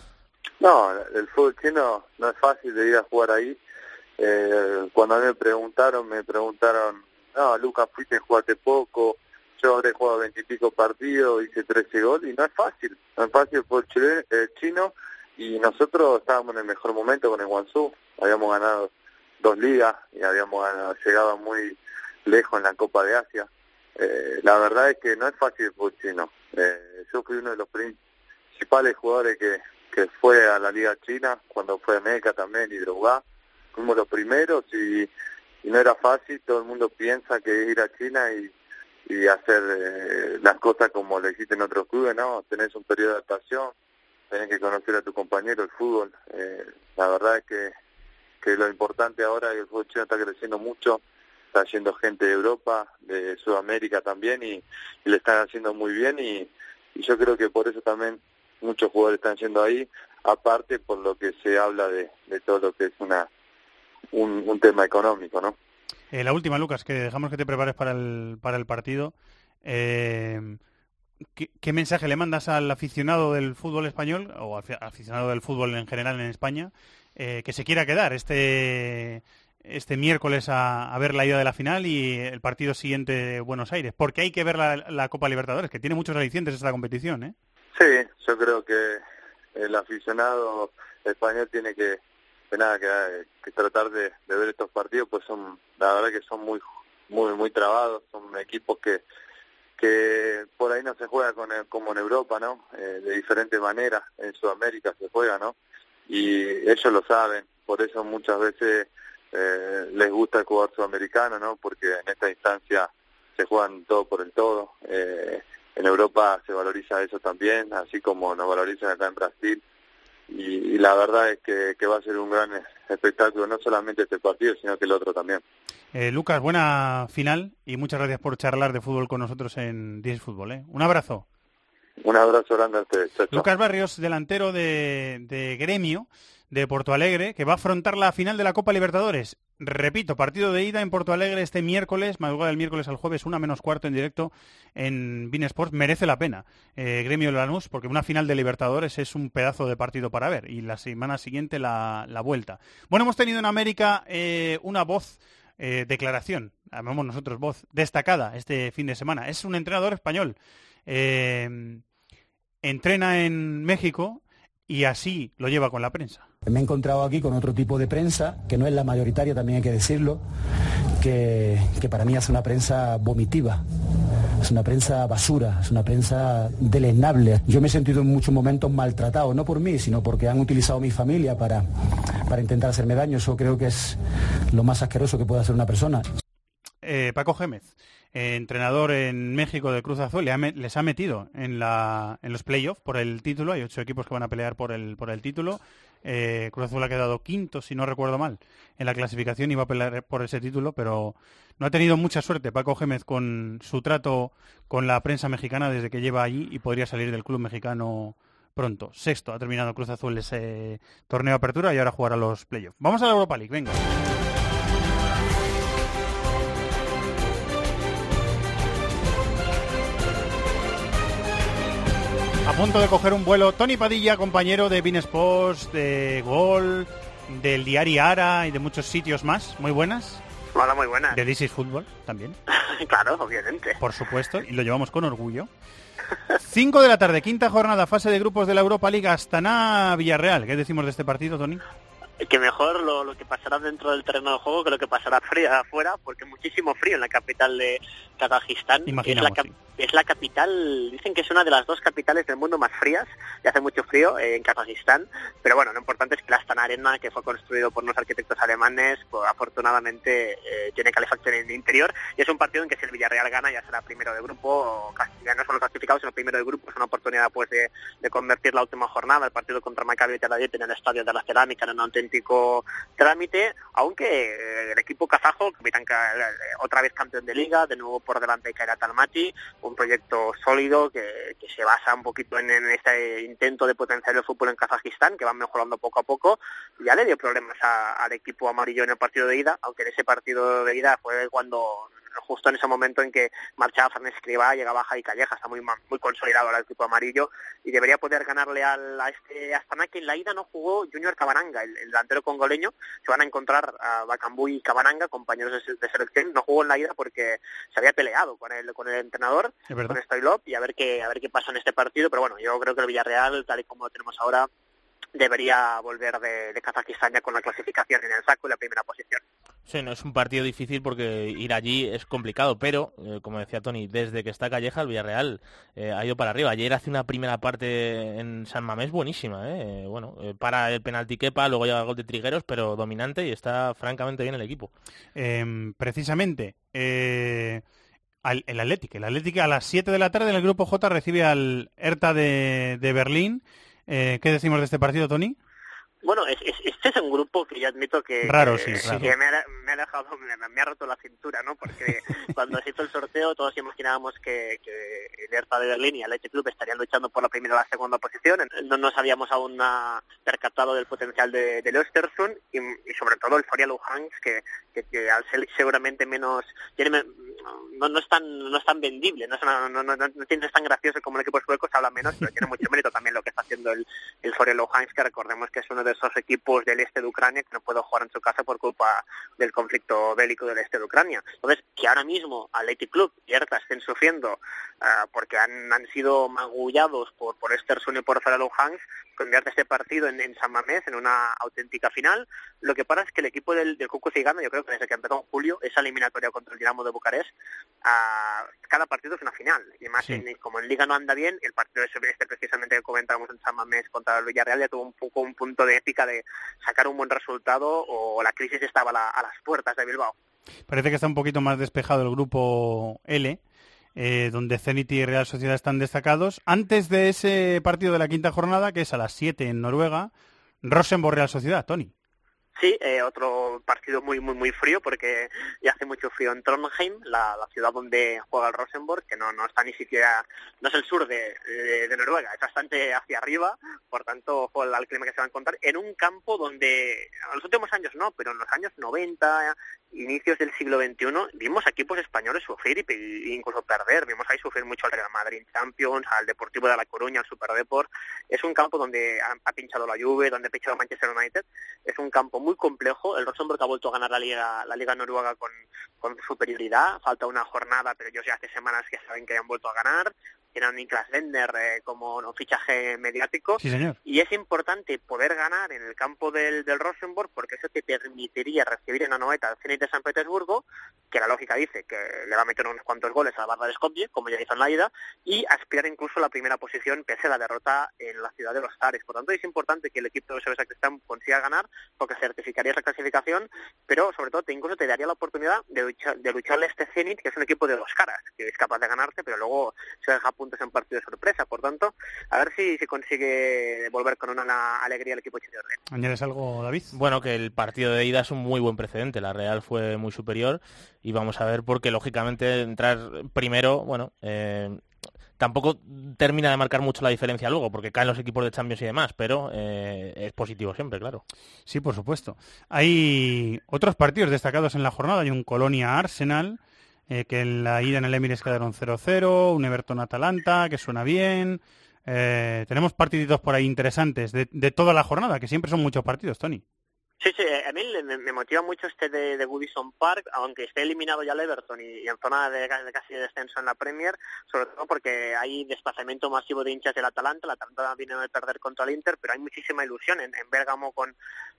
No, el fútbol chino no es fácil de ir a jugar ahí. Eh, cuando me preguntaron, me preguntaron, no, Lucas, fuiste, jugaste poco, yo habré jugado veintipico partidos, hice 13 goles, y no es fácil, no es fácil fútbol chile- eh, chino, y nosotros estábamos en el mejor momento con el Guangzhou, habíamos ganado dos ligas y habíamos llegado muy lejos en la Copa de Asia. Eh, la verdad es que no es fácil fútbol chino. Eh, yo fui uno de los principales jugadores que, que fue a la Liga China, cuando fue a Meca también y Drogba. Fuimos los primeros y, no era fácil, todo el mundo piensa que es ir a China y, hacer eh, las cosas como lo hiciste en otros clubes, ¿no? Tenés un periodo de adaptación, tenés que conocer a tu compañero, el fútbol. Eh, la verdad es que, que lo importante ahora es que el fútbol chino está creciendo mucho, está yendo gente de Europa, de Sudamérica también y, y le están haciendo muy bien y, y yo creo que por eso también muchos jugadores están yendo ahí, aparte por lo que se habla de, de todo lo que es una un, un tema económico, ¿no? Eh, la última, Lucas, que dejamos que te prepares para el, para el partido. Eh, ¿qué, qué mensaje le mandas al aficionado del fútbol español o al afi- aficionado del fútbol en general en España eh, que se quiera quedar este este miércoles a, a ver la ida de la final y el partido siguiente de Buenos Aires? Porque hay que ver la, la Copa Libertadores, que tiene muchos alicientes esta competición, ¿eh? Sí, yo creo que el aficionado español tiene que, que nada que, tratar de, de ver estos partidos, pues son la verdad que son muy muy muy trabados, son equipos que que por ahí no se juega con el- como en Europa, ¿no? Eh, de diferente manera, en Sudamérica se juega, ¿no? Y ellos lo saben, por eso muchas veces eh, les gusta el jugador sudamericano, ¿no? Porque en esta instancia se juegan todo por el todo. Eh, en Europa se valoriza eso también, así como nos valorizan acá en Brasil. Y, y la verdad es que, que va a ser un gran espectáculo, no solamente este partido, sino que el otro también. Eh, Lucas, buena final y muchas gracias por charlar de fútbol con nosotros en 10 Fútbol. ¿eh? Un abrazo. Un abrazo grande a ustedes. Lucas Barrios, delantero de, de Gremio de Porto Alegre, que va a afrontar la final de la Copa Libertadores. Repito, partido de ida en Porto Alegre este miércoles, madrugada del miércoles al jueves, una menos cuarto en directo en Bein Sports. Merece la pena eh, Gremio Lanús, porque una final de Libertadores es un pedazo de partido para ver. Y la semana siguiente la, la vuelta. Bueno, hemos tenido en América eh, una voz eh, declaración, llamamos nosotros voz, destacada este fin de semana. Es un entrenador español. Eh, entrena en México y así lo lleva con la prensa. Me he encontrado aquí con otro tipo de prensa, que no es la mayoritaria, también hay que decirlo, que, que para mí es una prensa vomitiva, es una prensa basura, es una prensa deleznable. Yo me he sentido en muchos momentos maltratado, no por mí, sino porque han utilizado mi familia para, para intentar hacerme daño. Eso creo que es lo más asqueroso que puede hacer una persona. Eh, Paco Gémez, eh, entrenador en México de Cruz Azul, les ha metido en, la, en los playoffs por el título. Hay ocho equipos que van a pelear por el, por el título. Eh, Cruz Azul ha quedado quinto, si no recuerdo mal, en la clasificación va a pelear por ese título, pero no ha tenido mucha suerte Paco Gémez con su trato con la prensa mexicana desde que lleva allí y podría salir del club mexicano pronto. Sexto ha terminado Cruz Azul ese torneo de apertura y ahora jugará los playoffs. Vamos a la Europa League, venga. Punto de coger un vuelo, Tony Padilla, compañero de Bean Sports, de Gol, del diario Ara y de muchos sitios más. Muy buenas. Hola, muy buenas. De This is Football también, [laughs] claro, obviamente. por supuesto, y lo llevamos con orgullo. 5 de la tarde, quinta jornada, fase de grupos de la Europa League, Astana Villarreal. ¿Qué decimos de este partido, Tony? Que mejor lo, lo que pasará dentro del terreno de juego que lo que pasará frío afuera, porque muchísimo frío en la capital de Kazajistán. Es Imaginamos, la, sí. es la capital, dicen que es una de las dos capitales del mundo más frías, y hace mucho frío eh, en Kazajistán, pero bueno, lo importante es que la Astana Arena, que fue construido por unos arquitectos alemanes, pues, afortunadamente eh, tiene calefacción en el interior, y es un partido en que si el Villarreal gana ya será primero de grupo, ya no solo clasificado, sino primero de grupo, es una oportunidad pues de, de convertir la última jornada, el partido contra Maccabi Tel Aviv en el Estadio de la Cerámica en un auténtico trámite, aunque eh, el equipo kazajo, capitán ca- eh, otra vez campeón de liga, de nuevo por delante de Kairat Almaty, un proyecto sólido que, que se basa un poquito en, en este intento de potenciar el fútbol en Kazajistán, que van mejorando poco a poco, ya le dio problemas a- al equipo amarillo en el partido de ida, aunque en ese partido de ida fue cuando justo en ese momento en que marchaba Fernández Escribá, llegaba Javi Calleja, está muy muy consolidado el equipo amarillo y debería poder ganarle al, a este Astana que en la ida no jugó Junior Cabananga, el, el delantero congoleño, se van a encontrar a Bacambú y Cabananga, compañeros de, de selección, no jugó en la ida porque se había peleado con el con el entrenador, Es con Stoilov y a ver qué a ver qué pasa en este partido, pero bueno, yo creo que el Villarreal tal y como lo tenemos ahora debería volver de, de Kazajistán ya con la clasificación en el saco y la primera posición. Sí, no es un partido difícil porque ir allí es complicado, pero, eh, como decía Tony, desde que está Calleja, el Villarreal eh, ha ido para arriba. Ayer hace una primera parte en San Mamés buenísima, ¿eh? Bueno, eh, para el penalti quepa, luego llega el gol de Trigueros, pero dominante y está francamente bien el equipo. Em, precisamente, eh, al- el Atlético. El Atlético a las 7 de la tarde en el grupo J recibe al Hertha de, de Berlín. Eh, ¿Qué decimos de este partido, Tony? Bueno, es- es- este es un grupo que yo admito que, Raro, sí, raro. que me, ha, me ha dejado, me, me ha roto la cintura, ¿no? Porque [laughs] cuando se hizo el sorteo todos imaginábamos que, que el Hertha de Berlín y el Athletic Club estarían luchando por la primera o la segunda posición. No nos habíamos aún percatado del potencial de, del Östersund y, y sobre todo el Foria Luhansk, que, que, que al ser seguramente menos... Tiene, no, no, es tan, no es tan vendible, no es, una- no, no, no, es tan gracioso como el equipo sueco, se habla menos, pero tiene mucho [laughs] mérito también lo que está haciendo el, el Luhansk, que recordemos que es uno de esos equipos del este de Ucrania que no puede jugar en su casa por culpa del conflicto bélico del este de Ucrania. Entonces, que ahora mismo Athletic Club y Hertha estén sufriendo ah, porque han, han sido magullados por, por Östersund y por Luhansk, convierte este partido en, en San Mamés en una auténtica final. Lo que pasa es que el equipo del, del Cuco Cigano, yo creo que desde que empezó en julio, esa eliminatoria contra el Dinamo de Bucarest, cada partido es una final. Y además, Sí. en- como en Liga no anda bien, el partido este precisamente que comentábamos en San Mamés contra el Villarreal ya tuvo un poco un punto de épica de sacar un buen resultado o la crisis estaba a, la- a las puertas de Bilbao. Parece que está un poquito más despejado el grupo L, eh, donde Zenit y Real Sociedad están destacados. Antes de ese partido de la quinta jornada, que es a las 7 en Noruega, Rosenborg Real Sociedad, Tony. Sí, eh, otro partido muy muy muy frío porque ya hace mucho frío en Trondheim, la, la ciudad donde juega el Rosenborg, que no, no está ni siquiera, no es el sur de, Noruega, es bastante hacia arriba, por tanto, ojo al, clima que se va a encontrar, en un campo donde, en los últimos años no, pero en los años 90, inicios del siglo XXI, vimos equipos españoles sufrir y, y incluso perder, vimos ahí sufrir mucho al Real Madrid Champions, al Deportivo de La Coruña, al Superdeport, es un campo donde ha, ha pinchado la Juve, donde ha pinchado Manchester United, es un campo muy complejo. El Rosenborg ha vuelto a ganar la liga, la liga noruega con, con superioridad. Falta una jornada, pero ellos ya hace semanas que saben que han vuelto a ganar. Tienen a Niklas Lender eh, como un fichaje mediático. Sí, señor. Y es importante poder ganar en el campo del, del Rosenborg porque eso te permitiría recibir en la noeta al Zenit de San Petersburgo, que la lógica dice que le va a meter unos cuantos goles a la barra de Skopje, como ya hizo en la ida, y aspirar incluso a la primera posición pese a la derrota en la ciudad de los Zares. Por tanto, es importante que el equipo de Cerveza Cristán consiga ganar porque certificaría esa clasificación, pero sobre todo te incluso te daría la oportunidad de, luchar, de lucharle a este Zenit, que es un equipo de dos caras, que es capaz de ganarte, pero luego se deja puntos en partido de sorpresa. Por tanto, a ver si, si consigue volver con una alegría el equipo chileno. ¿Añades algo, David? Bueno, que el partido de ida es un muy buen precedente. La Real fue muy superior y vamos a ver porque lógicamente entrar primero, bueno, eh, tampoco termina de marcar mucho la diferencia luego porque caen los equipos de Champions y demás, pero eh, es positivo siempre, claro. Sí, por supuesto. Hay otros partidos destacados en la jornada. Hay un Colonia-Arsenal, eh, que en la ida en el Emirates quedaron 0-0, un Everton-Atalanta, que suena bien. Eh, tenemos partiditos por ahí interesantes de, de toda la jornada, que siempre son muchos partidos, Tony. Sí, sí, a mí me, motiva mucho este de, de Goodison Park, aunque esté eliminado ya el Everton y, en zona de, de casi de descenso en la Premier, sobre todo porque hay desplazamiento masivo de hinchas del Atalanta, el Atalanta viene de perder contra el Inter, pero hay muchísima ilusión en, en Bérgamo con,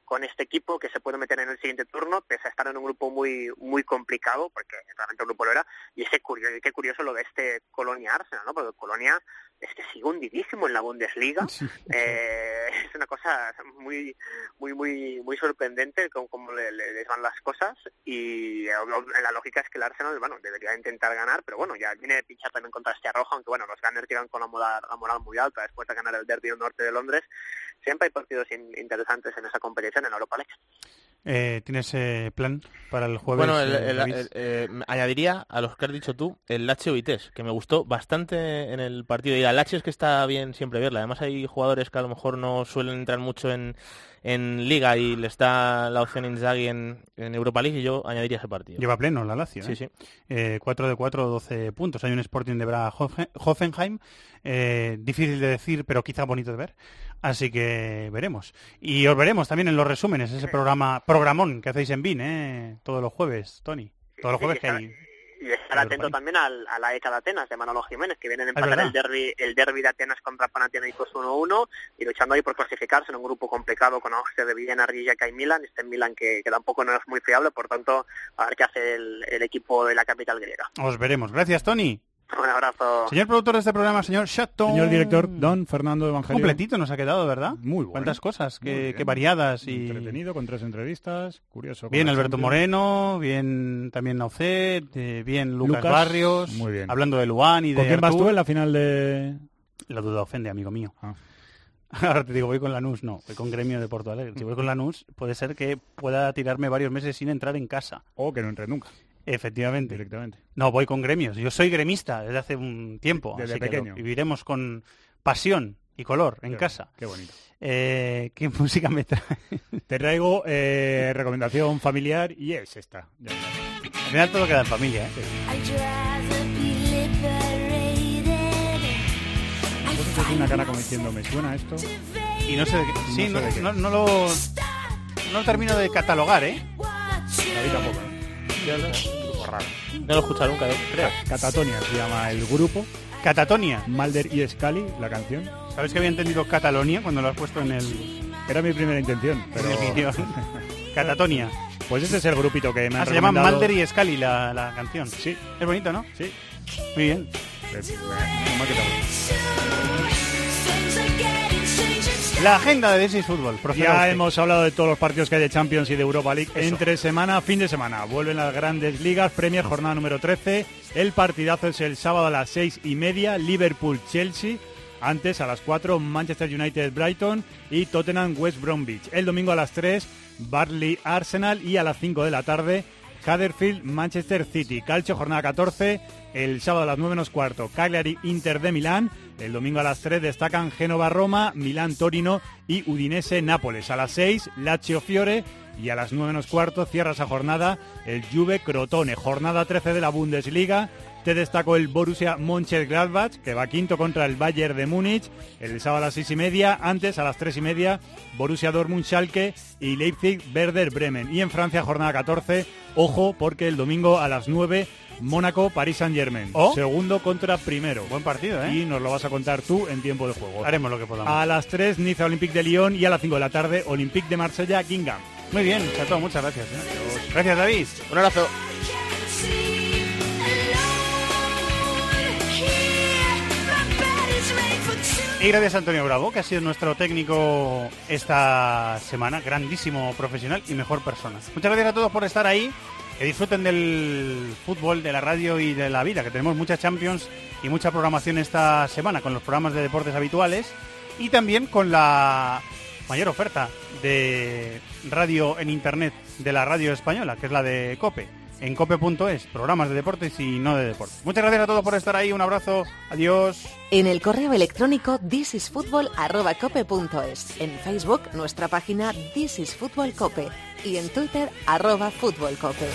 con este equipo que se puede meter en el siguiente turno, pese a estar en un grupo muy muy complicado, porque realmente el grupo lo era, y es que curioso, qué curioso lo de este Colonia Arsenal, ¿no? Porque Colonia es que sigue hundidísimo en la Bundesliga, eh, es una cosa muy muy muy muy sorprendente cómo, cómo le, le- les van las cosas y eh, la lógica es que el Arsenal bueno debería intentar ganar pero bueno ya viene de pinchar también contra este rojo aunque bueno los Gunners llegan con la moral, la moral muy alta después de ganar el derby del norte de Londres siempre hay partidos in- interesantes en esa competición en Europa League Eh, ¿Tienes eh, plan para el jueves? Bueno, el- el- David? el- eh, añadiría a los que has dicho tú el Lazio Vitesse, que me gustó bastante en el partido. Y al Lazio es que está bien siempre verla. Además hay jugadores que a lo mejor no suelen entrar mucho en, en Liga y les da la opción Inzaghi en, en Europa League y yo añadiría ese partido. Lleva pleno la Lazio. Sí, ¿eh? sí. Eh, 4 de 4, 12 puntos. Hay un Sporting de Braga Hoffen- Hoffenheim. eh, difícil de decir, pero quizá bonito de ver. Así que veremos. Y os veremos también en los resúmenes, ese programa programón que hacéis en BIN, ¿eh? todos los jueves, Tony. Todos los jueves que hay. Y estar atento también al, a la ECA de Atenas de Manolo Jiménez que vienen a empatar el derby, el derby de Atenas contra Panathinaikos 1-1 y luchando ahí por clasificarse en un grupo complicado con Austria de Viena, Rijeka y Milan, este Milan que, que tampoco no es muy fiable, por tanto a ver qué hace el, el equipo de la capital griega. Os veremos. Gracias, Tony. Un abrazo. Señor productor de este programa, señor Chateau. Señor director, don Fernando Evangelio. Completito nos ha quedado, ¿verdad? Muy bueno. Cuántas cosas, qué, qué variadas y... Entretenido, con tres entrevistas, curioso. Bien Alberto. Moreno, bien también Naucet, eh, bien Lucas, Lucas, Barrios, muy bien. hablando de Luan y de ¿Con quién vas Artur. tú en la final de...? La duda ofende, amigo mío. Ah. [laughs] Ahora te digo, voy con Lanús, no, voy con Gremio de Porto Alegre. Si voy con Lanús, puede ser que pueda tirarme varios meses sin entrar en casa. O que no entre nunca. Efectivamente. Directamente. No, voy con gremios. Yo soy gremista desde hace un tiempo. Desde así que lo viviremos con pasión y color en Qué- casa. Qué bonito. Eh, ¿Qué música me trae? [laughs] Te traigo eh, recomendación familiar y es esta. Al final todo queda en familia, ¿eh? Una cara como diciendo, ¿me suena esto? Y no sé de qué. Sí, No no, sé de qué. no- no lo. No lo termino de catalogar, ¿eh? David tampoco, ¿no? Raro. No lo he escuchado nunca, eh, creo. Catatonia se llama el grupo. Catatonia. Malder y Scali, la canción. ¿Sabes que había entendido Catalonia cuando lo has puesto en el, Era mi primera intención, pero... en el guion? [laughs] Catatonia. Pues ese es el grupito que me Ah, han se llama. Mulder y Scully la, la canción. Sí. Es bonito, ¿no? Sí. Muy bien. La agenda de This is Fútbol. Ya hemos hablado de todos los partidos que hay de Champions y de Europa League Eso. entre semana, fin de semana. Vuelven las grandes ligas, Premier jornada número 13. El partidazo es el sábado a las seis y media, Liverpool-Chelsea. Antes, a las 4, Manchester United Brighton y Tottenham West Bromwich. El domingo a las 3, Barley Arsenal y a las 5 de la tarde, Huddersfield Manchester City. Calcio, jornada 14. El sábado a las 9 menos cuarto, Cagliari Inter de Milán. El domingo a las 3 destacan Génova Roma, Milán Torino y Udinese Nápoles. A las 6, Lazio Fiore. Y a las 9 menos cuarto cierra esa jornada el Juve Crotone. Jornada 13 de la Bundesliga. Te destaco el Borussia Mönchengladbach, que va quinto contra el Bayern de Múnich, el sábado a las seis y media, antes a las tres y media, Borussia Dortmund Schalke y Leipzig Werder Bremen. Y en Francia, jornada 14, ojo, porque el domingo a las 9, Mónaco París Saint Germain. Oh. Segundo contra primero. Buen partido, ¿eh? Y nos lo vas a contar tú en tiempo de juego. Haremos lo que podamos. A las 3, Niza Olympique de Lyon y a las 5 de la tarde, Olympique de Marsella, Gingham. Muy bien, Chato, muchas gracias. ¿eh? Gracias, David. Un abrazo. Y gracias a Antonio Bravo, que ha sido nuestro técnico esta semana, grandísimo profesional y mejor persona. Muchas gracias a todos por estar ahí, que disfruten del fútbol, de la radio y de la vida, que tenemos muchas Champions y mucha programación esta semana con los programas de deportes habituales y también con la mayor oferta de radio en Internet de la radio española, que es la de COPE en cope.es, programas de deportes y no de deportes. Muchas gracias a todos por estar ahí, un abrazo, adiós. En el correo electrónico thisisfutbol@cope.es, en Facebook nuestra página This is Fútbol Cope y en Twitter arroba Fútbol Cope.